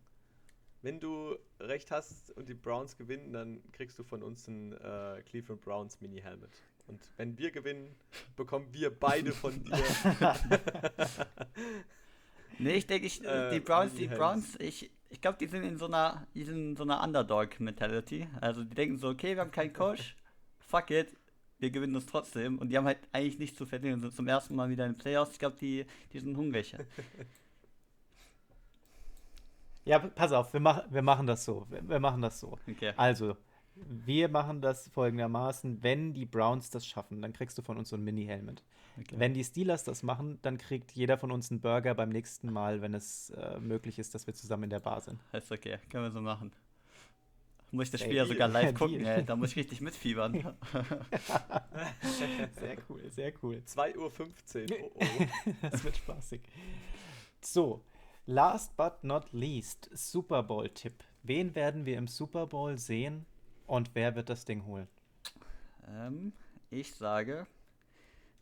Wenn du recht hast und die Browns gewinnen, dann kriegst du von uns ein äh, Cleveland Browns Mini-Helmet. Und wenn wir gewinnen, bekommen wir beide von dir. Nee, ich denke, ich, Äh, die Browns, die. Browns, ich, ich glaube, die sind in so einer, die sind in so einer Underdog-Mentality. Also die denken so, okay, wir haben keinen Coach, fuck it, wir gewinnen das trotzdem. Und die haben halt eigentlich nichts zu verlieren und sind zum ersten Mal wieder in den Playoffs. Ich glaube, die, die sind hungrig. Ja, pass auf, wir, mach, wir machen das so. Wir, wir machen das so. Okay. Also, Wir machen das folgendermaßen: Wenn die Browns das schaffen, dann kriegst du von uns so ein Mini-Helmet. Okay. Wenn die Steelers das machen, dann kriegt jeder von uns einen Burger beim nächsten Mal, wenn es äh, möglich ist, dass wir zusammen in der Bar sind. Ist okay, können wir so machen. Muss ich das Spiel ja sogar live gucken, ey. da muss ich richtig mitfiebern. sehr cool, sehr cool. 2.15 Uhr. Oh, oh. das wird spaßig. So, last but not least, Super Bowl-Tipp. Wen werden wir im Super Bowl sehen und wer wird das Ding holen? Ähm, ich sage,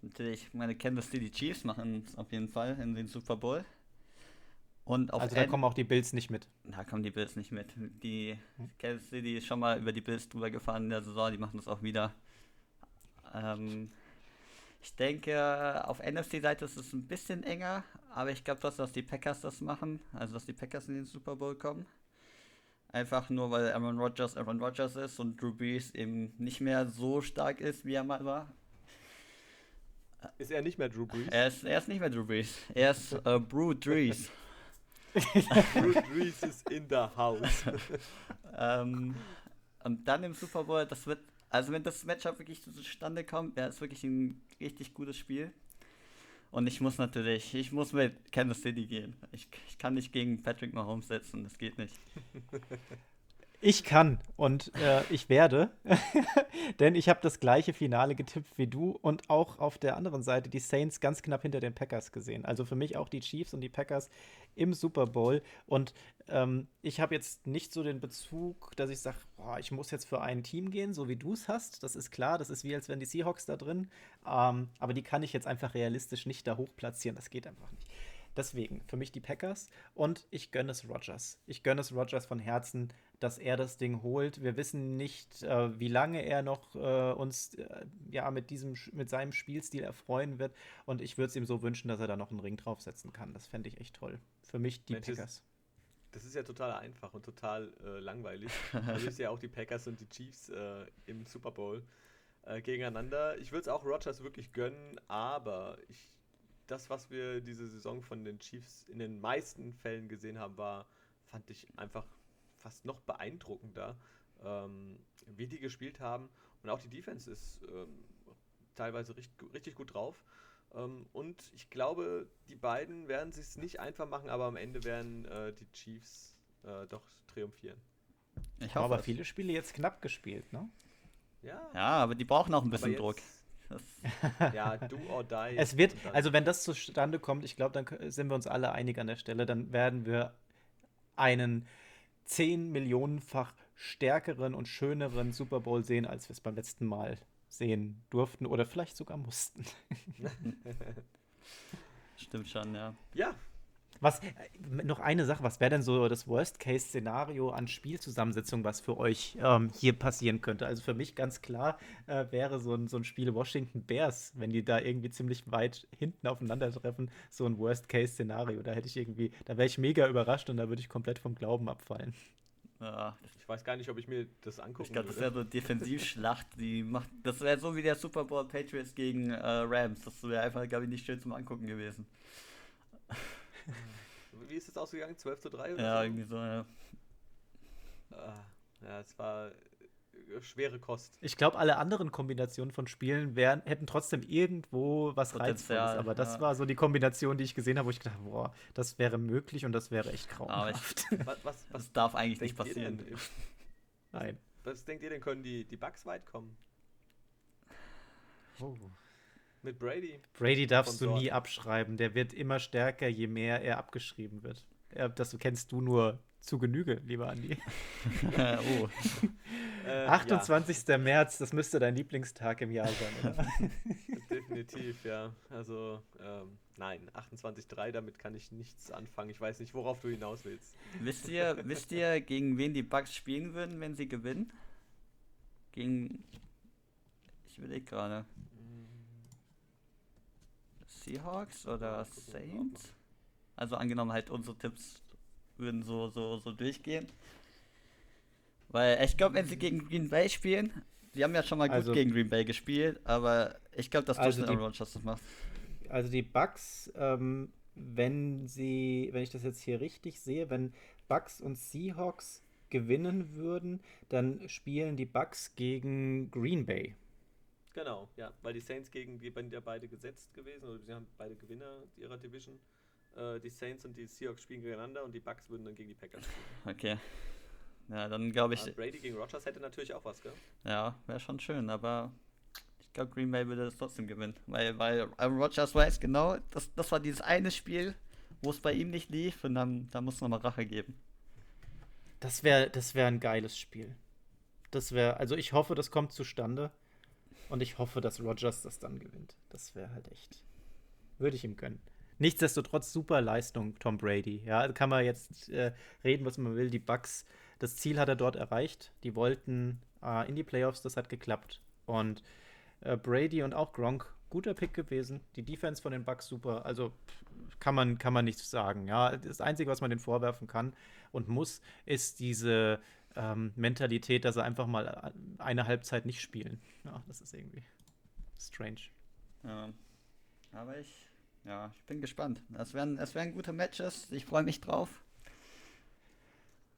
natürlich, meine Kansas City Chiefs machen es auf jeden Fall in den Super Bowl. Und also da kommen auch die Bills nicht mit. Da kommen die Bills nicht mit. Die hm. Kansas City ist schon mal über die Bills drüber gefahren in der Saison, die machen das auch wieder. Ähm, ich denke, auf NFC-Seite ist es ein bisschen enger, aber ich glaube trotzdem, dass die Packers das machen, also dass die Packers in den Super Bowl kommen. Einfach nur, weil Aaron Rodgers Aaron Rodgers ist und Drew Brees eben nicht mehr so stark ist, wie er mal war. Ist er nicht mehr Drew Brees? Er ist, er ist nicht mehr Drew Brees. Er ist äh, Brew Drees. Drew Brees ist in the house. ähm, und dann im Super Bowl, das wird, also wenn das Matchup wirklich zustande kommt, wäre es wirklich ein richtig gutes Spiel. Und ich muss natürlich, ich muss mit Kansas City gehen. Ich, ich kann nicht gegen Patrick Mahomes setzen, das geht nicht. Ich kann und äh, ich werde, denn ich habe das gleiche Finale getippt wie du und auch auf der anderen Seite die Saints ganz knapp hinter den Packers gesehen. Also für mich auch die Chiefs und die Packers im Super Bowl. Und ähm, ich habe jetzt nicht so den Bezug, dass ich sage, ich muss jetzt für ein Team gehen, so wie du es hast. Das ist klar, das ist wie als wären die Seahawks da drin. Ähm, aber die kann ich jetzt einfach realistisch nicht da hoch platzieren. Das geht einfach nicht. Deswegen für mich die Packers und ich gönne es Rogers. Ich gönne es Rogers von Herzen, dass er das Ding holt. Wir wissen nicht, äh, wie lange er noch äh, uns äh, ja mit diesem mit seinem Spielstil erfreuen wird und ich würde es ihm so wünschen, dass er da noch einen Ring draufsetzen kann. Das fände ich echt toll. Für mich die Mensch, Packers. Das ist ja total einfach und total äh, langweilig. also ich sehe auch die Packers und die Chiefs äh, im Super Bowl äh, gegeneinander. Ich würde es auch Rogers wirklich gönnen, aber ich das, was wir diese Saison von den Chiefs in den meisten Fällen gesehen haben, war, fand ich einfach fast noch beeindruckender, ähm, wie die gespielt haben. Und auch die Defense ist ähm, teilweise richtig, richtig gut drauf. Ähm, und ich glaube, die beiden werden es sich nicht einfach machen, aber am Ende werden äh, die Chiefs äh, doch triumphieren. Ich habe aber viele Spiele jetzt knapp gespielt, ne? Ja. Ja, aber die brauchen auch ein bisschen jetzt, Druck. Ja, do or die. Es wird, also wenn das zustande kommt, ich glaube, dann sind wir uns alle einig an der Stelle, dann werden wir einen 10 Millionenfach stärkeren und schöneren Super Bowl sehen, als wir es beim letzten Mal sehen durften oder vielleicht sogar mussten. Stimmt schon, ja. Ja, was, äh, noch eine Sache, was wäre denn so das Worst-Case-Szenario an Spielzusammensetzung, was für euch ähm, hier passieren könnte? Also für mich ganz klar äh, wäre so ein, so ein Spiel Washington Bears, wenn die da irgendwie ziemlich weit hinten aufeinandertreffen, so ein Worst-Case-Szenario. Da hätte ich irgendwie, da wäre ich mega überrascht und da würde ich komplett vom Glauben abfallen. Ja, ich weiß gar nicht, ob ich mir das angucken Ich glaube, das wäre so eine Defensivschlacht, die macht. Das wäre so wie der Super Bowl Patriots gegen äh, Rams. Das wäre einfach, glaube ich, nicht schön zum Angucken gewesen. Wie ist es ausgegangen? 12 zu 3? Oder ja, so? irgendwie so, ja. Ah, ja, es war äh, schwere Kost. Ich glaube, alle anderen Kombinationen von Spielen wären, hätten trotzdem irgendwo was Reizvolles. Aber das ja. war so die Kombination, die ich gesehen habe, wo ich gedacht habe, boah, das wäre möglich und das wäre echt grauenhaft. Ich, was, was, was, darf eigentlich nicht passieren? Nein. Was denkt ihr denn, können die, die Bugs weit kommen? Oh. Mit Brady. Brady darfst du nie abschreiben. Der wird immer stärker, je mehr er abgeschrieben wird. Das kennst du nur zu Genüge, lieber Andi. oh. äh, 28. Ja. März, das müsste dein Lieblingstag im Jahr sein, oder? Definitiv, ja. Also, ähm, nein, 28.3, damit kann ich nichts anfangen. Ich weiß nicht, worauf du hinaus willst. Wisst ihr, wisst ihr, gegen wen die Bugs spielen würden, wenn sie gewinnen? Gegen. Ich will gerade. Seahawks oder Saints? Also angenommen halt unsere Tipps würden so, so, so durchgehen. Weil ich glaube, wenn sie gegen Green Bay spielen, die haben ja schon mal gut also, gegen Green Bay gespielt, aber ich glaube, dass also Aaron Rodgers das macht. Also die Bucks, ähm, wenn sie, wenn ich das jetzt hier richtig sehe, wenn Bucks und Seahawks gewinnen würden, dann spielen die Bucks gegen Green Bay. Genau, ja, weil die Saints gegen die sind ja beide gesetzt gewesen, oder sie haben beide Gewinner ihrer Division. Äh, die Saints und die Seahawks spielen gegeneinander und die Bucks würden dann gegen die Packers spielen. Okay. Ja, dann glaube ich. Aber Brady gegen Rogers hätte natürlich auch was, gell? Ja, wäre schon schön, aber ich glaube, Green Bay würde das trotzdem gewinnen. Weil, weil Aaron Rodgers weiß genau, das, das war dieses eine Spiel, wo es bei ihm nicht lief und dann, dann muss es nochmal Rache geben. Das wäre das wär ein geiles Spiel. Das wäre, also ich hoffe, das kommt zustande. Und ich hoffe, dass Rogers das dann gewinnt. Das wäre halt echt. Würde ich ihm gönnen. Nichtsdestotrotz super Leistung, Tom Brady. Ja, kann man jetzt äh, reden, was man will. Die Bucks, das Ziel hat er dort erreicht. Die wollten äh, in die Playoffs, das hat geklappt. Und äh, Brady und auch Gronk, guter Pick gewesen. Die Defense von den Bucks super. Also kann man, kann man nichts sagen. Ja, das Einzige, was man den vorwerfen kann und muss, ist diese ähm, Mentalität, dass sie einfach mal eine Halbzeit nicht spielen. Ja, das ist irgendwie strange. Ja, aber ich, ja, ich bin gespannt. Es werden, es werden gute Matches. Ich freue mich drauf.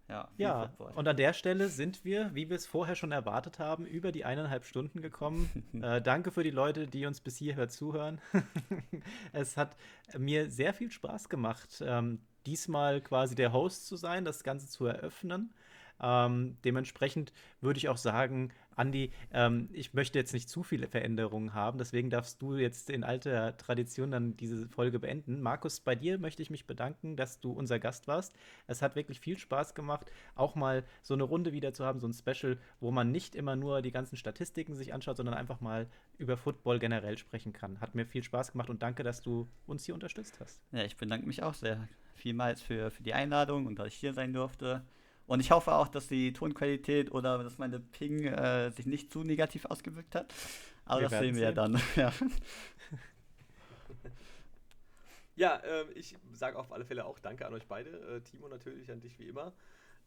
Ja, ja und an der Stelle sind wir, wie wir es vorher schon erwartet haben, über die eineinhalb Stunden gekommen. äh, danke für die Leute, die uns bis hierher zuhören. es hat mir sehr viel Spaß gemacht, ähm, diesmal quasi der Host zu sein, das Ganze zu eröffnen. Ähm, dementsprechend würde ich auch sagen, Andi, ähm, ich möchte jetzt nicht zu viele Veränderungen haben, deswegen darfst du jetzt in alter Tradition dann diese Folge beenden. Markus, bei dir möchte ich mich bedanken, dass du unser Gast warst. Es hat wirklich viel Spaß gemacht, auch mal so eine Runde wieder zu haben, so ein Special, wo man nicht immer nur die ganzen Statistiken sich anschaut, sondern einfach mal über Football generell sprechen kann. Hat mir viel Spaß gemacht und danke, dass du uns hier unterstützt hast. Ja, ich bedanke mich auch sehr vielmals für, für die Einladung und dass ich hier sein durfte. Und ich hoffe auch, dass die Tonqualität oder dass meine Ping äh, sich nicht zu negativ ausgewirkt hat. Aber wir das sehen wir ja dann. ja, ja äh, ich sage auf alle Fälle auch Danke an euch beide. Äh, Timo natürlich, an dich wie immer.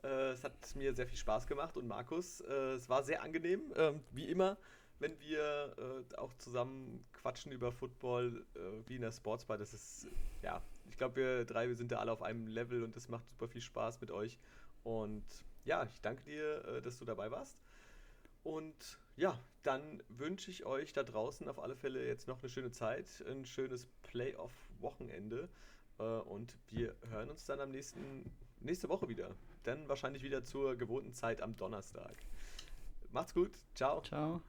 Äh, es hat mir sehr viel Spaß gemacht und Markus, äh, es war sehr angenehm, ähm, wie immer wenn wir äh, auch zusammen quatschen über Football äh, wie in der Sportsbar. Das ist, ja, ich glaube, wir drei, wir sind da alle auf einem Level und es macht super viel Spaß mit euch. Und ja, ich danke dir, äh, dass du dabei warst. Und ja, dann wünsche ich euch da draußen auf alle Fälle jetzt noch eine schöne Zeit, ein schönes Playoff-Wochenende. Äh, und wir hören uns dann am nächsten, nächste Woche wieder. Dann wahrscheinlich wieder zur gewohnten Zeit am Donnerstag. Macht's gut. Ciao. Ciao.